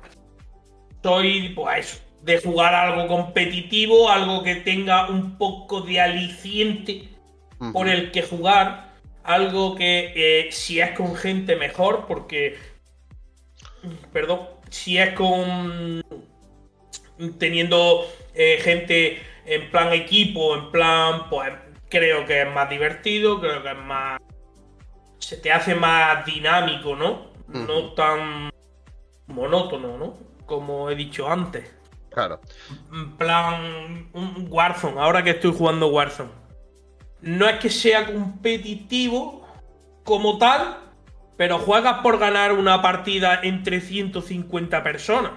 Soy, pues eso, de jugar algo competitivo, algo que tenga un poco de aliciente por el que jugar, algo que eh, si es con gente mejor, porque, perdón, si es con teniendo eh, gente en plan equipo, en plan, pues creo que es más divertido, creo que es más, se te hace más dinámico, ¿no? No tan monótono, ¿no? Como he dicho antes.
Claro.
En plan, un Warzone, ahora que estoy jugando Warzone. No es que sea competitivo como tal, pero juegas por ganar una partida entre 150 personas.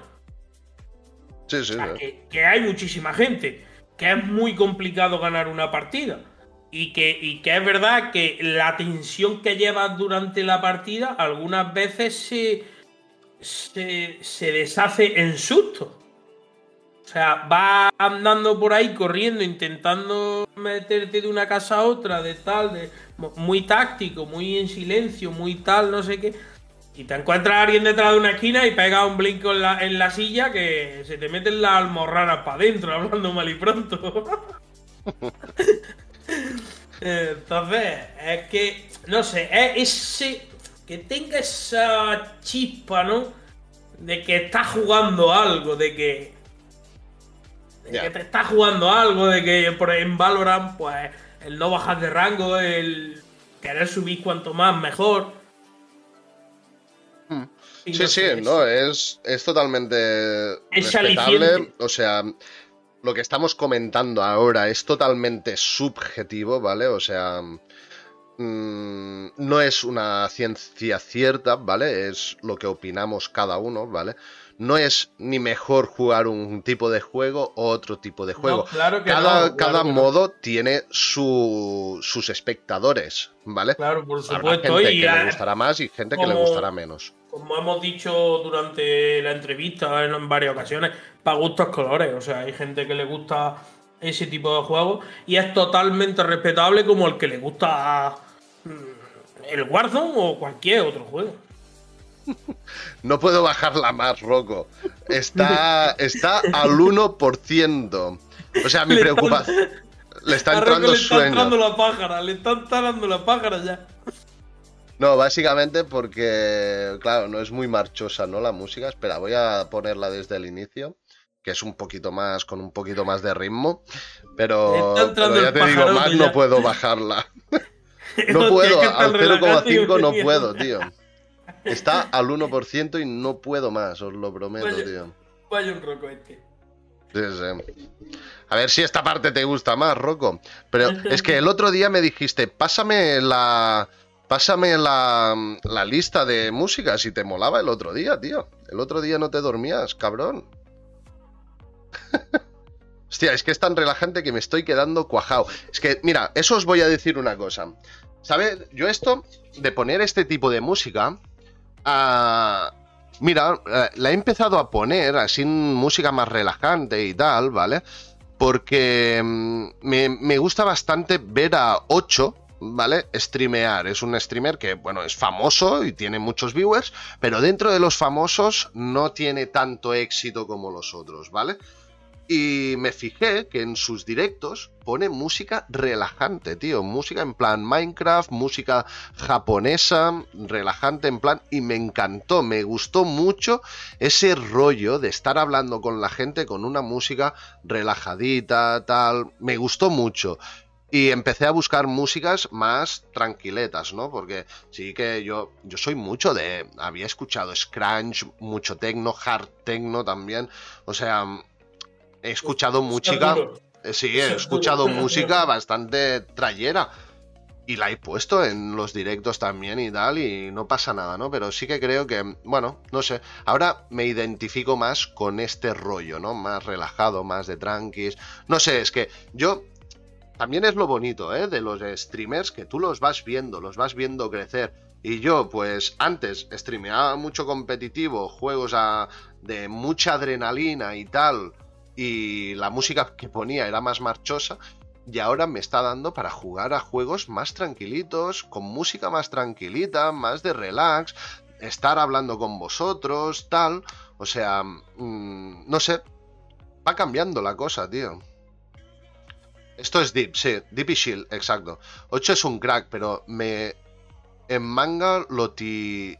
Sí, sí.
que, hay muchísima gente, que es muy complicado ganar una partida. Y que, y que es verdad que la tensión que llevas durante la partida algunas veces se, se, se deshace en susto. Sea, vas andando por ahí corriendo, intentando meterte de una casa a otra, de tal, de muy táctico, muy en silencio, muy tal, no sé qué. Y te encuentras a alguien detrás de una esquina y pega un blinco en la, en la silla que se te meten las almorranas para adentro, hablando mal y pronto. Entonces, es que, no sé, es ese. Que tenga esa chispa, ¿no? De que estás jugando algo, de que. De que te estás jugando algo, de que por en Valorant, pues, el no bajar de rango, el querer subir cuanto más mejor.
Hmm. Sí, sí, no, es, es totalmente es respetable. O sea, lo que estamos comentando ahora es totalmente subjetivo, ¿vale? O sea, mm, no es una ciencia cierta, ¿vale? Es lo que opinamos cada uno, ¿vale? No es ni mejor jugar un tipo de juego o otro tipo de juego.
claro que
cada, cada modo tiene sus espectadores, ¿vale?
Claro, por supuesto.
gente que le gustará más y gente que le gustará menos
como hemos dicho durante la entrevista en, varias ocasiones, para gustos colores. O sea, hay gente que le gusta ese tipo de juegos y es totalmente respetable como el que le gusta mm, el Warzone o cualquier otro juego.
No puedo bajarla más, Rocco. Está, está al 1%. O sea, mi preocupación. Le está entrando. Le está entrando
la pájara, le está entrando la pájara ya.
No, básicamente porque, claro, no es muy marchosa, ¿no? La música. Espera, voy a ponerla desde el inicio, que es un poquito más, con un poquito más de ritmo. Pero, ya te digo, más no puedo bajarla. no puedo, al 0,5 no puedo, tío. Está al 1% y no puedo más, os lo prometo, tío.
Vaya un roco este. Sí,
sí. A ver si esta parte te gusta más, Rocco. Pero es que el otro día me dijiste, pásame la, Pásame la, lista de música si te molaba el otro día, tío. El otro día no te dormías, cabrón. Hostia, es que es tan relajante que me estoy quedando cuajado. Es que, mira, eso os voy a decir una cosa. ¿Sabes? Yo esto de poner este tipo de música... Ah, mira, eh, la he empezado a poner así música más relajante y tal, ¿vale? Porque mm, me, me gusta bastante ver a 8 ¿vale? Streamear. Es un streamer que, bueno, es famoso y tiene muchos viewers, pero dentro de los famosos no tiene tanto éxito como los otros, ¿vale? Y me fijé que en sus directos pone música relajante, tío. Música en plan Minecraft, música japonesa, relajante en plan. Y me encantó, me gustó mucho ese rollo de estar hablando con la gente con una música relajadita, tal. Me gustó mucho. Y empecé a buscar músicas más tranquiletas, ¿no? Porque sí que yo, yo soy mucho de... Había escuchado scrunch, mucho techno, hard techno también. O sea, he escuchado música... Eh, sí, he escuchado música bastante trayera. Y la he puesto en los directos también y tal, y no pasa nada, ¿no? Pero sí que creo que, bueno, no sé. Ahora me identifico más con este rollo, ¿no? Más relajado, más de tranquis. No sé, es que yo también es lo bonito, ¿eh? De los streamers que tú los vas viendo, los vas viendo crecer. Y yo, pues antes streameaba mucho competitivo, juegos de mucha adrenalina y tal, y la música que ponía era más marchosa, y ahora me está dando para jugar a juegos más tranquilitos, con música más tranquilita, más de relax, estar hablando con vosotros, tal. O sea, mm, no sé, va cambiando la cosa, tío. Esto es Deep, sí, Deep y Shield, exacto. 8 es un crack, pero me. En manga lo ti.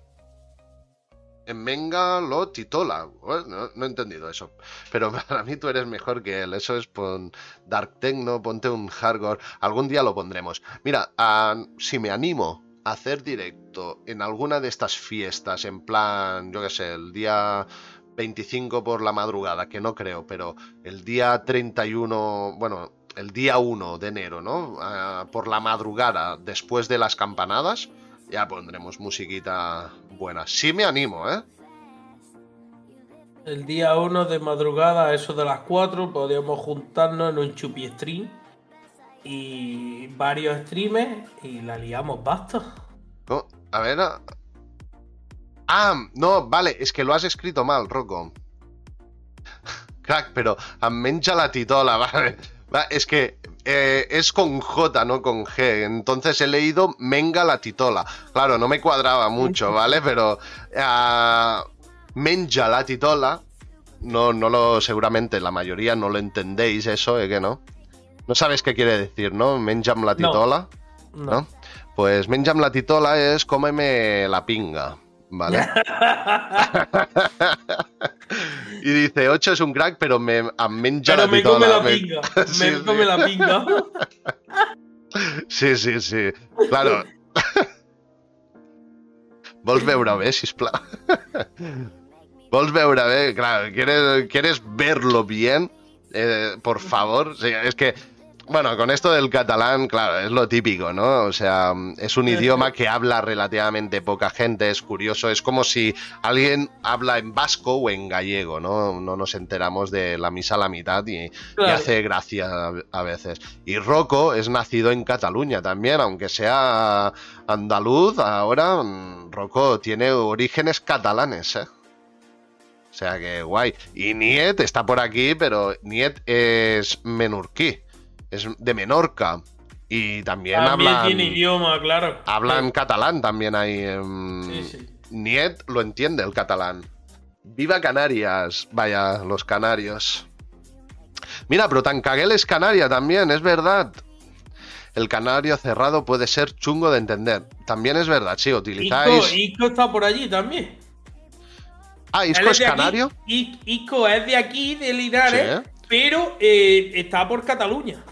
En manga lo titola. No, he entendido eso. Pero para mí tú eres mejor que él. Eso es pon Dark Techno, ponte un hardcore. Algún día lo pondremos. Mira, si me animo a hacer directo en alguna de estas fiestas, en plan, yo qué sé, el día 25 por la madrugada, que no creo, pero el día 31, bueno, el día 1 de enero, ¿no? Por la madrugada, después de las campanadas, ya pondremos musiquita buena. Sí me animo, ¿eh?
El día 1 de madrugada, eso de las 4, podríamos juntarnos en un chupi stream y varios streamers y la liamos basta.
a ver. Ah, no, vale, es que lo has escrito mal, Rocco. crack, pero a menja la titola, vale. Es que eh, es con J, no con G. Entonces he leído Menga la titola. Claro, no me cuadraba mucho, ¿vale? Pero uh, Menja la titola. No, no lo, seguramente la mayoría no lo entendéis eso, ¿eh? Que no. No sabes qué quiere decir, ¿no? Menjam la titola. No. ¿no? Pues menjam la titola es cómeme la pinga. ¿Vale? y dice, 8 es un crack, pero me menja
pero
la
me come la
me-
pinga.
Sí,
me
sí.
come la pinga.
Sí, sí, sí. Claro. Vols veure bé, sisplau? Vols veure bé? Claro, ¿quieres, quieres verlo bien? Eh, por favor. Sí, es que, bueno, con esto del catalán, claro, es lo típico, ¿no? O sea, es un idioma que habla relativamente poca gente, es curioso, es como si alguien habla en vasco o en gallego, ¿no? No nos enteramos de la misa a la mitad y, hace gracia a, veces. Y Rocco es nacido en Cataluña también, aunque sea andaluz, ahora mm, Rocco tiene orígenes catalanes, ¿eh? O sea que guay. Y Niet está por aquí, pero Niet es menorquí, es de Menorca. Y también,
También
hablan,
tiene idioma, claro.
hablan catalán también ahí. em,
Sí, sí.
Niet lo entiende el catalán. Viva Canarias. Vaya, los canarios. Mira, pero Tancaguel es canaria también, es verdad. El canario cerrado puede ser chungo de entender. También es verdad, sí,
Ico,
utilizáis.
Ico está por allí también.
Ah, ¿Isco es
de aquí.
canario?
I- Ico es de aquí, de Linares,
Sí.
pero eh, está por Cataluña.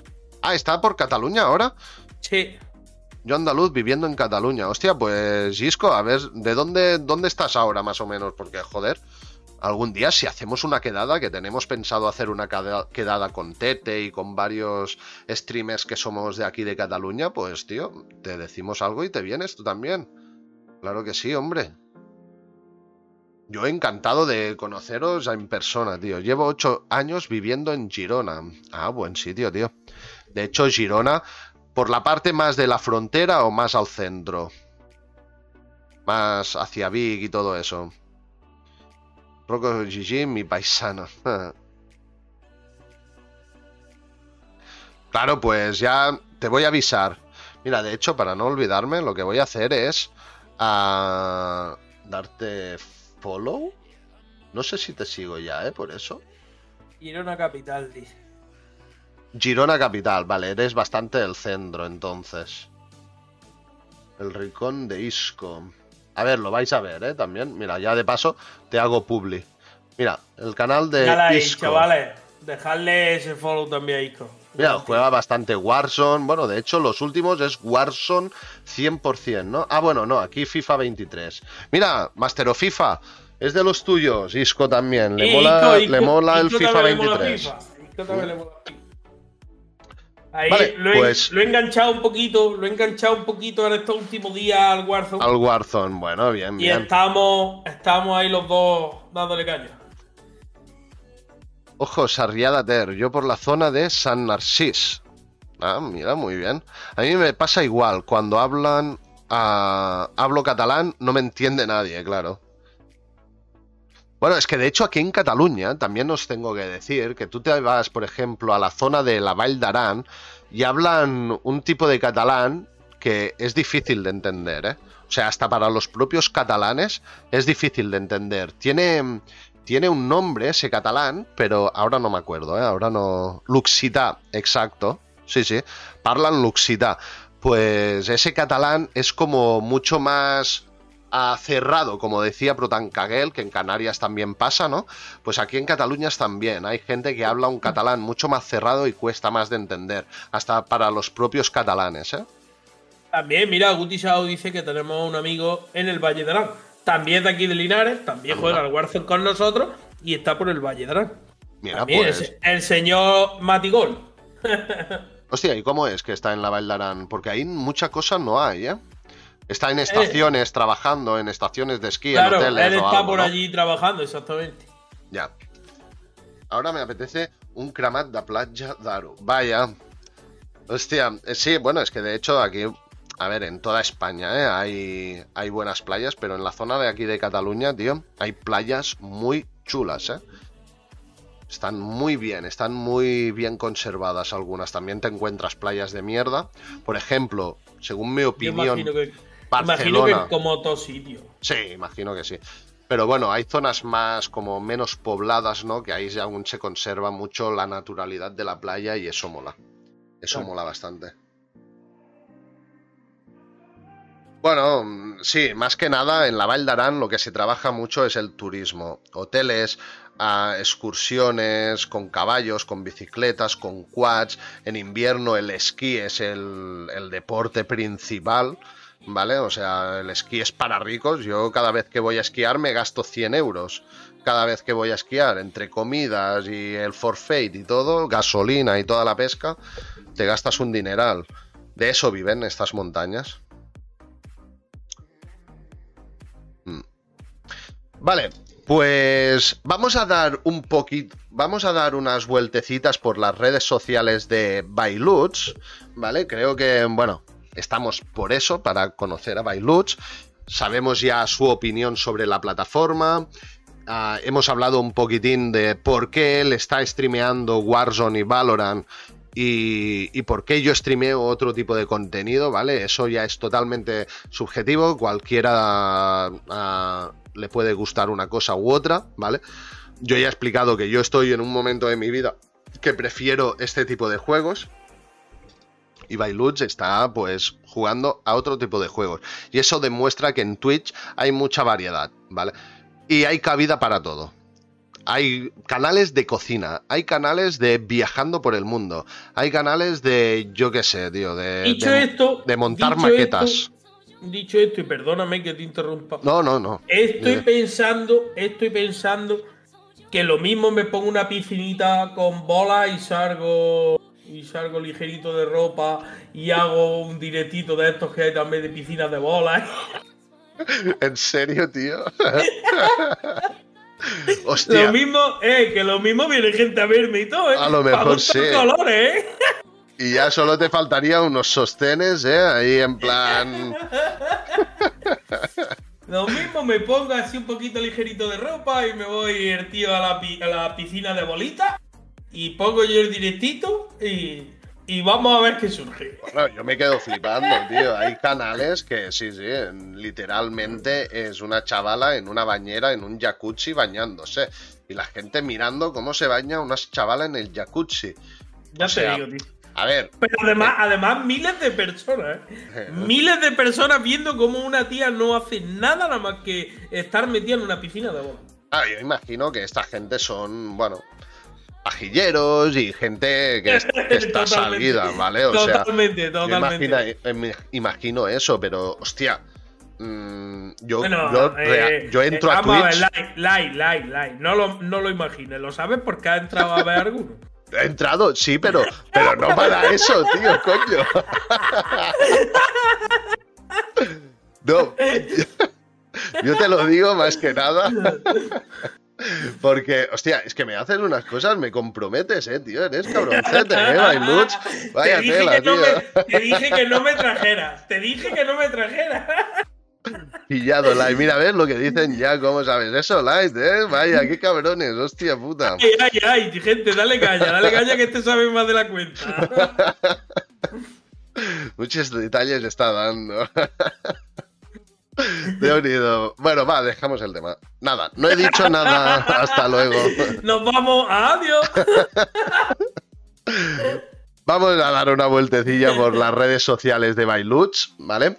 Ah, está por Cataluña ahora.
Sí.
Yo andaluz viviendo en Cataluña. Hostia, pues Isco, a ver, ¿de dónde, dónde estás ahora más o menos? Porque, joder, algún día si hacemos una quedada, que tenemos pensado hacer una queda- quedada con Tete y con varios streamers que somos de aquí de Cataluña, pues tío, te decimos algo y te vienes tú también. Claro que sí, hombre. Yo encantado de conoceros en persona, tío. Llevo ocho años viviendo en Girona. Ah, buen sitio, tío. De hecho, Girona, por la parte más de la frontera o más al centro. Más hacia Vic y todo eso. Rocco Gigi, mi paisano. Claro, pues ya te voy a avisar. Mira, de hecho, para no olvidarme, lo que voy a hacer es ah, darte follow. No sé si te sigo ya, ¿eh? Por eso.
Girona Capital, dice.
Girona Capital, vale, eres bastante el centro entonces. El rincón de Isco. A ver, lo vais a ver, ¿eh? También. Mira, ya de paso te hago publi. Mira, el canal de
Ya
Isco.
chavales. Dejadle ese follow también a Ico.
Mira, juega bastante Warzone. Bueno, de hecho, los últimos es Warzone 100%, ¿no? Ah, bueno, no, aquí FIFA 23. Mira, Master of FIFA. Es de los tuyos, Isco también. Le mola, le mola el FIFA
también le mola
23.
FIFA. Ico también le mola FIFA. Ahí
Vale,
lo, he,
pues-
lo he enganchado un poquito, lo he enganchado un poquito en estos últimos días al Warzone.
Al Warzone, bueno, bien,
y
bien.
estamos, estamos ahí los dos dándole caña.
Ojo, Sarriada Ter, yo por la zona de San Narcís. Ah, mira, muy bien. A mí me pasa igual, cuando hablan, ah, hablo catalán, no me entiende nadie, claro. Bueno, es que de hecho aquí en Cataluña también os tengo que decir que tú te vas, por ejemplo, a la zona de la Vall d'Aran y hablan un tipo de catalán que es difícil de entender, ¿eh? O sea, hasta para los propios catalanes es difícil de entender. Tiene, tiene un nombre ese catalán, pero ahora no me acuerdo, ¿eh? Ahora no... Luxità, exacto. Sí, sí. Parlan luxità. Pues ese catalán es como mucho más ah, cerrado, como decía Protancaguel, que en Canarias también pasa, ¿no? Pues aquí en Cataluña también. Hay gente que habla un catalán mucho más cerrado y cuesta más de entender. Hasta para los propios catalanes, ¿eh?
También, mira, Guti Sao dice que tenemos un amigo en el Valle de Arán. También de aquí de Linares, también juega al Warzone con nosotros y está por el Valle de Arán.
Mira,
También
pues...
es el señor Matigol.
Hostia, ¿y cómo es que está en la Val d'Aran? Porque ahí mucha cosa no hay, ¿eh? Está en estaciones, trabajando en estaciones de esquí,
Claro,
en hoteles
él
o
está
algo,
por
¿no?
allí trabajando, exactamente.
Ya. Ahora me apetece un cremat de platja d'Aro. Vaya. Hostia, eh, sí, bueno, es que de hecho aquí, a ver, en toda España, ¿eh? Hay, hay buenas playas, pero en la zona de aquí de Cataluña, tío, hay playas muy chulas, ¿eh? Están muy bien, están muy bien conservadas algunas. También te encuentras playas de mierda. Por ejemplo, según mi opinión,
Imagino que,
Barcelona.
imagino que como todo sitio.
Sí, imagino que sí. Pero bueno, hay zonas más como menos pobladas, ¿no? Que ahí aún se conserva mucho la naturalidad de la playa y eso mola. Eso
Claro.
mola bastante. Bueno, mm, sí, más que nada en la Val d'Aran lo que se trabaja mucho es el turismo. Hoteles, ah, excursiones con caballos, con bicicletas, con quads. En invierno el esquí es el, el deporte principal, ¿vale? O sea, el esquí es para ricos. Yo cada vez que voy a esquiar me gasto 100 euros. Cada vez que voy a esquiar, entre comidas y el forfait y todo, gasolina y toda la pesca, te gastas un dineral. De eso viven estas montañas. Mm. Vale, pues vamos a dar un poquito, vamos a dar unas vueltecitas por las redes sociales de Bailuts, ¿vale? Creo que, bueno, estamos por eso, para conocer a Bailuts. Sabemos ya su opinión sobre la plataforma. Ah, hemos hablado un poquitín de por qué él está streameando Warzone y Valorant y, y por qué yo streameo otro tipo de contenido, ¿vale? Eso ya es totalmente subjetivo, cualquiera ah, le puede gustar una cosa u otra, ¿vale? Yo ya he explicado que yo estoy en un momento de mi vida que prefiero este tipo de juegos y Bailuts está pues jugando a otro tipo de juegos. Y eso demuestra que en Twitch hay mucha variedad, ¿vale? Y hay cabida para todo. Hay canales de cocina, hay canales de viajando por el mundo, hay canales de, yo qué sé, tío, de,
Dicho
de-
esto.
de montar
dicho
maquetas.
esto- dicho esto, y perdóname que te interrumpa.
No, no, no.
Estoy pensando, estoy pensando que lo mismo me pongo una piscinita con bolas y salgo y salgo ligerito de ropa y hago un directito de estos que hay también de piscinas de bolas.
¿En serio, tío? Hostia.
Lo mismo, eh, que lo mismo viene gente a verme y todo, eh.
A lo mejor sí.
colores, eh.
Y ya solo te faltaría unos sostenes, ¿eh? Ahí en plan...
Lo mismo me pongo así un poquito ligerito de ropa y me voy el tío a la, pi- a la piscina de bolita y pongo yo el directito y, y vamos a ver qué surge.
Bueno, yo me quedo flipando, tío. Hay canales que sí, sí, en- literalmente es una chavala en una bañera, en un jacuzzi bañándose. Y la gente mirando cómo se baña una chavala en el jacuzzi.
Ya
O
te
sea,
digo, tío.
A ver,
Pero además, además miles de personas, ¿eh? Miles de personas viendo cómo una tía no hace nada nada más que estar metida en una piscina de bola.
ah, yo imagino que esta gente son, bueno, pajilleros y gente que, que está salida, ¿vale? O sea,
totalmente,
yo
totalmente.
imagina- em- imagino eso, pero, hostia, mm, yo,
Bueno,
yo,
eh,
yo entro
eh,
a
vamos
Twitch...
ver, like, like, like, like. No lo, no lo imagines, lo sabes porque has entrado a ver alguno.
He entrado, sí, pero, pero no para eso, tío, coño. No, yo te lo digo más que nada. Porque, hostia, es que me haces unas cosas, me comprometes, eh, tío. Eres cabroncete, eh, Bailuch. Vaya
te, dije
tela,
que no
tío.
me, te dije que no me trajeras. Te dije que no me trajeras.
Pillado, Light. Mira, ves lo que dicen ya, ¿cómo sabes eso, Light, eh? Vaya, qué cabrones, hostia puta.
Ay, ay, ay, gente, dale caña, dale caña que este sabe más de la cuenta.
Muchos detalles está dando. De unido. Bueno, va, dejamos el tema. Nada, no he dicho nada. Hasta luego.
Nos vamos, adiós.
Vamos a dar una vueltecilla por las redes sociales de Bailuch, ¿vale?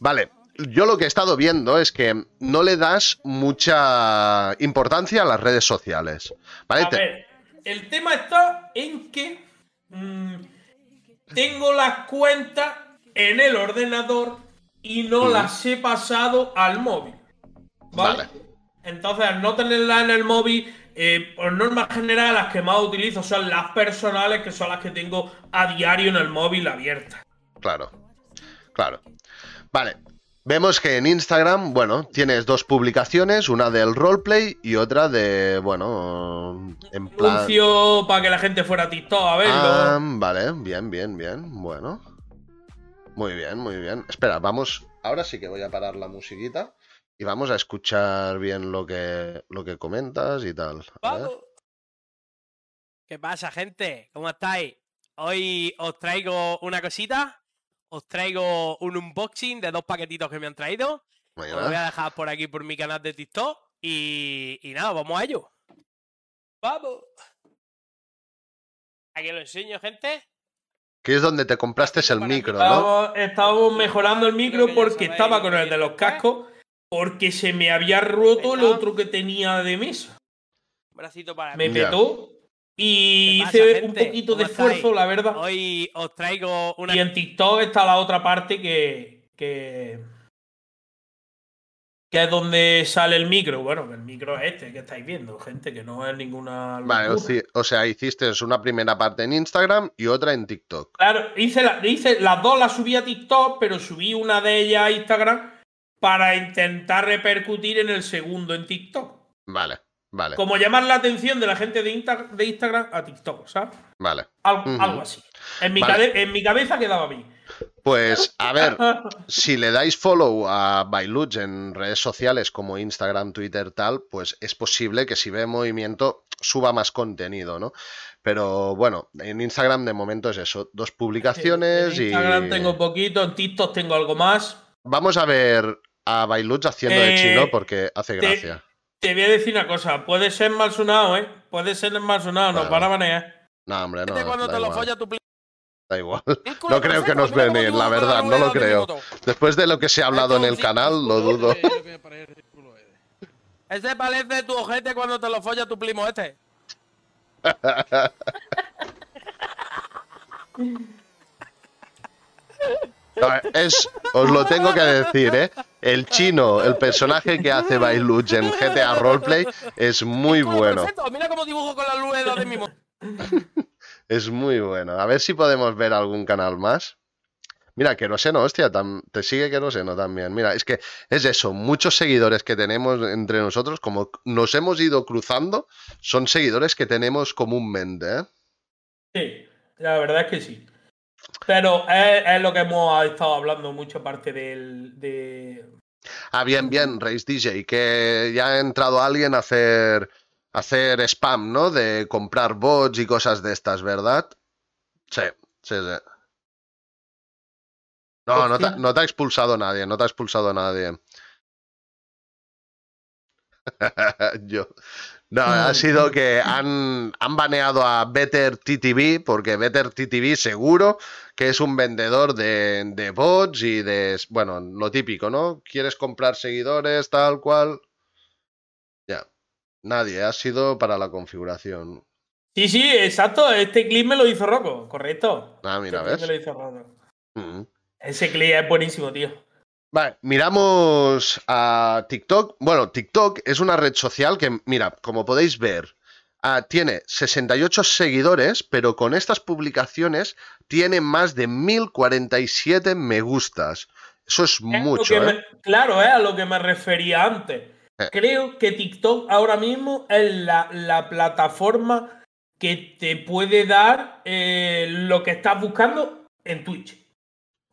Vale, yo lo que he estado viendo es que no le das mucha importancia a las redes sociales. ¿Vale?
A ver, el tema está en que mm, tengo las cuentas en el ordenador y no las he pasado al móvil. ¿Vale?
Vale.
Entonces, al no tenerlas en el móvil, eh, por norma general, las que más utilizo son las personales, que son las que tengo a diario en el móvil abiertas.
Claro, claro. Vale. Vemos que en Instagram, bueno, tienes dos publicaciones, una del roleplay y otra de, bueno, en plan...
Anuncio para que la gente fuera a TikTok a verlo.
Ah, vale, bien, bien, bien. Bueno. Muy bien, muy bien. Espera, vamos. Ahora sí que voy a parar la musiquita y vamos a escuchar bien lo que, lo que comentas y tal.
Vamos.
¿Qué pasa, gente? ¿Cómo estáis? Hoy os traigo una cosita. Os traigo un unboxing de dos paquetitos que me han traído. Os lo voy a dejar por aquí por mi canal de TikTok. Y, y nada, vamos a ello. ¡Vamos! Aquí lo enseño, gente.
Que es donde te compraste el micro, ¿no?
Estábamos, estábamos mejorando el micro porque estaba con el de los cascos. Porque se me había roto el otro que tenía de mesa.
Un bracito para
Me petó. Y
¿Qué pasa,
hice un poquito de esfuerzo, la verdad.
Hoy os traigo una
Y en TikTok está la otra parte que, que. Que es donde sale el micro. Bueno, el micro es este que estáis viendo, gente, que no es ninguna. Locura.
o sea, hiciste una primera parte en Instagram y otra en TikTok.
Claro, hice, la- hice las dos las subí a TikTok, pero subí una de ellas a Instagram para intentar repercutir en el segundo en TikTok.
Vale, vale,
Como llamar la atención de la gente de, Insta- de Instagram a TikTok, ¿sabes?
vale.
Algo,
Ujú.
algo así. En mi,
Vale.
en mi cabeza quedaba bien.
Pues, a ver, si le dais follow a Bailuch en redes sociales como Instagram, Twitter, tal, pues es posible que si ve movimiento suba más contenido, ¿no? Pero bueno, en Instagram de momento es eso, dos publicaciones
en
y...
Instagram tengo poquito, en TikTok tengo algo más.
Vamos a ver a Bailuch haciendo de
Eh,
chino porque hace
te-
gracia.
Te voy a decir una cosa, puede ser mal sonado, ¿eh? Puede ser mal sonado, nos
Vale.
van a banear.
No, hombre, no,
cuando te lo tu
da igual. No creo que nos veneen, la verdad, no lo creo. Después de lo que se ha hablado en el canal, lo dudo.
Ese parece tu ojete cuando te lo folla tu primo este.
No, es, os lo tengo que decir, ¿eh? El chino, el personaje que hace Bailuch en GTA Roleplay, es muy bueno.
Mira cómo dibujo con la de mi
Es muy bueno. A ver si podemos ver algún canal más. Mira, Queroseno, hostia, tam- te sigue Queroseno también. Mira, es que es eso, muchos seguidores que tenemos entre nosotros, como nos hemos ido cruzando, son seguidores que tenemos comúnmente, ¿eh?
Sí, la verdad es que sí. Pero es, es lo que hemos estado hablando mucho parte del. De...
Ah, bien, bien, Race DJ, que ya ha entrado alguien a hacer, hacer spam, ¿no? De comprar bots y cosas de estas, ¿verdad? Sí, sí, sí. No, no te, no te ha expulsado nadie, no te ha expulsado nadie. Yo. No, ha sido que han, han baneado a Better TTV, porque Better TTV seguro que es un vendedor de, de bots y de, bueno, lo típico, ¿no? ¿Quieres comprar seguidores, tal cual? Nadie, ha sido para la configuración.
Sí, sí, exacto. Este clip me lo hizo Rocco, correcto.
Ah, mira,
Este
¿ves?
me lo hizo Rocco.
Mm.
Ese clip es buenísimo, tío.
Vale, miramos a TikTok. Bueno, TikTok es una red social que, mira, como podéis ver, ah, tiene 68 seguidores, pero con estas publicaciones tiene más de 1047 me gustas. Eso es mucho, ¿eh?
me- claro, es a lo que me refería antes. Creo que TikTok ahora mismo es la, la plataforma que te puede dar eh, lo que estás buscando en Twitch.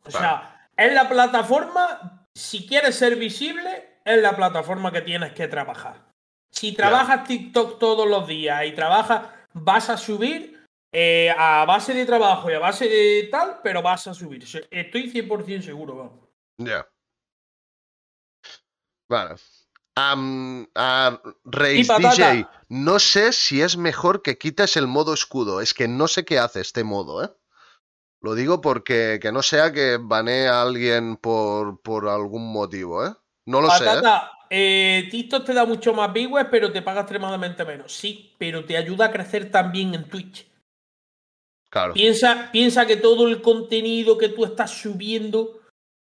O sea, es la plataforma, si quieres ser visible, es la plataforma que tienes que trabajar. Si trabajas TikTok todos los días y trabajas, vas a subir eh, a base de trabajo y a base de tal, pero vas a subir. Estoy 100% seguro, vamos.
Ya. Vale. A
Y patata.
DJ, no sé si es mejor que quites el modo escudo. Es que no sé qué hace este modo, ¿eh? Lo digo porque que no sea que banee a alguien por, por algún motivo, ¿eh? No lo sé, ¿eh?
Eh, TikTok te da mucho más viewers, pero te paga extremadamente menos. Sí, pero te ayuda a crecer también en Twitch.
Claro.
Piensa, piensa que todo el contenido que tú estás subiendo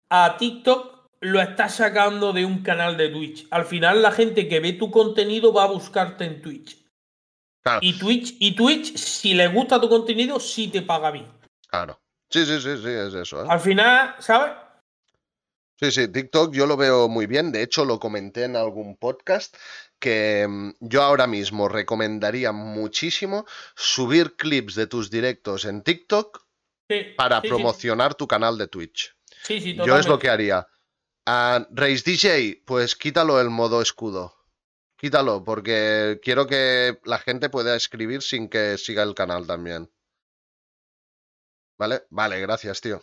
a TikTok lo estás sacando de un canal de Twitch. Al final la gente que ve tu contenido va a buscarte en Twitch.
Claro.
Y Twitch, y Twitch, si le gusta tu contenido, sí te paga bien.
Claro. Sí, sí, sí, sí, es eso, ¿eh?
Al final, ¿sabes?
Sí, sí, TikTok yo lo veo muy bien. De hecho, lo comenté en algún podcast que mm, yo ahora mismo recomendaría muchísimo subir clips de tus directos en TikTok
Sí,
para
sí, sí.
promocionar tu canal de Twitch.
Sí, sí,
Yo es lo
totalmente.
que haría. A Race DJ, pues quítalo el modo escudo. Quítalo, porque quiero que la gente pueda escribir sin que siga el canal también. ¿Vale? Vale, gracias, tío.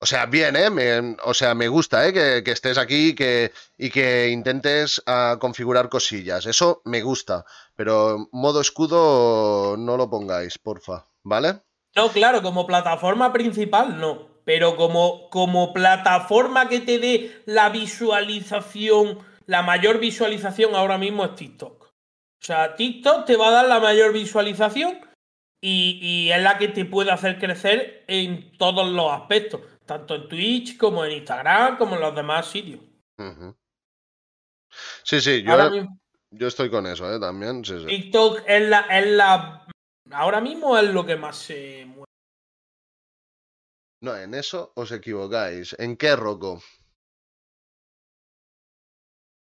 O sea, bien, ¿eh? o sea, me gusta, ¿eh? Que, estés aquí que, y que intentes uh, configurar cosillas. Eso me gusta. Pero modo escudo no lo pongáis, porfa. ¿Vale?
No, claro, como plataforma principal no. Pero como, como plataforma que te dé la visualización, la mayor visualización ahora mismo es TikTok. O sea, TikTok te va a dar la mayor visualización y, es la que te puede hacer crecer en todos los aspectos, tanto en Twitch como en Instagram, como en los demás sitios.
Sí, sí, yo, estoy con eso, ¿eh? También.
TikTok es la, es la. Ahora mismo es lo que más se mueve.
No, en eso os equivocáis. ¿En qué, Rocco?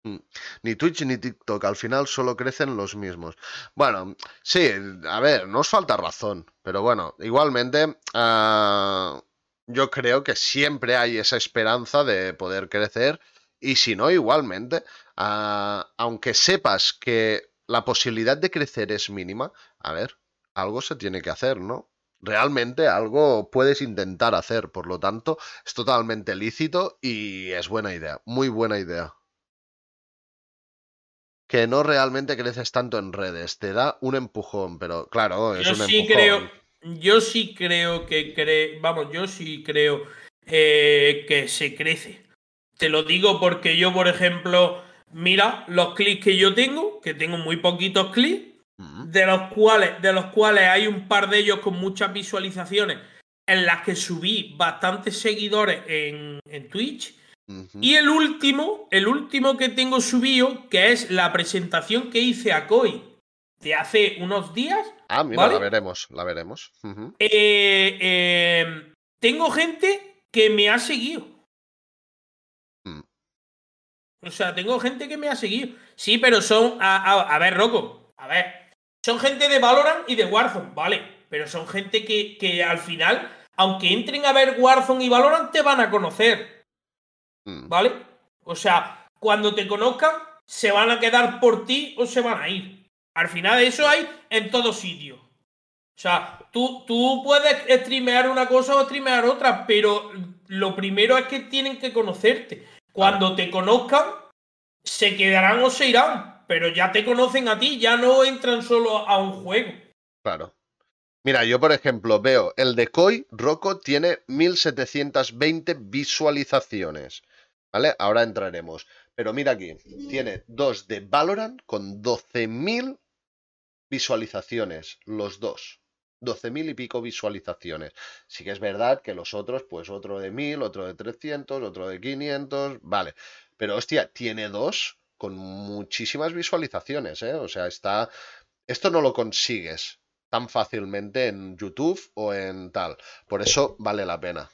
Mm. Ni Twitch ni TikTok, al final solo crecen los mismos. Bueno, sí, a ver, no os falta razón, pero bueno, igualmente ah, yo creo que siempre hay esa esperanza de poder crecer y si no, igualmente, ah, aunque sepas que la posibilidad de crecer es mínima, a ver, algo se tiene que hacer, ¿no? Realmente algo puedes intentar hacer, por lo tanto, es totalmente lícito y es buena idea, muy buena idea que no realmente creces tanto en redes, te da un empujón, pero claro, es
yo
un
sí
empujón.
Creo, yo sí creo que cre... vamos, yo sí creo eh, que se crece. Te lo digo porque yo, por ejemplo, mira los clics que yo tengo, que tengo muy poquitos clics, de los cuales, de los cuales hay un par de ellos con muchas visualizaciones, en las que subí bastantes seguidores en, en Twitch y el último, el último que tengo subido, que es la presentación que hice a Koi de hace unos días.
Ah, mira, la veremos, la veremos.
Eh, em, tengo gente que me ha seguido. Mm. O sea, tengo gente que me ha seguido. Sí, pero son. A, ver, Rocco. A ver. Son gente de Valorant y de Warzone, ¿vale? Pero son gente que, que al final, aunque entren a ver Warzone y Valorant, te van a conocer. Mm. ¿Vale? O sea, cuando te conozcan, se van a quedar por ti o se van a ir. Al final, eso hay en todo sitio. O sea, tú, tú puedes streamear una cosa o streamear otra, pero lo primero es que tienen que conocerte. Cuando te conozcan, se quedarán o se irán, pero ya te conocen a ti, ya no entran solo a un juego.
Claro. Mira, yo por ejemplo veo el de Koi, Rocco tiene 1720 visualizaciones. ¿Vale? Ahora entraremos. Pero mira aquí, tiene dos de Valorant con 12.000 visualizaciones, los dos. 12.000 y pico visualizaciones. Sí que es verdad que los otros, pues otro de 1000, otro de 300, otro de 500, vale. Pero hostia, tiene dos con muchísimas visualizaciones, ¿eh? O sea, está... Esto no lo consigues tan fácilmente en YouTube o en tal. Por eso vale la pena.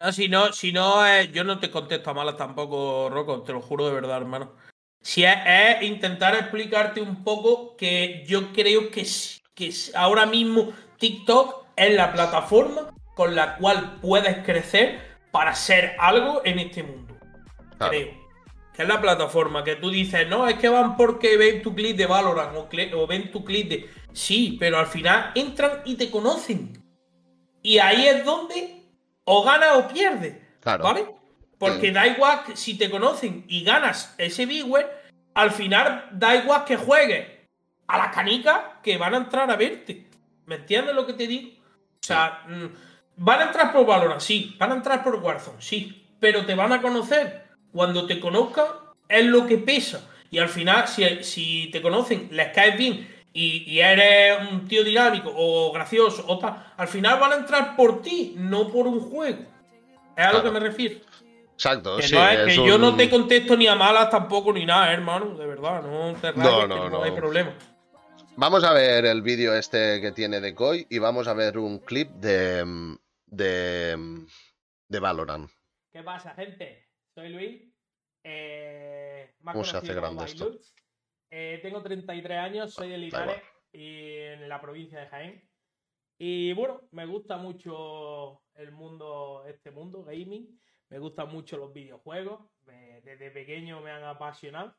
No, si no, si no eh, yo no te contesto a malas tampoco, Rocco, te lo juro de verdad, hermano. Si es, intentar explicarte un poco que yo creo que, que ahora mismo TikTok es la plataforma con la cual puedes crecer para ser algo en este mundo. Creo. Que es la plataforma que tú dices, no, es que van porque ven tu clip de Valorant o, o ven tu clip de. Sí, pero al final entran y te conocen. Y ahí es donde o gana o pierde. ¿Vale? Porque da igual que si te conocen y ganas ese viewer, al final da igual que juegues a la canica que van a entrar a verte. ¿Me entiendes lo que te digo? O sea, mm, van a entrar por Valorant, sí. Van a entrar por Warzone, sí. Pero te van a conocer. Cuando te conozcan, es lo que pesa. Y al final, si, si te conocen, les caes bien y, eres un tío dinámico o gracioso o tal, al final van a entrar por ti, no por un juego. Es a lo que me refiero.
Exacto,
que
sí.
que yo no te contesto ni a malas tampoco ni nada, hermano, de verdad, no te rayes, no, no, hay problema.
Vamos a ver el vídeo este que tiene de Koi y vamos a ver un clip de, de, de Valorant.
¿Qué pasa, gente? Soy Luis. Eh,
¿Cómo se hace grande esto?
Eh, tengo 33 años, soy de Linares y en la provincia de Jaén. Y bueno, me gusta mucho el mundo, este mundo gaming. Me gustan mucho los videojuegos. desde pequeño me han apasionado.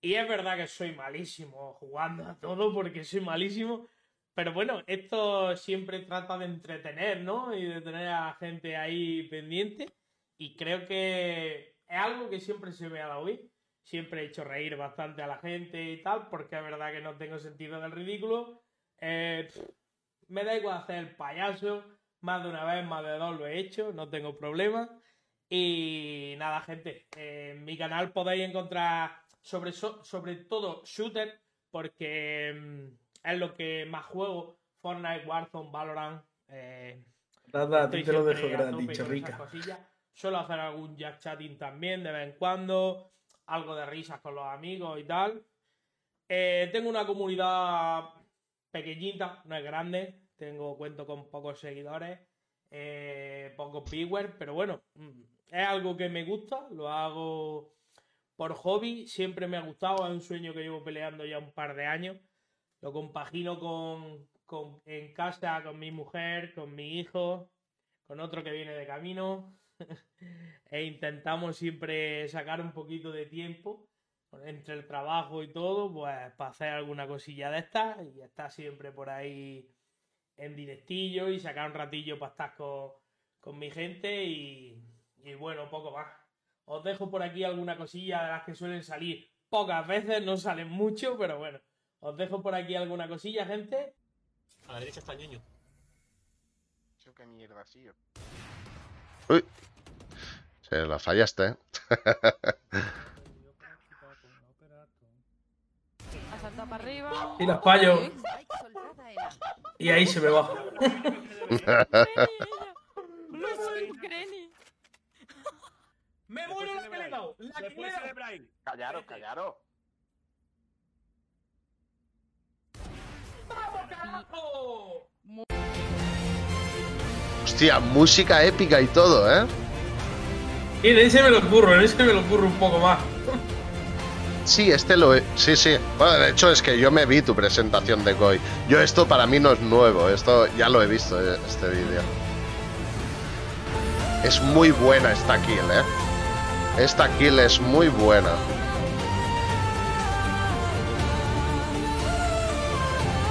Y es verdad que soy malísimo jugando a todo porque soy malísimo. Pero bueno, esto siempre trata de entretener, ¿no? Y de tener a gente ahí pendiente. Y creo que es algo que siempre se me ha dado bien. Siempre he hecho reír bastante a la gente y tal, porque es verdad que no tengo sentido del ridículo. Eh, me da igual hacer el payaso. Más de una vez, más de dos lo he hecho, no tengo problema. Y nada, gente, en mi canal podéis encontrar sobre, sobre todo shooter, porque mm, es lo que más juego. Fortnite, Warzone, Valorant. Eh,
Nada, te lo dejo gratis, rica.
Suelo hacer algún jack chatting también de vez en cuando. Algo de risas con los amigos y tal. Eh, tengo una comunidad pequeñita, no es grande. Tengo cuento con pocos seguidores, eh, pocos viewers, pero bueno, mm, es algo que me gusta. Lo hago por hobby. Siempre me ha gustado. Es un sueño que llevo peleando ya un par de años. Lo compagino con, en casa con mi mujer, con mi hijo, con otro que viene de camino. e intentamos siempre sacar un poquito de tiempo entre el trabajo y todo, pues para hacer alguna cosilla de estas y estar siempre por ahí en directillo y sacar un ratillo para estar con, con mi gente y, y bueno, poco más. Os dejo por aquí alguna cosilla de las que suelen salir pocas veces, no salen mucho, pero bueno. Os dejo por aquí alguna cosilla, gente.
A la derecha está el ñoño.
Eso qué mierda, tío. Uy. Se la fallaste, ¿eh?
para arriba.
Y las fallo. Y ahí se me va. ¡Me muero la que le he dado! ¡La que le he dado!
Callaros, callaros.
¡Vamos, carajo!
Hostia, música épica y todo, ¿eh?
Y en ese me lo curro, en ese me lo curro un poco más.
Sí, este lo he... Sí, sí. Bueno, de hecho es que yo me vi tu presentación de Koi. Yo esto para mí no es nuevo, esto ya lo he visto, eh, este vídeo. Es muy buena esta kill, ¿eh? Esta kill es muy buena.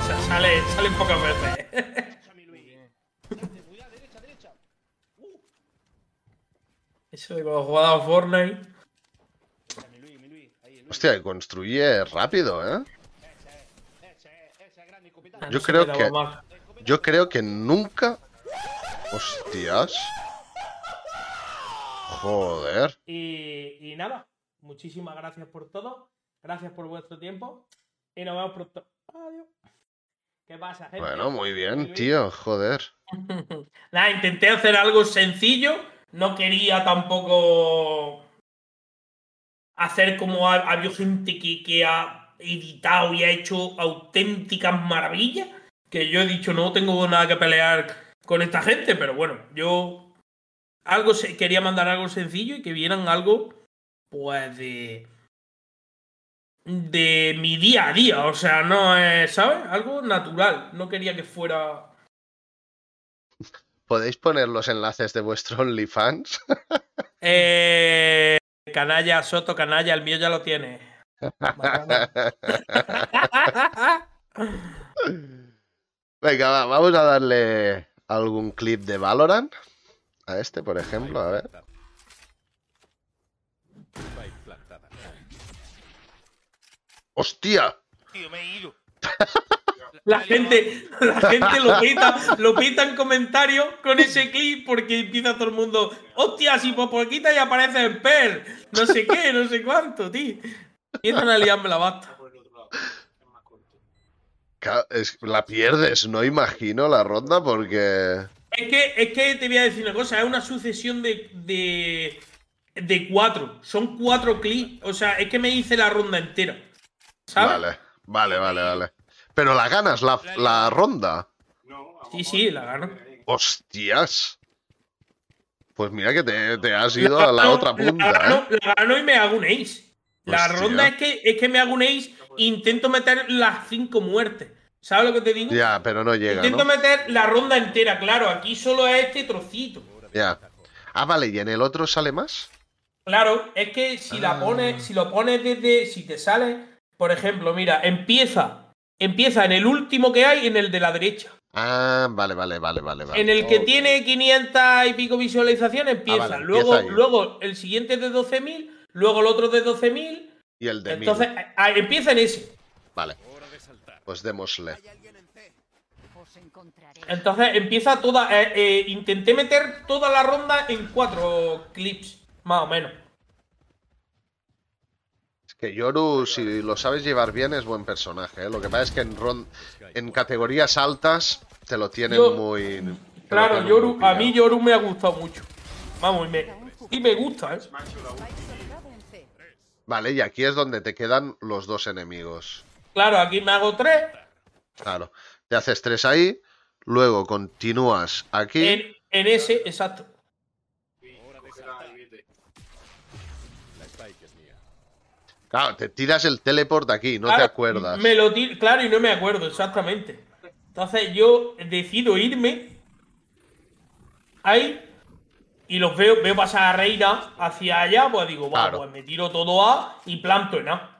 O sea, sale, sale pocas veces. Eso de cuando jugaba Fortnite.
Hostia, construye rápido, ¿eh? Yo creo que... Yo creo que nunca... Hostias. Joder.
Y, nada, muchísimas gracias por todo. Gracias por vuestro tiempo. Y nos vemos pronto. Adiós. ¿Qué pasa, gente?
Bueno, muy bien, tío, joder.
nada, intenté hacer algo sencillo. No quería tampoco hacer como ha, habido gente que, que ha editado y ha hecho auténticas maravillas. Que yo he dicho, no tengo nada que pelear con esta gente, pero bueno, yo algo se, quería mandar algo sencillo y que vieran algo, pues, de. de mi día a día. O sea, no es, ¿sabes? Algo natural. No quería que fuera.
¿Podéis poner los enlaces de vuestro OnlyFans?
eh, canalla, Soto, canalla, el mío ya lo tiene.
Venga, vamos a darle algún clip de Valorant. A este, por ejemplo, a ver. ¡Hostia!
Tío, me he ido.
La gente, la gente lo pita, lo pita en comentarios con ese clip porque empieza todo el mundo, hostia, si por poquita y aparece el per, no sé qué, no sé cuánto, tío. Empiezan a liarme la basta.
La pierdes, no imagino la ronda porque...
Es que, es que te voy a decir una cosa, es una sucesión de, de, de cuatro. Son cuatro clips. O sea, es que me hice la ronda entera. ¿Sabes?
Vale, vale, vale, vale. Pero la ganas, la, la ronda.
Sí, sí, la gano.
Hostias. Pues mira que te, has ido a la otra punta.
La
gano,
¿eh? la gano y me hago un ace. La ronda es que, es que me hago un ace e intento meter las cinco muertes. ¿Sabes lo que te digo?
Ya, pero no llega.
Intento meter la ronda entera, claro. Aquí solo es este trocito.
Ya. Ah, vale, ¿y en el otro sale más?
Claro, es que si la pones, si lo pones desde, si te sale, por ejemplo, mira, empieza, empieza en el último que hay, en el de la derecha.
Ah, vale, vale, vale, vale.
En el que tiene 500 y pico visualizaciones empieza. luego, luego el siguiente es de 12.000, luego el otro de 12.000.
Y el de
Entonces, empieza en ese.
Vale. Pues démosle.
Entonces empieza toda. Eh, eh, intenté meter toda la ronda en cuatro clips, más o menos.
Que Yoru, si lo sabes llevar bien, es buen personaje. ¿eh? Lo que pasa es que en, en categorías altas te lo tienen muy.
Claro, Yoru, a mí Yoru me ha gustado mucho. Vamos, y me, y me gusta, ¿eh?
Vale, y aquí es donde te quedan los dos enemigos.
Claro, aquí me hago tres.
Claro, te haces tres ahí, luego continúas aquí.
En, ese, exacto.
Claro, te tiras el teleport aquí, no te acuerdas.
Me lo claro, y no me acuerdo, exactamente. Entonces yo decido irme ahí y los veo, veo pasar a Reina hacia allá, pues digo, bueno, pues me tiro todo A y planto en A.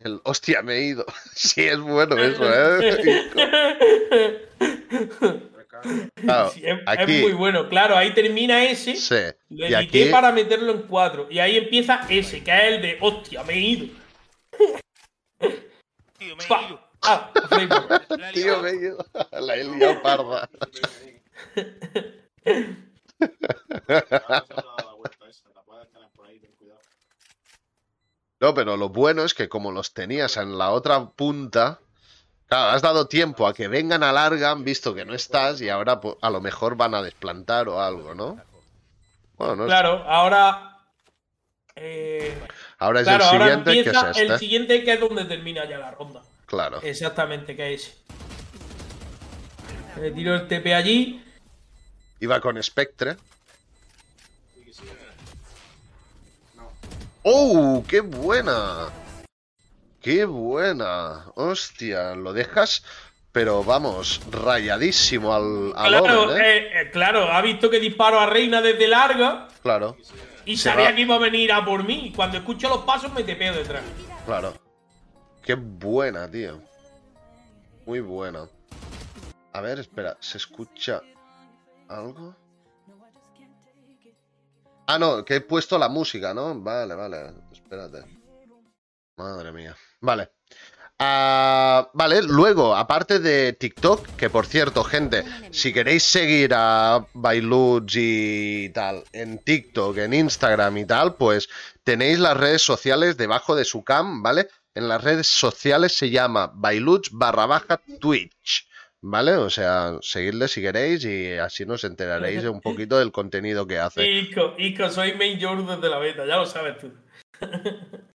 El hostia, me he ido. Sí, es bueno eso, ¿eh?
es, muy bueno. Claro, ahí termina ese.
Sí.
Lo edité para meterlo en cuatro. Y ahí empieza ese, que es el de hostia, me he ido.
Tío, me he ido.
Ah,
Tío, me he ido. La he liado parda. No, pero lo bueno es que como los tenías en la otra punta, claro, has dado tiempo a que vengan a larga, han visto que no estás y ahora a lo mejor van a desplantar o algo, ¿no?
Bueno, claro, ahora... Eh,
ahora es el siguiente que es este.
El siguiente que es donde termina ya la ronda.
Claro.
Exactamente, que es. Le tiro el TP allí.
Iba con Spectre. ¡Oh! ¡Qué buena! ¡Qué buena! Hostia, lo dejas, pero vamos, rayadísimo al,
claro, ¿eh? Eh, ¿eh? claro, ha visto que disparo a Reina desde larga.
Claro.
Y sabía que iba a venir a por mí. Cuando escucho los pasos me tepeo detrás.
Claro. Qué buena, tío. Muy buena. A ver, espera, ¿se escucha algo? Ah, no, que he puesto la música, ¿no? Vale, vale. Espérate. Madre mía. Vale. Ah, vale, luego, aparte de TikTok, que por cierto, gente, si queréis seguir a Bailuch y tal en TikTok, en Instagram y tal, pues tenéis las redes sociales debajo de su cam, ¿vale? En las redes sociales se llama Bailuch barra baja Twitch. ¿Vale? O sea, seguidle si queréis y así nos enteraréis de un poquito del contenido que hace.
Ico, Ico, soy main desde la beta, ya lo sabes tú.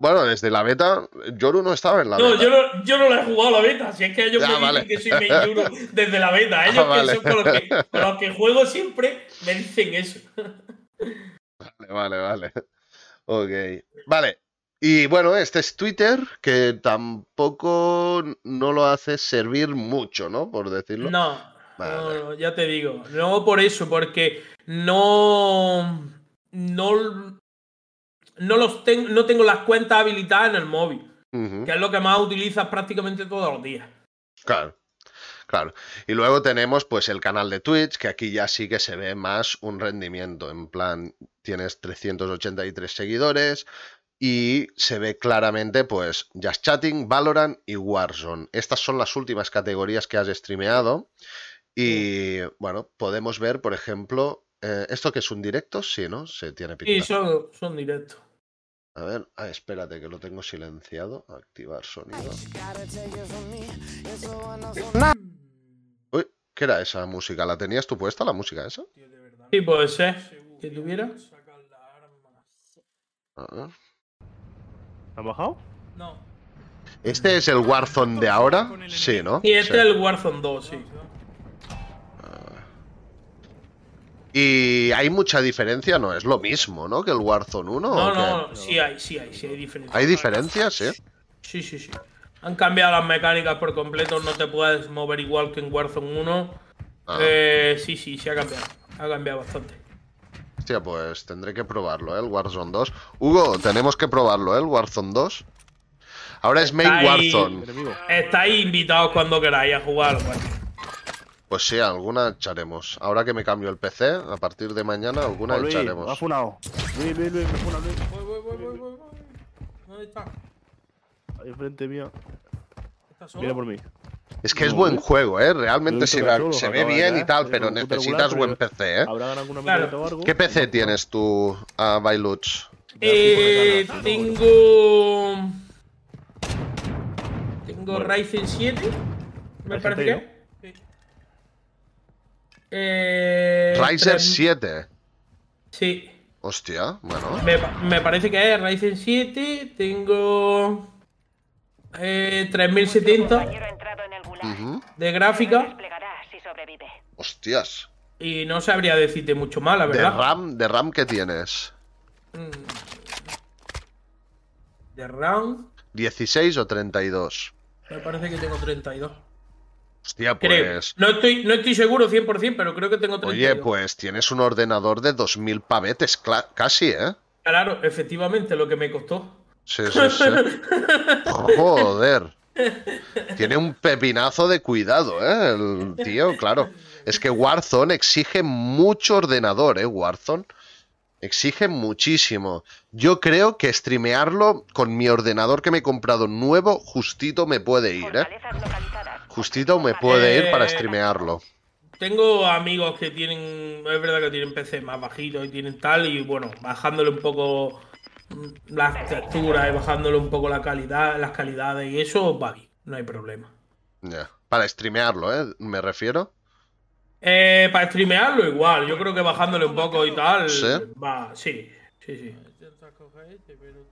Bueno, desde la beta, Yoru no estaba en la
no,
beta.
Yo no, yo no la he jugado la beta, si es que ellos me dicen que soy Yoru desde la beta. Ellos que son con los que, con los que juego siempre me dicen eso.
Vale, vale, vale. Ok. Vale, y bueno, este es Twitter, que tampoco no lo hace servir mucho, ¿no? Por decirlo.
No, no, ya te digo. No por eso, porque no. No. No, los no tengo las cuentas habilitadas en el móvil. Que es lo que más utilizas prácticamente todos los días.
Claro. Claro. Y luego tenemos pues el canal de Twitch, que aquí ya sí que se ve más un rendimiento. En plan, tienes 383 seguidores, y se ve claramente pues Just Chatting, Valorant y Warzone. Estas son las últimas categorías que has streameado y bueno, podemos ver por ejemplo, eh, ¿esto que es un directo? Sí, ¿no? Se tiene
pinta. Sí, son, son directos.
A ver, ah, espérate que lo tengo silenciado. Activar sonido. Uy, ¿qué era esa música? ¿La tenías tú puesta la música esa?
Sí, puede ser. Que tuviera.
A ver.
¿Ha bajado?
No.
¿Este es el Warzone de ahora? Sí, ¿no?
Sí, este es el Warzone 2, sí.
Ah. ¿Y hay mucha diferencia? No, es lo mismo, ¿no? Que el Warzone 1.
No, no, sí hay, sí hay, sí hay diferencias.
¿Hay diferencias, sí?
Sí, sí, sí. Han cambiado las mecánicas por completo, no te puedes mover igual que en Warzone 1. Ah. Eh, sí, sí, sí ha cambiado. Ha cambiado bastante.
Hostia, pues tendré que probarlo, ¿eh? El Warzone 2. Hugo, tenemos que probarlo, ¿eh? El Warzone 2. Ahora es main Warzone.
Estáis invitados cuando queráis a jugar. Pues.
Pues sí, alguna echaremos. Ahora que me cambio el PC, a partir de mañana, alguna oh, echaremos.
Me ha funado. Luis, Luis, Luis, me funa, Luis.
Voy, voy, voy, voy, voy. ¿Dónde está?
Ahí enfrente mía. Mira por mí.
Es que es buen juego, ¿eh? Realmente se, ve bien y tal, pero necesitas buen PC, ¿eh? ¿Qué PC tienes tú, uh, Bailuch?
Eh, tengo... Tengo Ryzen 7, me parece que. Eh,
Ryzen 7.
Sí.
Hostia, bueno.
Me, me, parece que es Ryzen 7. Tengo. Eh, 3070 de gráfica.
Hostias.
Y no sabría decirte mucho más, la verdad.
¿De RAM, de RAM qué tienes? Mm.
De RAM.
16 o 32.
Me parece que tengo 32.
Hostia, pues.
No estoy, no estoy seguro 100%, pero creo que tengo 32.
Oye, pues tienes un ordenador de 2000 pavetes, casi, ¿eh?
Claro, efectivamente, lo que me costó.
Sí, sí, sí. Joder. Tiene un pepinazo de cuidado, ¿eh? El tío, claro. Es que Warzone exige mucho ordenador, ¿eh? Warzone. Exige muchísimo. Yo creo que streamearlo con mi ordenador que me he comprado nuevo, justito me puede ir, ¿eh? Justito me puede ir para streamearlo.
Tengo amigos que tienen, es verdad que tienen PC más bajito y tienen tal, y bueno, bajándole un poco las texturas y bajándole un poco la calidad, las calidades y eso va bien, no hay problema.
Ya, para streamearlo, ¿eh? Me refiero.
Eh, para streamearlo igual, yo creo que bajándole un poco y tal.
¿Sí?
Va, sí, sí, sí.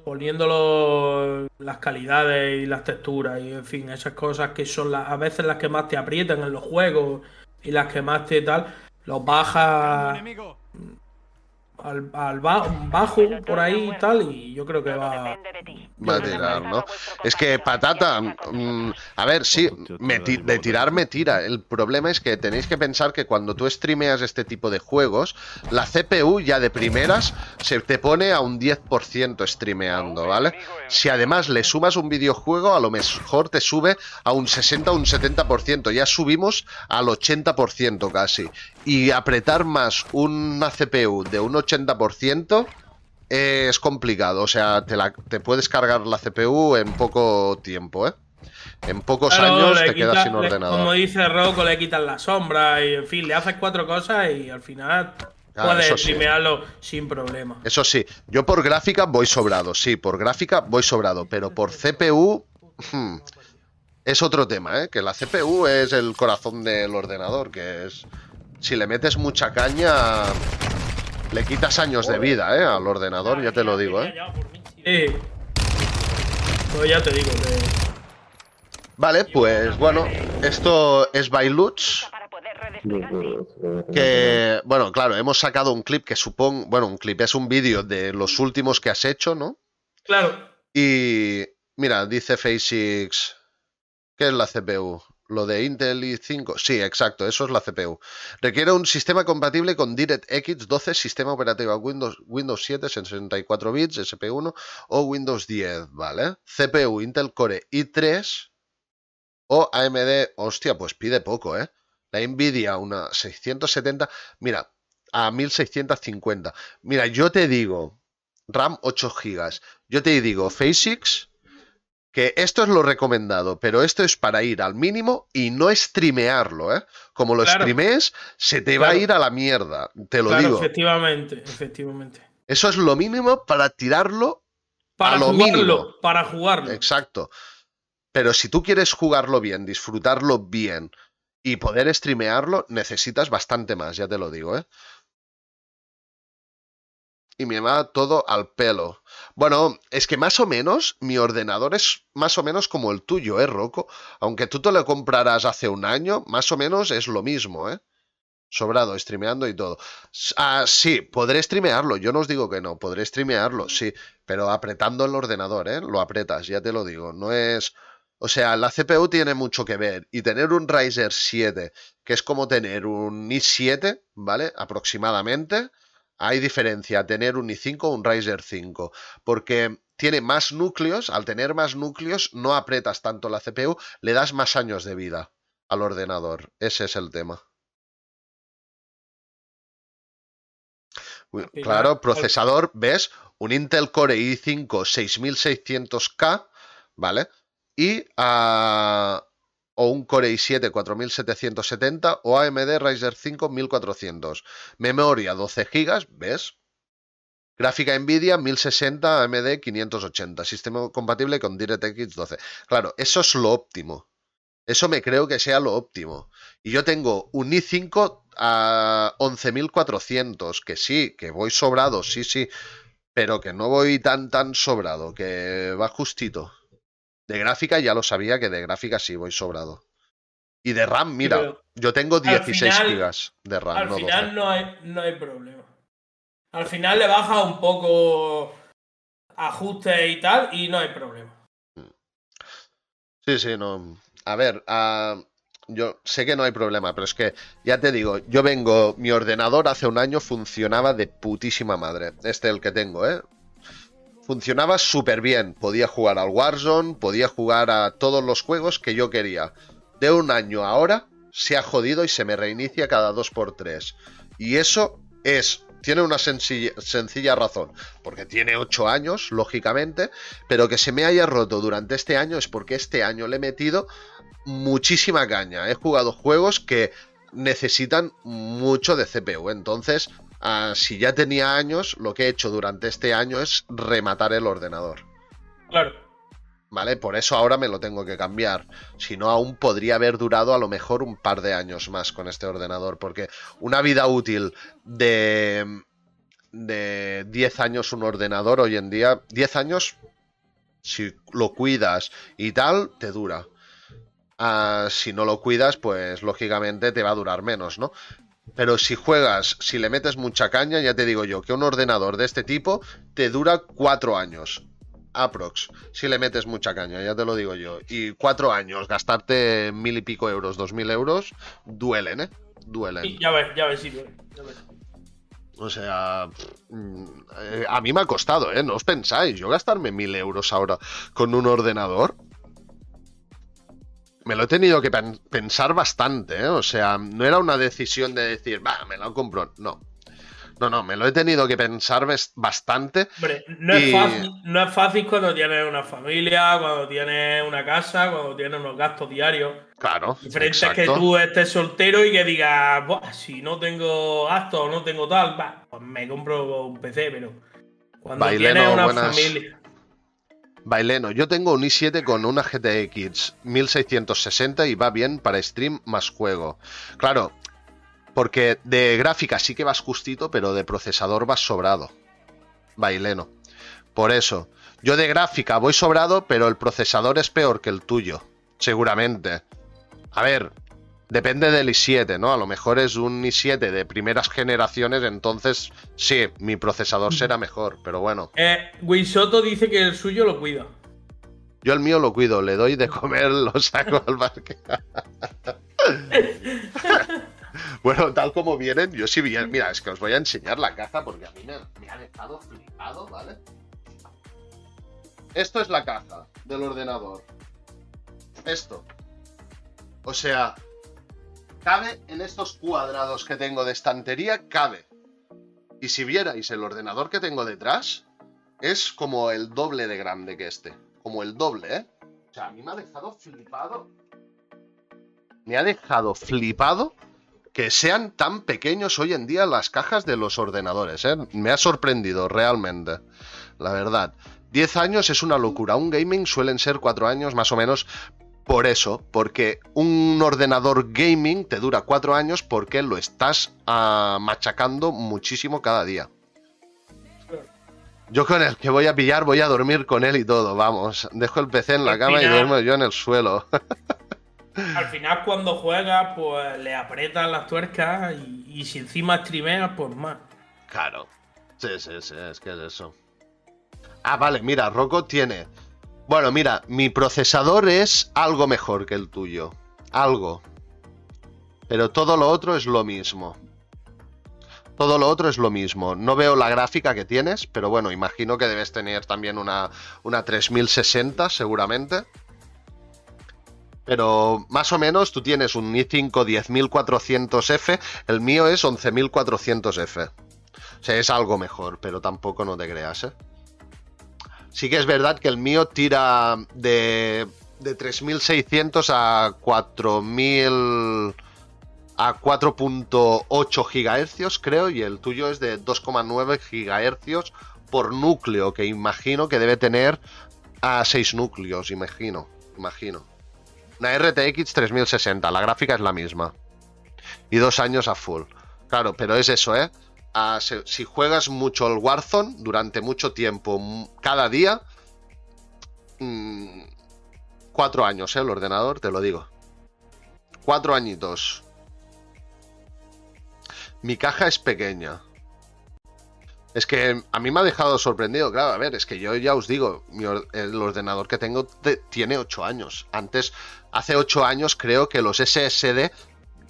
Poniéndolo las calidades y las texturas y en fin, esas cosas que son las, a veces las que más te aprietan en los juegos y las que más te tal, los bajas al, al bajo por ahí y tal, y yo creo que va,
va a tirar, ¿no? Es que patata, mm, a ver, sí, de tirar me tira. El problema es que tenéis que pensar que cuando tú streameas este tipo de juegos, la CPU ya de primeras se te pone a un 10% streameando, ¿vale? Si además le sumas un videojuego, a lo mejor te sube a un 60 o un 70%. Ya subimos al 80% casi. Y apretar más una CPU de un 80% es complicado. O sea, te, la, te, puedes cargar la CPU en poco tiempo, ¿eh? En pocos años te quedas sin ordenador.
como dice Rocco, le quitan la sombra y, en fin, le haces cuatro cosas y al final puedes streamearlo sin problema.
Eso sí, yo por gráfica voy sobrado, sí, por gráfica voy sobrado, pero por CPU hmm, es otro tema, ¿eh? Que la CPU es el corazón del ordenador, que es... Si le metes mucha caña, le quitas años de vida, ¿eh? Al ordenador, ya te lo digo, ¿eh?
Sí. Pues ya te digo
Vale, pues bueno, esto es Bailuch. Que, bueno, claro, hemos sacado un clip que supongo, bueno, un clip es un vídeo de los últimos que has hecho, ¿no?
Claro.
Y, mira, dice FaceX, ¿qué es la CPU? Lo de Intel i5, sí, exacto, eso es la CPU. Requiere un sistema compatible con DirectX 12, sistema operativo Windows, Windows 7, 64 bits, SP1 o Windows 10, ¿vale? CPU Intel Core i3 o AMD, hostia, pues pide poco, ¿eh? La Nvidia, una 670, mira, a 1650. Mira, yo te digo, RAM 8 GB. Yo te digo, FaceX que esto es lo recomendado, pero esto es para ir al mínimo y no streamearlo, ¿eh? Como lo streamees, se te va a ir a la mierda, te lo digo.
Efectivamente, efectivamente.
Eso es lo mínimo para tirarlo
para
a lo
jugarlo,
mínimo.
Para jugarlo.
Exacto. Pero si tú quieres jugarlo bien, disfrutarlo bien y poder streamearlo, necesitas bastante más, ya te lo digo, ¿eh? Y me va todo al pelo. Bueno, es que más o menos mi ordenador es más o menos como el tuyo, ¿eh, Rocco? Aunque tú te lo comprarás hace un año, más o menos es lo mismo, ¿eh? Sobrado, streameando y todo. Ah, sí, podré streamearlo, yo no os digo que no, podré streamearlo, sí, pero apretando el ordenador, ¿eh? Lo apretas, ya te lo digo, no es... O sea, la CPU tiene mucho que ver y tener un Ryzen 7, que es como tener un i7, ¿vale? Aproximadamente hay diferencia tener un i5 o un Ryzen 5, porque tiene más núcleos, al tener más núcleos no apretas tanto la CPU, le das más años de vida al ordenador. Ese es el tema. Claro, procesador, ves, un Intel Core i5 6600K, ¿vale? Y uh, o un Core i7 4770 o AMD Ryzen 5 1400. Memoria 12 GB, ¿ves? Gráfica Nvidia 1060 AMD 580. Sistema compatible con DirectX 12. Claro, eso es lo óptimo. Eso me creo que sea lo óptimo. Y yo tengo un i5 a 11400, que sí, que voy sobrado, sí, sí, pero que no voy tan, tan sobrado, que va justito. De gráfica ya lo sabía que de gráfica sí voy sobrado. Y de RAM, mira, yo tengo 16 GB de RAM.
Al final no hay, no hay problema. Al final le baja un poco ajuste y tal y no hay problema.
Sí, sí, no. A ver, uh, yo sé que no hay problema, pero es que ya te digo, yo vengo, mi ordenador hace un año funcionaba de putísima madre. Este el que tengo, ¿eh? Funcionaba súper bien. Podía jugar al Warzone, podía jugar a todos los juegos que yo quería. De un año ahora se ha jodido y se me reinicia cada 2x3. Y eso es tiene una sencilla, sencilla, razón, porque tiene 8 años, lógicamente, pero que se me haya roto durante este año es porque este año le he metido muchísima caña. He jugado juegos que necesitan mucho de CPU, entonces Ah, si ya tenía años, lo que he hecho durante este año es rematar el ordenador.
Claro.
¿Vale? Por eso ahora me lo tengo que cambiar. Si no, aún podría haber durado a lo mejor un par de años más con este ordenador. Porque una vida útil de. de 10 años un ordenador hoy en día. 10 años, si lo cuidas y tal, te dura. Ah, si no lo cuidas, pues lógicamente te va a durar menos, ¿no? Pero si juegas, si le metes mucha caña, ya te digo yo que un ordenador de este tipo te dura cuatro años. Aprox. Si le metes mucha caña, ya te lo digo yo. Y cuatro años, gastarte mil y pico euros, dos mil euros, duelen, ¿eh? Duelen.
ya ves, ya ves, sí, ya ves.
O sea, mm, eh, a mí me ha costado, ¿eh? No os pensáis, yo gastarme mil euros ahora con un ordenador me lo he tenido que pensar bastante, ¿eh? O sea, no era una decisión de decir, va, me lo compro. No. No, no, me lo he tenido que pensar bastante.
Hombre, no, es fácil, no es fácil cuando tienes una familia, cuando tienes una casa, cuando tienes unos gastos diarios.
Claro.
Diferente es que tú estés soltero y que digas, si no tengo gastos o no tengo tal, va, pues me compro un PC, pero cuando tienes una familia.
Baileno, yo tengo un i7 con una GTX 1660 y va bien para stream más juego. Claro, porque de gráfica sí que vas justito, pero de procesador vas sobrado. Baileno. Por eso, yo de gráfica voy sobrado, pero el procesador es peor que el tuyo. Seguramente. A ver, Depende del i7, ¿no? A lo mejor es un i7 de primeras generaciones, entonces sí, mi procesador será mejor, pero bueno.
Eh, Wisoto dice que el suyo lo cuida.
Yo el mío lo cuido, le doy de comer, lo saco al parque. bueno, tal como vienen, yo sí bien. Mira, es que os voy a enseñar la caja porque a mí me, me ha dejado flipado, ¿vale? Esto es la caja del ordenador. Esto. O sea, cabe en estos cuadrados que tengo de estantería, cabe. Y si vierais el ordenador que tengo detrás, es como el doble de grande que este. Como el doble, ¿eh? O sea, a mí me ha dejado flipado. Me ha dejado flipado que sean tan pequeños hoy en día las cajas de los ordenadores, ¿eh? Me ha sorprendido realmente, la verdad. 10 años es una locura. Un gaming suelen ser 4 años más o menos, por eso, porque un ordenador gaming te dura cuatro años porque lo estás ah, machacando muchísimo cada día. Yo con el que voy a pillar voy a dormir con él y todo, vamos. Dejo el PC en la cama y duermo yo en el suelo.
al final cuando juegas, pues le aprietas las tuercas y, y si encima streameas, pues más.
Claro. Sí, sí, sí, es que es eso. Ah, vale, mira, Rocco tiene bueno, mira, mi procesador es algo mejor que el tuyo. Algo. Pero todo lo otro es lo mismo. Todo lo otro es lo mismo. No veo la gráfica que tienes, pero bueno, imagino que debes tener también una, una 3060 seguramente. Pero más o menos tú tienes un i5 10400F, el mío es 11400F. O sea, es algo mejor, pero tampoco no te creas, ¿eh? Sí que es verdad que el mío tira de, de 3600 a 4000 a 4.8 GHz, creo, y el tuyo es de 2,9 GHz por núcleo, que imagino que debe tener a 6 núcleos, imagino, imagino. Una RTX 3060, la gráfica es la misma. Y dos años a full. Claro, pero es eso, ¿eh? Si, juegas mucho el Warzone durante mucho tiempo, cada día, mm, cuatro años, ¿eh? El ordenador, te lo digo. Cuatro añitos. Mi caja es pequeña. Es que a mí me ha dejado sorprendido, claro, a ver, es que yo ya os digo, el ordenador que tengo tiene ocho años. Antes, hace ocho años creo que los SSD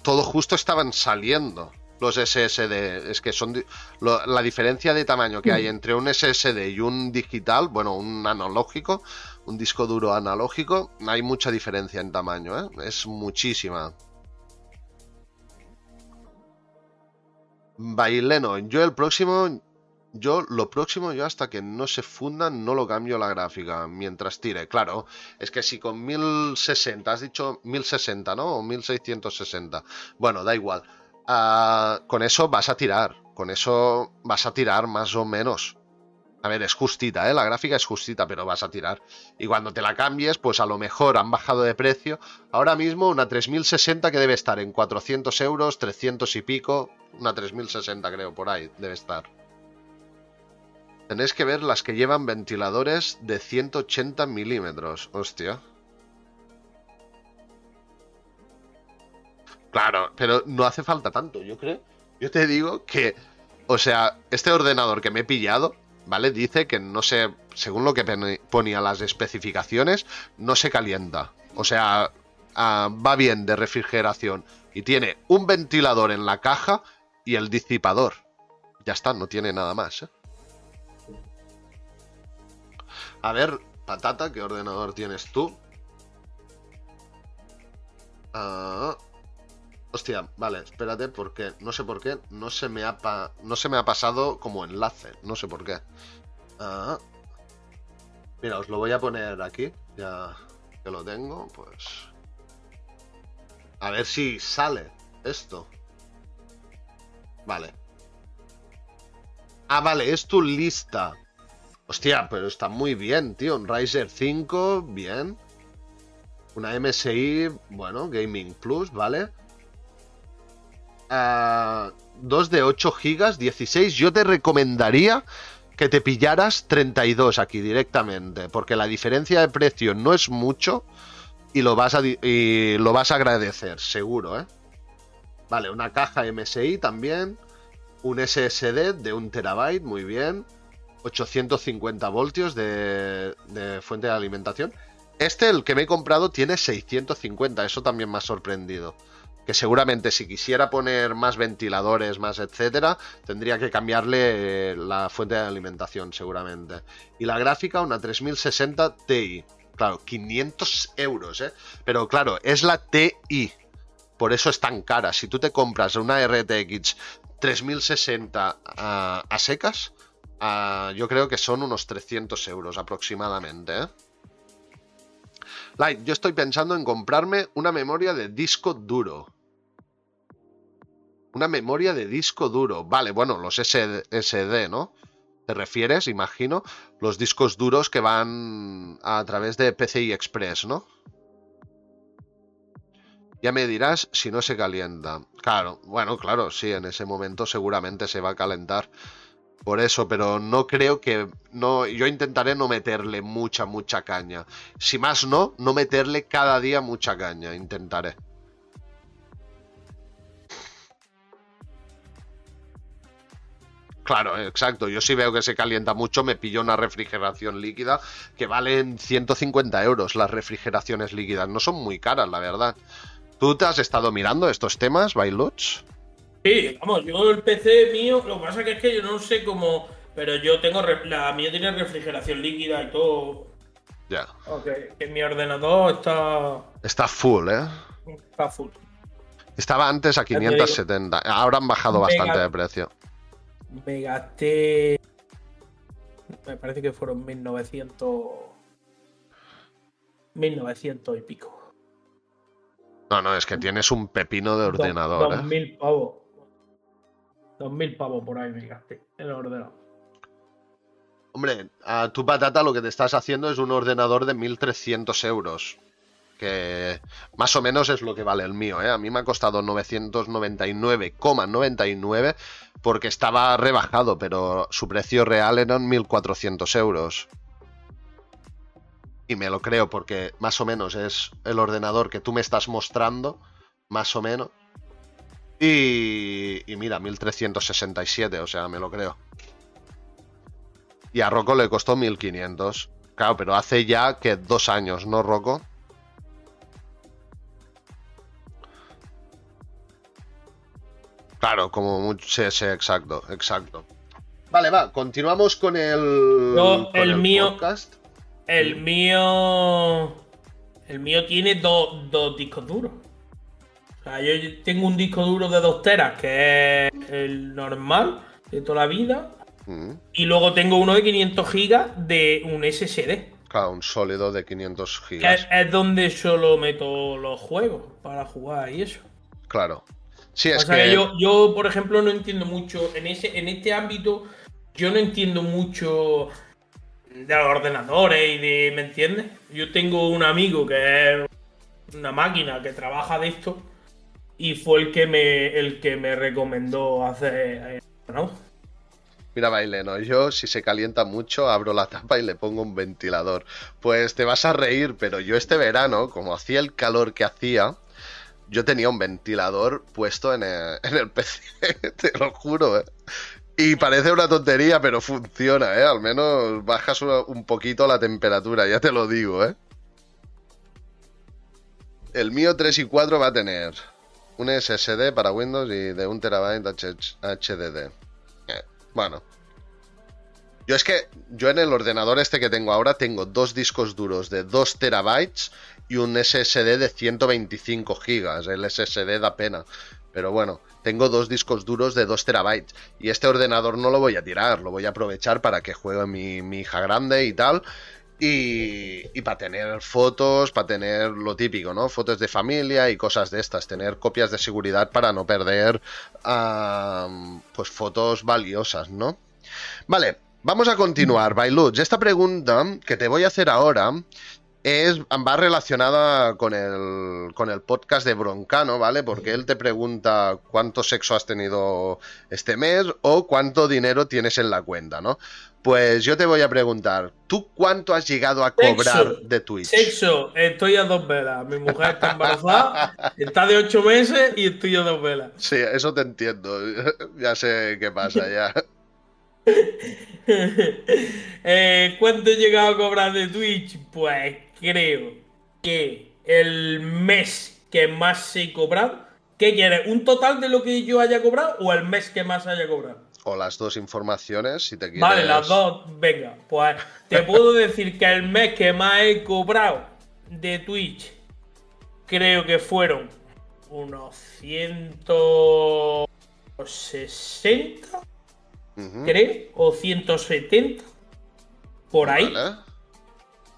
todo justo estaban saliendo los SSD. Es que son la diferencia de tamaño que hay mm. entre un SSD y un digital, bueno, un analógico, un disco duro analógico, hay mucha diferencia en tamaño, ¿eh? Es muchísima. Baileno, yo el próximo, yo lo próximo, yo hasta que no se fundan no lo cambio la gráfica mientras tire. Claro, es que si con 1060, has dicho 1060, ¿no? O 1660. Bueno, da igual. Con eso vas a tirar. Con eso vas a tirar más o menos. A ver, es justita, ¿eh? La gráfica es justita, pero vas a tirar. Y cuando te la cambies, pues a lo mejor han bajado de precio. Ahora mismo una 3060 que debe estar en 400 euros, 300 y pico. Una 3060 creo, por ahí debe estar. Tenéis que ver las que llevan ventiladores de 180 milímetros. Hostia. Claro, pero no hace falta tanto, yo creo. Yo te digo que, o sea, este ordenador que me he pillado, ¿vale? Dice que no se, según lo que ponía las especificaciones, no se calienta. O sea, ah, va bien de refrigeración. Y tiene un ventilador en la caja y el disipador. Ya está, no tiene nada más. ¿eh? A ver, patata, ¿qué ordenador tienes tú? Ah, Hostia, vale, espérate porque no sé por qué no se me ha, no se me ha pasado como enlace, no sé por qué. Ah. Mira, os lo voy a poner aquí, ya que lo tengo, pues... A ver si sale esto. Vale. Ah, vale, es tu lista. Hostia, pero está muy bien, tío. Un Riser 5, bien. Una MSI, bueno, Gaming Plus, ¿vale? Uh, 2 de 8 gigas, 16, yo te recomendaría que te pillaras 32 aquí directamente, porque la diferencia de precio no es mucho y lo vas a, y lo vas a agradecer, seguro, ¿eh? Vale, una caja MSI también, un SSD de 1 terabyte, muy bien, 850 voltios de, de fuente de alimentación. Este, el que me he comprado, tiene 650, eso también me ha sorprendido que seguramente si quisiera poner más ventiladores, más etcétera, tendría que cambiarle la fuente de alimentación seguramente. Y la gráfica, una 3060 Ti. Claro, 500 euros, ¿eh? Pero claro, es la TI. Por eso es tan cara. Si tú te compras una RTX 3060 a, secas, yo creo que son unos 300 euros aproximadamente, ¿eh? Light, yo estoy pensando en comprarme una memoria de disco duro. Una memoria de disco duro. Vale, bueno, los SSD, ¿no? ¿Te refieres, imagino? Los discos duros que van a través de PCI Express, ¿no? Ya me dirás si no se calienta. Claro, bueno, claro, sí, en ese momento seguramente se va a calentar. Por eso, pero no creo que. No, yo intentaré no meterle mucha, mucha caña. Si más no, no meterle cada día mucha caña. Intentaré. Claro, exacto. Yo si veo que se calienta mucho, me pillo una refrigeración líquida que valen 150 euros las refrigeraciones líquidas. No son muy caras, la verdad. ¿Tú te has estado mirando estos temas, Bailuch?
Sí, vamos, yo el PC mío, lo que pasa que es que yo no sé cómo. Pero yo tengo. La mía tiene refrigeración líquida y todo.
Ya.
Ok, que mi ordenador está.
Está full, ¿eh?
Está full.
Estaba antes a 570. Ahora han bajado bastante de precio.
Me gasté. Me parece que fueron 1900. 1900 y pico.
No, no, es que tienes un pepino de ordenador.
2000 ¿eh? pavos. 2000 pavos por ahí me gasté en el ordenador.
Hombre, a tu patata lo que te estás haciendo es un ordenador de 1300 euros. Que más o menos es lo que vale el mío, ¿eh? A mí me ha costado 999,99 porque estaba rebajado, pero su precio real eran 1400 euros. Y me lo creo porque más o menos es el ordenador que tú me estás mostrando, más o menos. Y, y mira, 1367, o sea, me lo creo. Y a Rocco le costó 1500. Claro, pero hace ya que dos años, ¿no, Rocco? Claro, como mucho. Sí, sí, exacto, exacto. Vale, va, continuamos con el.
No, el, mío. El mío. El mío tiene dos discos duros. O sea, yo tengo un disco duro de dos teras, que es el normal de toda la vida. Mm. Y luego tengo uno de 500 gigas de un SSD.
Claro, un sólido de 500 gigas.
Es, es donde solo meto los juegos para jugar y eso.
Claro. Sí, es
que... yo, yo, por ejemplo, no entiendo mucho. En, ese, en este ámbito, yo no entiendo mucho de los ordenadores y de. ¿Me entiendes? Yo tengo un amigo que es una máquina que trabaja de esto y fue el que me, el que me recomendó hacer. ¿no?
Mira, Baileno, yo si se calienta mucho abro la tapa y le pongo un ventilador. Pues te vas a reír, pero yo este verano, como hacía el calor que hacía, yo tenía un ventilador puesto en el, PC, te lo juro, ¿eh? Y parece una tontería, pero funciona, ¿eh? Al menos bajas un poquito la temperatura, ya te lo digo, ¿eh? El mío 3 y 4 va a tener un SSD para Windows y de 1 terabyte HDD. Bueno. Yo es que yo en el ordenador este que tengo ahora tengo dos discos duros de 2 terabytes y un SSD de 125 gigas. El SSD da pena. Pero bueno, tengo dos discos duros de 2 terabytes. Y este ordenador no lo voy a tirar, lo voy a aprovechar para que juegue mi, hija grande y tal. Y, y para tener fotos, para tener lo típico, ¿no? Fotos de familia y cosas de estas. Tener copias de seguridad para no perder pues fotos valiosas, ¿no? Vale, vamos a continuar, Bailuch. Esta pregunta que te voy a hacer ahora es, va relacionada con el, con el podcast de Broncano, ¿vale? Porque él te pregunta cuánto sexo has tenido este mes o cuánto dinero tienes en la cuenta, ¿no? Pues yo te voy a preguntar, ¿tú cuánto has llegado a cobrar de Twitch?
Sexo, estoy a dos velas. Mi mujer está embarazada, está de ocho meses y estoy a dos velas.
Sí, eso te entiendo. ya sé qué pasa ya.
Eh, ¿Cuánto he llegado a cobrar de Twitch? Pues creo que el mes que más he cobrado. ¿Qué quieres? ¿Un total de lo que yo haya cobrado o el mes que más haya cobrado?
O las dos informaciones, si te quieres.
Vale, las dos. Venga, pues te puedo decir que el mes que más he cobrado de Twitch creo que fueron unos 160, creo, o 170, por ahí.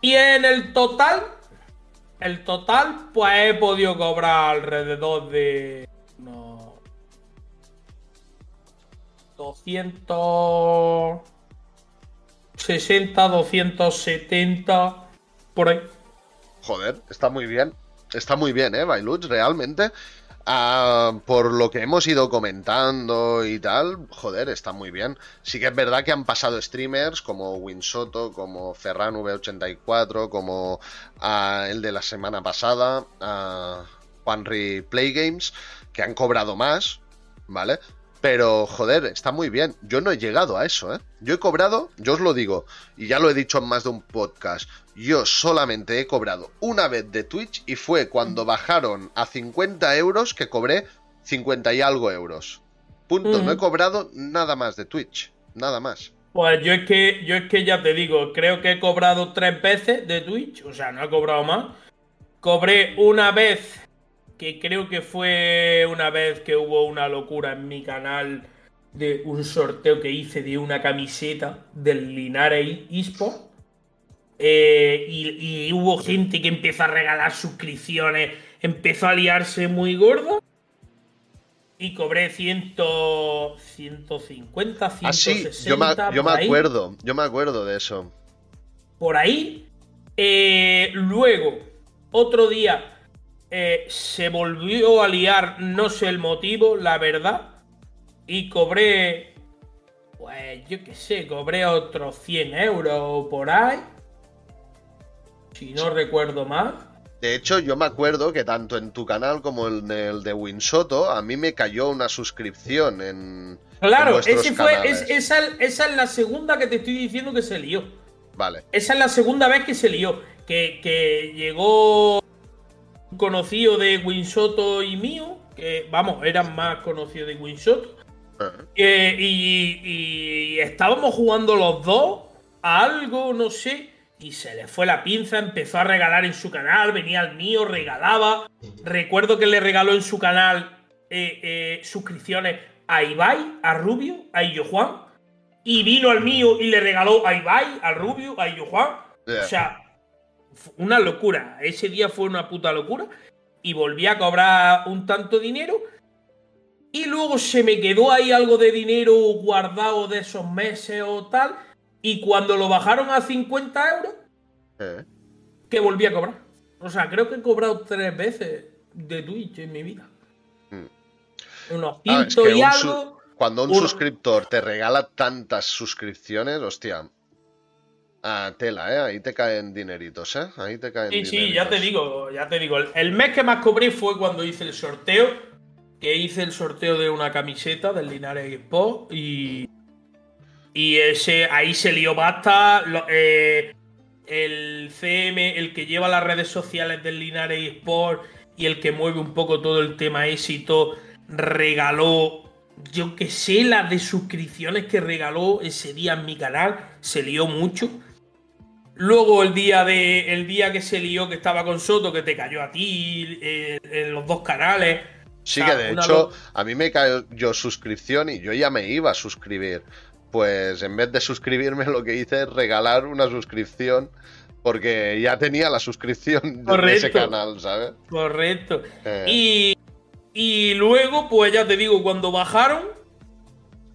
Y en el total, el total, pues he podido cobrar alrededor de unos 260, 270, por ahí.
Joder, está muy bien. Está muy bien, ¿eh, Bailuch? Realmente. Ah, por lo que hemos ido comentando y tal, joder, está muy bien. Sí que es verdad que han pasado streamers como Winsoto, como Ferran V84, como ah, el de la semana pasada, uh, Juanri Playgames, que han cobrado más, ¿vale? Pero, joder, está muy bien. Yo no he llegado a eso, ¿eh? Yo he cobrado, yo os lo digo, y ya lo he dicho en más de un podcast, yo solamente he cobrado una vez de Twitch y fue cuando bajaron a 50 euros que cobré 50 y algo euros. Punto. No he cobrado nada más de Twitch. Nada más.
Pues yo es que yo es que ya te digo, creo que he cobrado tres veces de Twitch, o sea, no he cobrado más. Cobré una vez, que creo que fue una vez que hubo una locura en mi canal de un sorteo que hice de una camiseta del Linares eSport. Eh, y, y, hubo gente que empezó a regalar suscripciones, empezó a liarse muy gordo y cobré 100, 150, 160. Ah, sí,
yo me, yo me acuerdo, yo me acuerdo de eso.
Por ahí. Eh, luego, otro día, eh, se volvió a liar, no sé el motivo, la verdad. Y cobré, pues yo qué sé, cobré otros 100 euros por ahí. Si no recuerdo mal.
De hecho, yo me acuerdo que tanto en tu canal como en el de Winsoto, a mí me cayó una suscripción en.
Claro, ese fue, esa, es la segunda que te estoy diciendo que se lió.
Vale.
Esa es la segunda vez que se lió. Que, que llegó conocido de Winsoto y mío, que vamos, eran más conocidos de Winsoto. y, y estábamos jugando los dos a algo, no sé y se le fue la pinza, empezó a regalar en su canal, venía al mío, regalaba. Recuerdo que le regaló en su canal eh, eh, suscripciones a Ibai, a Rubio, a Illo Juan. Y vino al mío y le regaló a Ibai, a Rubio, a Illo Juan. O sea, una locura. Ese día fue una puta locura. Y volví a cobrar un tanto dinero. Y luego se me quedó ahí algo de dinero guardado de esos meses o tal y cuando lo bajaron a 50 euros, eh. que volví a cobrar. O sea, creo que he cobrado tres veces de Twitch en mi vida. Mm. Unos ah, ciento y algo.
Cuando un suscriptor te regala tantas suscripciones, hostia. Ah, tela, ¿eh? Ahí te caen dineritos, ¿eh? Ahí te caen
Sí, sí, ya te digo, ya te digo. El mes que más cobré fue cuando hice el sorteo. Que hice el sorteo de una camiseta del Linares Expo y y ese, ahí se lió basta. Eh, el CM, el que lleva las redes sociales del Linares Sport y el que mueve un poco todo el tema éxito, regaló, yo que sé, las de suscripciones que regaló ese día en mi canal, se lió mucho. Luego el día de el día que se lió que estaba con Soto, que te cayó a ti eh, en los dos canales.
Sí, que de hecho a mí me cayó suscripción y yo ya me iba a suscribir pues en vez de suscribirme lo que hice es regalar una suscripción porque ya tenía la suscripción de ese canal, ¿sabes?
Correcto. Eh. Y, luego, pues ya te digo, cuando bajaron,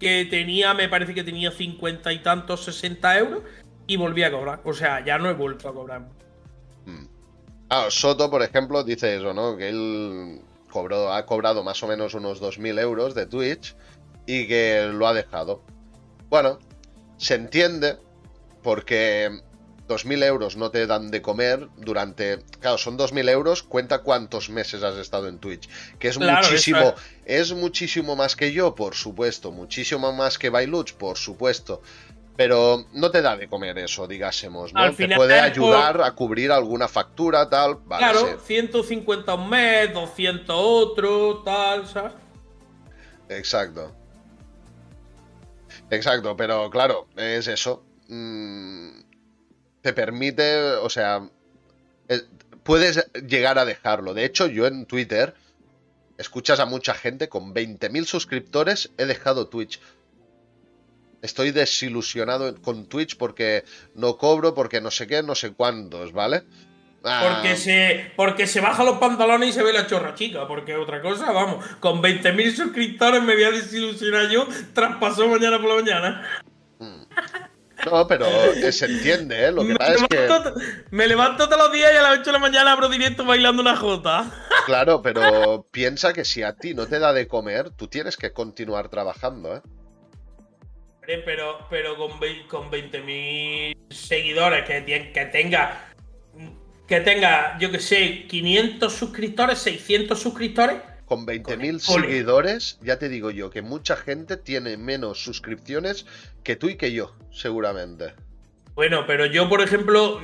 que tenía, me parece que tenía 50 y tantos, 60 euros, y volví a cobrar. O sea, ya no he vuelto a cobrar.
Hmm. Ah, Soto, por ejemplo, dice eso, ¿no? Que él cobró, ha cobrado más o menos unos 2.000 euros de Twitch y que lo ha dejado. Bueno, se entiende porque 2.000 euros no te dan de comer durante... Claro, son 2.000 euros, cuenta cuántos meses has estado en Twitch. Que es muchísimo... Es muchísimo más que yo, por supuesto. Muchísimo más que Bailuch, por supuesto. Pero no te da de comer eso, digásemos, ¿no? te puede ayudar a cubrir alguna factura, tal.
claro, 150 un mes, 200 otro, tal, ¿sabes?
Exacto. Exacto, pero claro, es eso. Mm, te permite, o sea, eh, puedes llegar a dejarlo. De hecho, yo en Twitter escuchas a mucha gente con 20.000 suscriptores, he dejado Twitch. Estoy desilusionado con Twitch porque no cobro, porque no sé qué, no sé cuántos, ¿vale?
Porque, ah. se, porque se baja los pantalones y se ve la chorra chica. Porque otra cosa, vamos, con 20.000 suscriptores me voy a desilusionar yo, traspasó mañana por la mañana.
Mm. No, pero se entiende, ¿eh? Lo que me pasa es que.
Me levanto todos los días y a las 8 de la mañana abro directo bailando una jota.
Claro, pero piensa que si a ti no te da de comer, tú tienes que continuar trabajando, ¿eh?
Pero, pero con, con 20.000 seguidores que, que tenga que tenga, yo que sé, 500 suscriptores, 600 suscriptores.
Con 20.000 seguidores, ya te digo yo que mucha gente tiene menos suscripciones que tú y que yo, seguramente.
Bueno, pero yo, por ejemplo,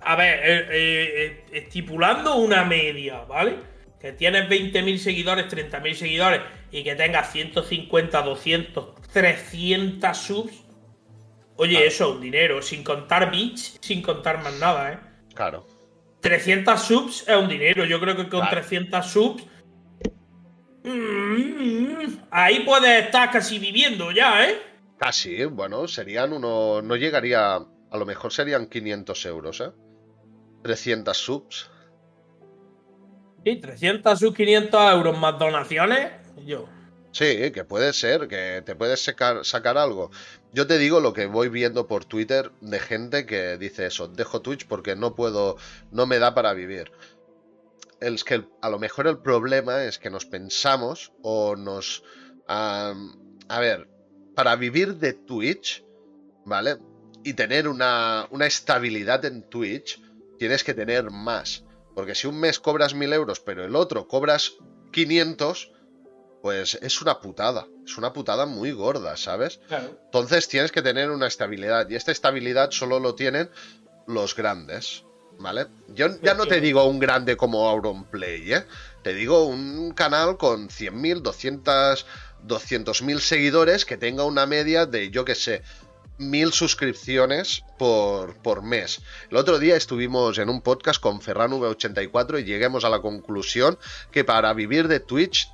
a ver, eh, eh, eh, estipulando una media, ¿vale? que tienes 20.000 seguidores, 30.000 seguidores y que tengas 150, 200, 300 subs, oye, eso es un dinero, sin contar bits, sin contar más nada, ¿eh?
Claro.
300 subs es un dinero, yo creo que con 300 subs... Mm, ahí puedes estar casi viviendo ya, ¿eh?
Casi, bueno, serían uno. No llegaría. A lo mejor serían 500 euros, ¿eh? 300 subs.
Sí, 300 subs, 500 euros más donaciones. Yo.
Sí, que puede ser, que te puedes sacar, sacar algo. Yo te digo lo que voy viendo por Twitter de gente que dice eso, dejo Twitch porque no puedo, no me da para vivir. Es que a lo mejor el problema es que nos pensamos o nos... a ver, para vivir de Twitch, ¿vale? Y tener una, una estabilidad en Twitch, tienes que tener más. Porque si un mes cobras mil euros, pero el otro cobras 500, pues es una putada. Es una putada muy gorda, ¿sabes? Entonces tienes que tener una estabilidad. Y esta estabilidad solo lo tienen los grandes. ¿Vale? Yo ya no te digo un grande como Auronplay, ¿eh? Te digo un canal con 100.000, 200, 200.000 seguidores que tenga una media de, yo que sé, mil suscripciones por, por, mes. El otro día estuvimos en un podcast con Ferran V84 y lleguemos a la conclusión que para vivir de Twitch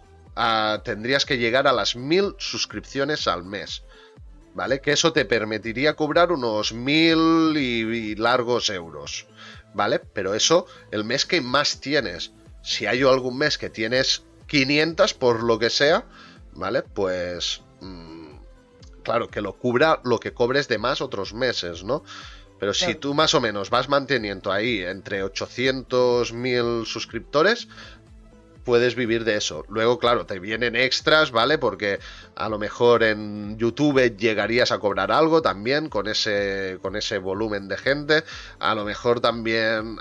tendrías que llegar a las mil suscripciones al mes. ¿Vale? Que eso te permitiría cobrar unos mil y, largos euros. ¿Vale? Pero eso, el mes que más tienes. Si hay algún mes que tienes 500 por lo que sea, ¿vale? Pues... Mm, claro, que lo cubra lo que cobres de más otros meses, ¿no? Pero si tú más o menos vas manteniendo ahí entre 800 mil suscriptores, puedes vivir de eso. Luego, claro, te vienen extras, ¿vale? Porque a lo mejor en YouTube llegarías a cobrar algo también con ese, con ese volumen de gente. A lo mejor también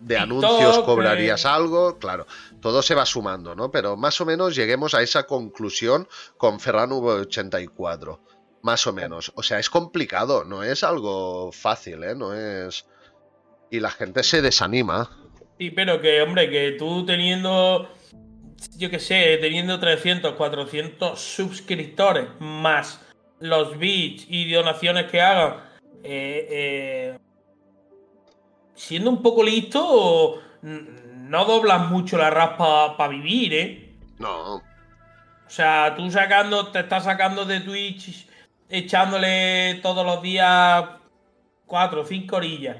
de anuncios cobrarías algo. Claro, todo se va sumando, ¿no? Pero más o menos lleguemos a esa conclusión con Ferran V84. Más o menos. O sea, es complicado, no es algo fácil, ¿eh? No es... Y la gente se desanima.
Sí, pero que, hombre, que tú teniendo, yo qué sé, teniendo 300, 400 suscriptores más los bits y donaciones que hagan, eh, eh, siendo un poco listo, no doblas mucho la raspa para vivir, ¿eh?
No.
O sea, tú sacando, te estás sacando de Twitch, echándole todos los días cuatro o cinco orillas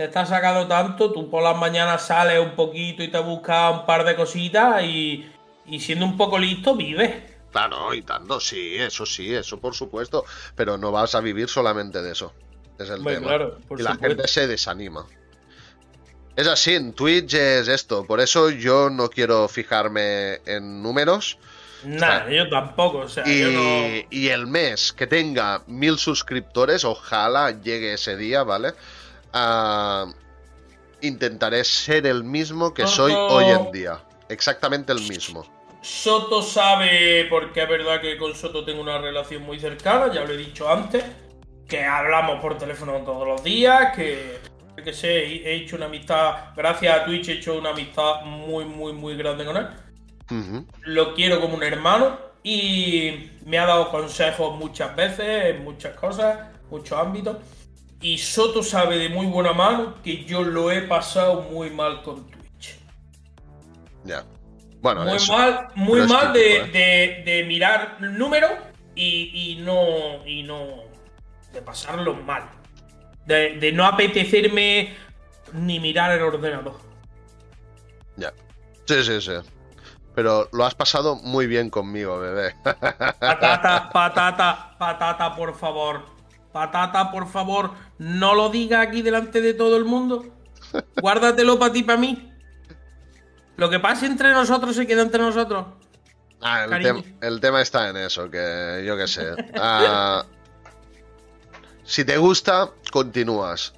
te estás sacando tanto, tú por las mañanas sales un poquito y te buscas un par de cositas y, siendo un poco listo, vives.
Claro, y tanto, sí, eso sí, eso por supuesto, pero no vas a vivir solamente de eso. Es el tema.
Claro,
y la gente se desanima. Es así, en Twitch es esto, por eso yo no quiero fijarme en números.
Nada, yo tampoco, o sea,
y, y el mes que tenga mil suscriptores, ojalá llegue ese día, ¿vale? Intentaré ser el mismo que soy hoy en día. Exactamente el mismo.
Soto sabe, porque es verdad que con Soto tengo una relación muy cercana, ya lo he dicho antes, que hablamos por teléfono todos los días, que, que sé, he hecho una amistad, gracias a Twitch he hecho una amistad muy, muy, muy grande con él. Lo quiero como un hermano y me ha dado consejos muchas veces en muchas cosas, muchos ámbitos. Y Soto sabe de muy buena mano que yo lo he pasado muy mal con Twitch.
Ya. Bueno,
muy mal, muy mal ¿eh? de, mirar números y, no. y no. de pasarlo mal. De, no apetecerme ni mirar el ordenador.
Ya. Sí, sí, sí. Pero lo has pasado muy bien conmigo, bebé.
Patata, patata, patata, por favor. Patata, por favor, no lo diga aquí delante de todo el mundo. Guárdatelo para ti, para mí. Lo que pase entre nosotros se queda entre nosotros.
Ah, el, tema está en eso, que yo qué sé. Ah, si te gusta, continúas.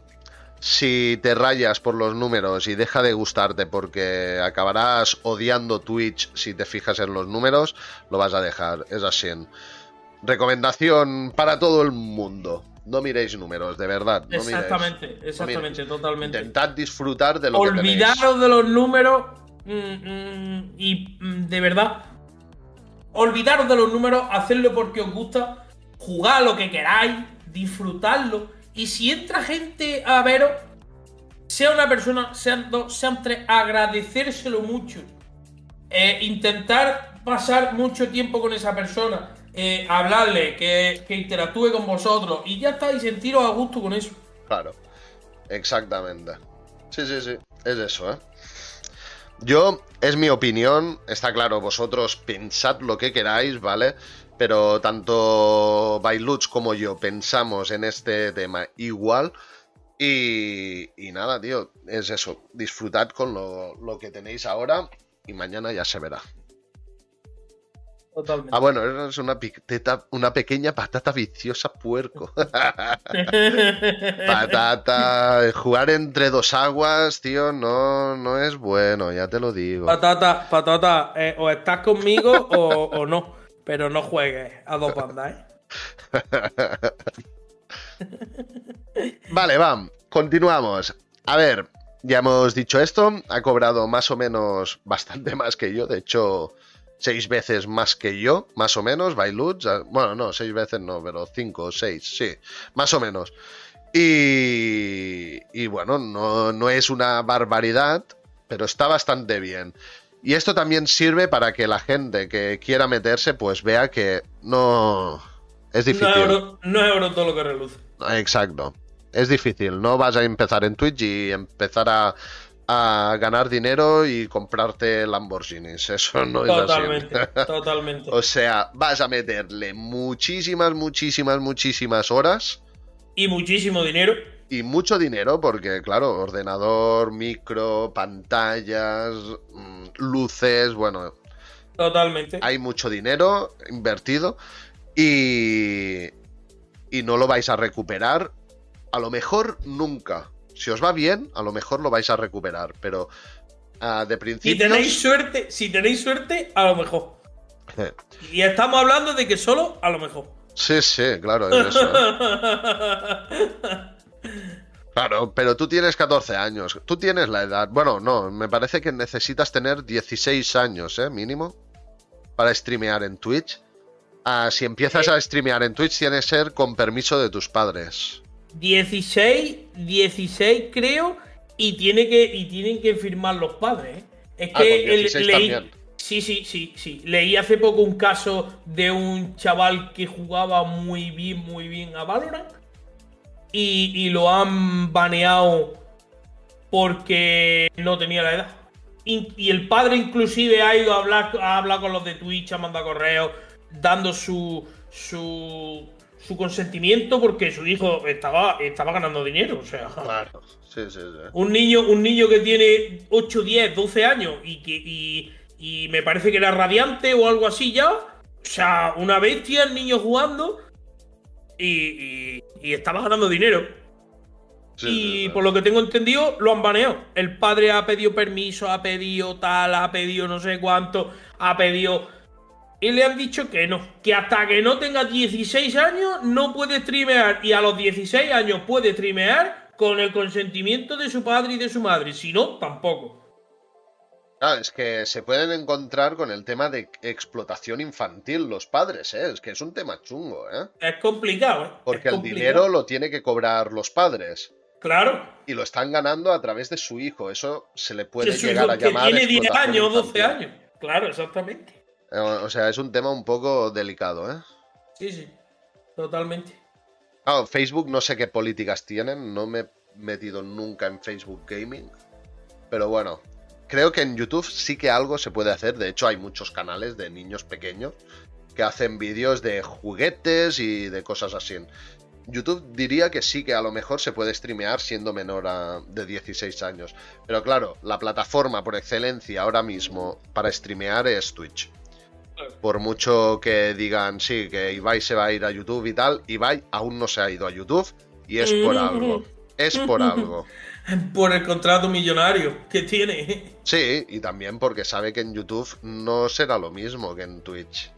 Si te rayas por los números y deja de gustarte porque acabarás odiando Twitch si te fijas en los números, lo vas a dejar. Es así. Recomendación para todo el mundo. No miréis números, de verdad.
exactamente, exactamente, totalmente.
Intentad disfrutar de lo
Olvidaros de los números Mm, mm, y mm, de verdad, olvidaros de los números, hacerlo porque os gusta, jugar lo que queráis, disfrutarlo. Y si entra gente a veros, sea una persona, sean dos, sean tres, agradecérselo mucho. Eh, intentar pasar mucho tiempo con esa persona. Eh, hablarle, que, que interactúe con vosotros. Y ya está, y sentiros a gusto con eso.
Claro, exactamente. Sí, sí, sí, es eso, ¿eh? Yo, es mi opinión, está claro, vosotros pensad lo que queráis, ¿vale? Pero tanto Bailuch como yo pensamos en este tema igual. Y, y nada, tío, es eso, disfrutad con lo, lo que tenéis ahora y mañana ya se verá.
Totalmente.
Ah, bueno, es una, una pequeña patata viciosa puerco. patata. Jugar entre dos aguas, tío, no, no es bueno, ya te lo digo.
Patata, patata, eh, o estás conmigo o, no. Pero no juegues a dos bandas, ¿eh?
vale, vamos, continuamos. A ver, ya hemos dicho esto, ha cobrado más o menos bastante más que yo, de hecho seis veces más que yo, más o menos, Bailuch. Bueno, no, seis veces no, pero cinco o seis, sí, más o menos. Y, y bueno, no, no es una barbaridad, pero está bastante bien. Y esto también sirve para que la gente que quiera meterse, pues vea que no. Es difícil.
No es oro, todo lo que reluce.
Exacto. Es difícil. No vas a empezar en Twitch y empezar a a ganar dinero y comprarte Lamborghinis. Eso no es
totalmente, Totalmente.
o sea, vas a meterle muchísimas, muchísimas, muchísimas horas.
Y muchísimo dinero.
Y mucho dinero, porque claro, ordenador, micro, pantallas, mm, luces, bueno.
Totalmente.
Hay mucho dinero invertido y, y no lo vais a recuperar. A lo mejor nunca. Si os va bien, a lo mejor lo vais a recuperar, pero uh, de principio.
Si tenéis suerte, si tenéis suerte, a lo mejor. y estamos hablando de que solo a lo mejor.
Sí, sí, claro, es eso. Claro, pero tú tienes 14 años. Tú tienes la edad. Bueno, no, me parece que necesitas tener 16 años, ¿eh? Mínimo. Para streamear en Twitch. Ah, si empiezas a streamear en Twitch, tiene que ser con permiso de tus padres.
16, 16 creo, y, tiene que, y tienen que firmar los padres. ¿eh? Es ah, que leí, sí, sí, sí, sí. Leí hace poco un caso de un chaval que jugaba muy bien, muy bien a Valorant y, lo han baneado porque no tenía la edad. Y, el padre inclusive ha ido a hablar, a hablar con los de Twitch, ha mandado correos, dando su, su su consentimiento porque su hijo estaba, estaba ganando dinero. O sea,
claro. sí, sí, sí.
Un, niño, un niño que tiene 8, 10, 12 años y que y, y me parece que era radiante o algo así ya. O sea, una bestia, el niño jugando y, y, estaba ganando dinero. y por lo que tengo entendido, lo han baneado. El padre ha pedido permiso, ha pedido tal, ha pedido no sé cuánto, ha pedido y le han dicho que no, que hasta que no tenga 16 años no puede streamear y a los 16 años puede streamear con el consentimiento de su padre y de su madre, si no, tampoco.
Claro, es que se pueden encontrar con el tema de explotación infantil los padres, ¿eh? Es que es un tema chungo, ¿eh?
Es complicado, ¿eh?
Porque el dinero lo tiene que cobrar los padres.
Claro.
Y lo están ganando a través de su hijo. Eso se le puede llegar a llamar.
Tiene 10 años, 12 años. Claro, exactamente.
O sea, es un tema un poco delicado, ¿eh?
Sí, sí, totalmente.
Facebook no sé qué políticas tienen, no me he metido nunca en Facebook Gaming, pero bueno, creo que en YouTube sí que algo se puede hacer, de hecho hay muchos canales de niños pequeños que hacen vídeos de juguetes y de cosas así. YouTube diría que sí que a lo mejor se puede streamear siendo menor de 16 años. Pero claro, la plataforma por excelencia ahora mismo para streamear es Twitch. Por mucho que digan, sí, que Ibai se va a ir a YouTube y tal, Ibai aún no se ha ido a YouTube y es por algo. Es por algo.
Por el contrato millonario que tiene.
Sí, y también porque sabe que en YouTube no será lo mismo que en Twitch.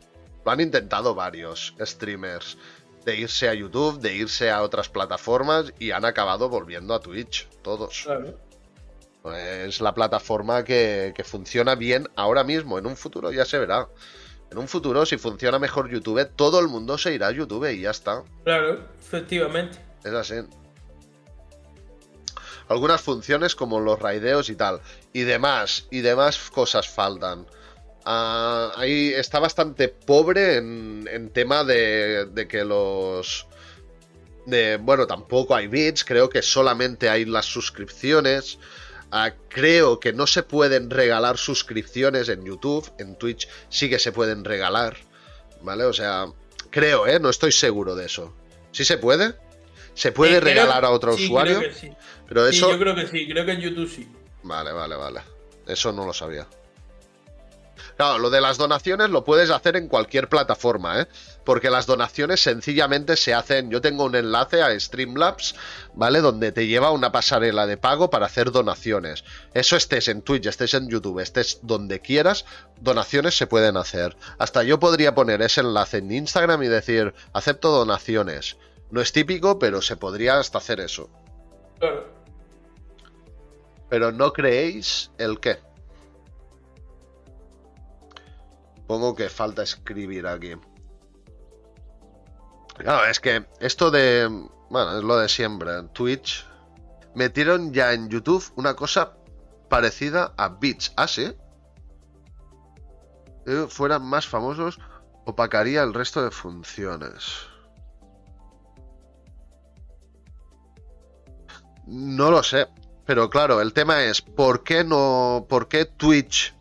Lo han intentado varios streamers de irse a YouTube, de irse a otras plataformas y han acabado volviendo a Twitch, todos. Es la plataforma que, que funciona bien ahora mismo. En un futuro ya se verá. En un futuro, si funciona mejor YouTube, todo el mundo se irá a YouTube y ya está.
Claro, efectivamente.
Es así. Algunas funciones como los raideos y tal. Y demás, y demás cosas faltan. Ah, ahí está bastante pobre en, tema de, de, que los... De, bueno, tampoco hay bits, creo que solamente hay las suscripciones. Ah, creo que no se pueden regalar suscripciones en YouTube, en Twitch sí que se pueden regalar, ¿vale? O sea, creo, ¿eh? No estoy seguro de eso. ¿Sí se puede? ¿Se puede regalar a otro usuario?
Creo que sí. Pero eso... yo creo que sí, creo que en YouTube sí.
Vale, vale, vale. Eso no lo sabía. Claro, lo de las donaciones lo puedes hacer en cualquier plataforma, ¿eh? Porque las donaciones sencillamente se hacen. Yo tengo un enlace a Streamlabs, ¿vale? Donde te lleva una pasarela de pago para hacer donaciones. Eso estés en Twitch, estés en YouTube, estés donde quieras, donaciones se pueden hacer. Hasta yo podría poner ese enlace en Instagram y decir, acepto donaciones. No es típico, pero se podría hasta hacer eso.
Claro.
Pero no creéis el qué. Pongo que falta escribir aquí. Claro, es que esto de. Bueno, es lo de siempre. Twitch. Metieron ya en YouTube una cosa parecida a Beats. ¿Ah, sí? Si fueran más famosos, opacaría el resto de funciones. No lo sé. Pero claro, el tema es, ¿por qué no. ¿Por qué Twitch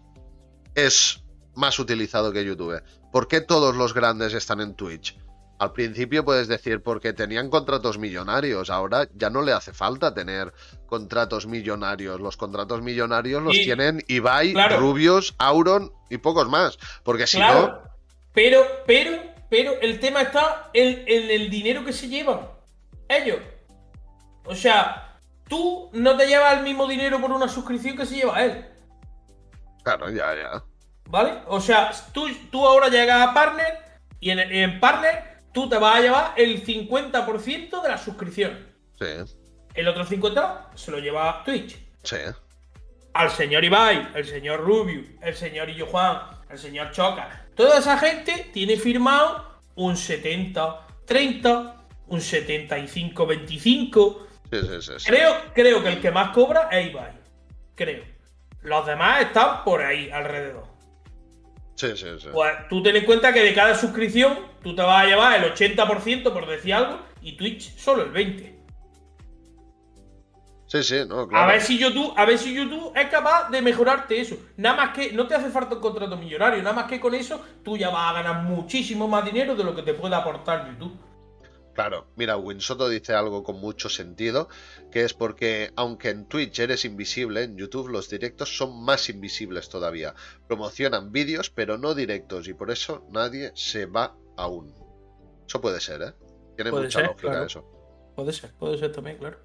es más utilizado que YouTube. ¿Por qué todos los grandes están en Twitch? Al principio puedes decir porque tenían contratos millonarios, ahora ya no le hace falta tener contratos millonarios. Los contratos millonarios los tienen Ibai, Rubios, Auron y pocos más. Porque si no.
Pero, pero, pero el tema está en, en el dinero que se llevan ellos. O sea, tú no te llevas el mismo dinero por una suscripción que se lleva él.
Claro, ya, ya.
¿Vale? O sea, tú, tú ahora llegas a Partner y en, Partner tú te vas a llevar el 50% de la suscripción.
Sí.
El otro 50% se lo lleva Twitch.
Sí.
Al señor Ibai, el señor Rubio, el señor Illo Juan, el señor Choca. Toda esa gente tiene firmado un 70-30, un 75-25.
Sí, sí, sí,
creo, creo que el que más cobra es Ibai. Creo. Los demás están por ahí alrededor.
Sí, sí, sí.
Pues tú ten en cuenta que de cada suscripción tú te vas a llevar el 80% por decir algo y Twitch solo el 20%.
Sí, sí, no, claro.
A ver si YouTube, a ver si YouTube es capaz de mejorarte eso. Nada más que no te hace falta un contrato millonario, nada más que con eso tú ya vas a ganar muchísimo más dinero de lo que te puede aportar YouTube.
Claro, mira, Winsoto dice algo con mucho sentido, que es porque aunque en Twitch eres invisible, en YouTube los directos son más invisibles todavía. Promocionan vídeos, pero no directos, y por eso nadie se va aún. Eso puede ser, ¿eh? Tiene mucha lógica eso.
Puede ser, puede ser también, claro.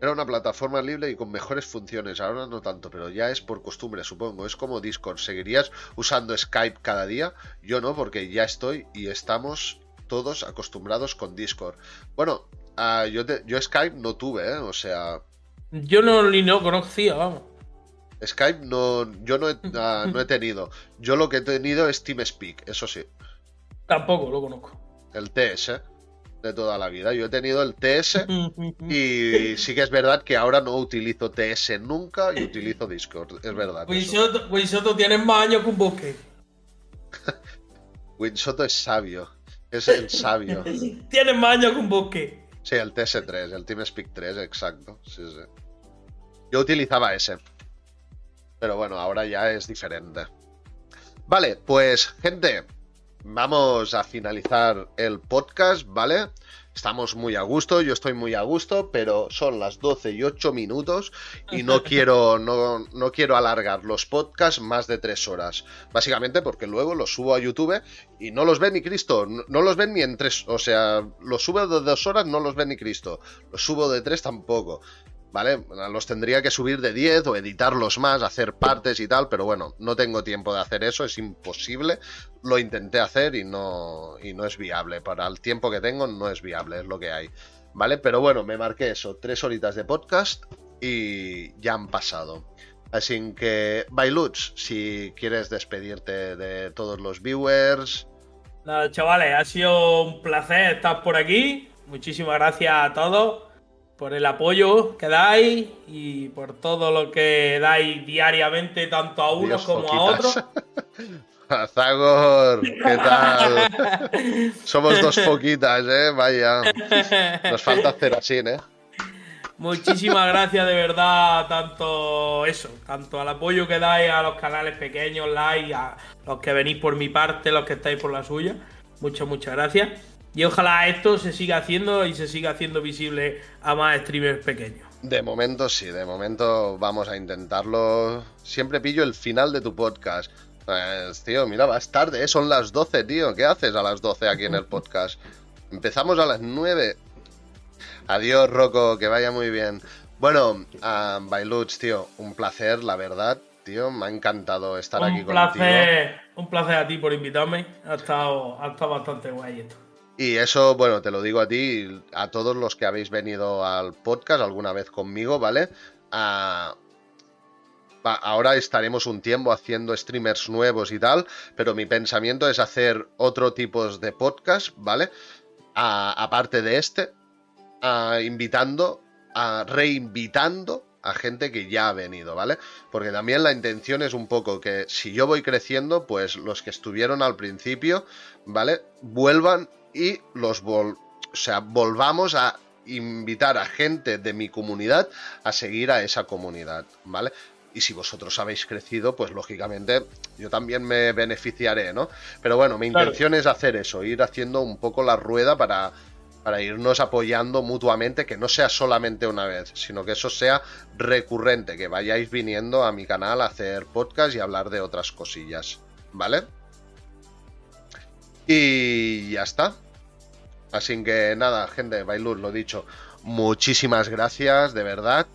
Era una plataforma libre y con mejores funciones, ahora no tanto, pero ya es por costumbre, supongo. Es como Discord. ¿Seguirías usando Skype cada día? Yo no, porque ya estoy y estamos todos acostumbrados con Discord. Bueno, uh, yo, yo Skype no tuve, ¿eh? O sea...
Yo no, ni no conocía, vamos.
Skype no, yo no he, uh, no he tenido. Yo lo que he tenido es TeamSpeak, eso sí.
Tampoco lo conozco.
El TS de toda la vida. Yo he tenido el TS y sí que es verdad que ahora no utilizo TS nunca y utilizo Discord. Es verdad.
Winsoto, tienes más años que un bosque.
Winsoto es sabio. Es el sabio.
Tiene más años que un bosque.
Sí, el TS3, el TeamSpeak 3, exacto. Sí, sí. Yo utilizaba ese. Pero bueno, ahora ya es diferente. Vale, pues gente, vamos a finalizar el podcast, ¿vale? Estamos muy a gusto, yo estoy muy a gusto, pero son las 12 y 8 minutos y no quiero, no, no quiero alargar los podcasts más de 3 horas. Básicamente porque luego los subo a YouTube y no los ve ni Cristo, no, los ven ni en 3, o sea, los subo de 2 horas, no los ve ni Cristo, los subo de 3 tampoco. ¿Vale? Los tendría que subir de 10 o editarlos más, hacer partes y tal, pero bueno, no tengo tiempo de hacer eso, es imposible. Lo intenté hacer y no, y no es viable. Para el tiempo que tengo no es viable, es lo que hay. ¿Vale? Pero bueno, me marqué eso, tres horitas de podcast y ya han pasado. Así que, Bailuts, si quieres despedirte de todos los viewers.
Nada, chavales, ha sido un placer estar por aquí. Muchísimas gracias a todos por el apoyo que dais y por todo lo que dais diariamente, tanto a unos como a otros.
Zagor, ¿qué tal? Somos dos poquitas, ¿eh? Vaya. Nos falta hacer así, ¿eh?
Muchísimas gracias de verdad, tanto eso, tanto al apoyo que dais a los canales pequeños, like, a los que venís por mi parte, los que estáis por la suya. Muchas, muchas gracias. Y ojalá esto se siga haciendo y se siga haciendo visible a más streamers pequeños.
De momento sí, de momento vamos a intentarlo. Siempre pillo el final de tu podcast. Pues, tío, mira, vas tarde, ¿eh? son las 12, tío. ¿Qué haces a las 12 aquí en el podcast? Empezamos a las 9. Adiós, Rocco, que vaya muy bien. Bueno, uh, tío, un placer, la verdad, tío. Me ha encantado estar aquí
placer, contigo. Un placer a ti por invitarme. Ha estado, ha estado bastante guay esto.
Y eso, bueno, te lo digo a ti, a todos los que habéis venido al podcast alguna vez conmigo, ¿vale? Uh, ahora estaremos un tiempo haciendo streamers nuevos y tal, pero mi pensamiento es hacer otro tipo de podcast, ¿vale? aparte de este, invitando, a, reinvitando a gente que ya ha venido, ¿vale? Porque también la intención es un poco que si yo voy creciendo, pues los que estuvieron al principio, ¿vale? Vuelvan y los o sea, volvamos a invitar a gente de mi comunidad a seguir a esa comunidad, ¿vale? y si vosotros habéis crecido, pues lógicamente yo también me beneficiaré, ¿no? Pero bueno, mi intención es hacer eso, ir haciendo un poco la rueda para, para irnos apoyando mutuamente, que no sea solamente una vez, sino que eso sea recurrente, que vayáis viniendo a mi canal a hacer podcast y hablar de otras cosillas, ¿vale? Y ya está. Así que nada, gente, Bailur, lo dicho, muchísimas gracias, de verdad.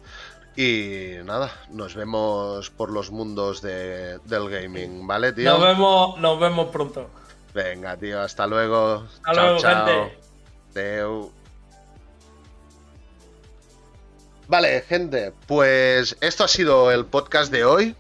Y nada, nos vemos por los mundos de, del gaming, ¿vale, tío?
Nos vemos, nos vemos pronto.
Venga, tío, hasta luego.
Hasta luego, gente.
Vale, gente, pues esto ha sido el podcast de hoy.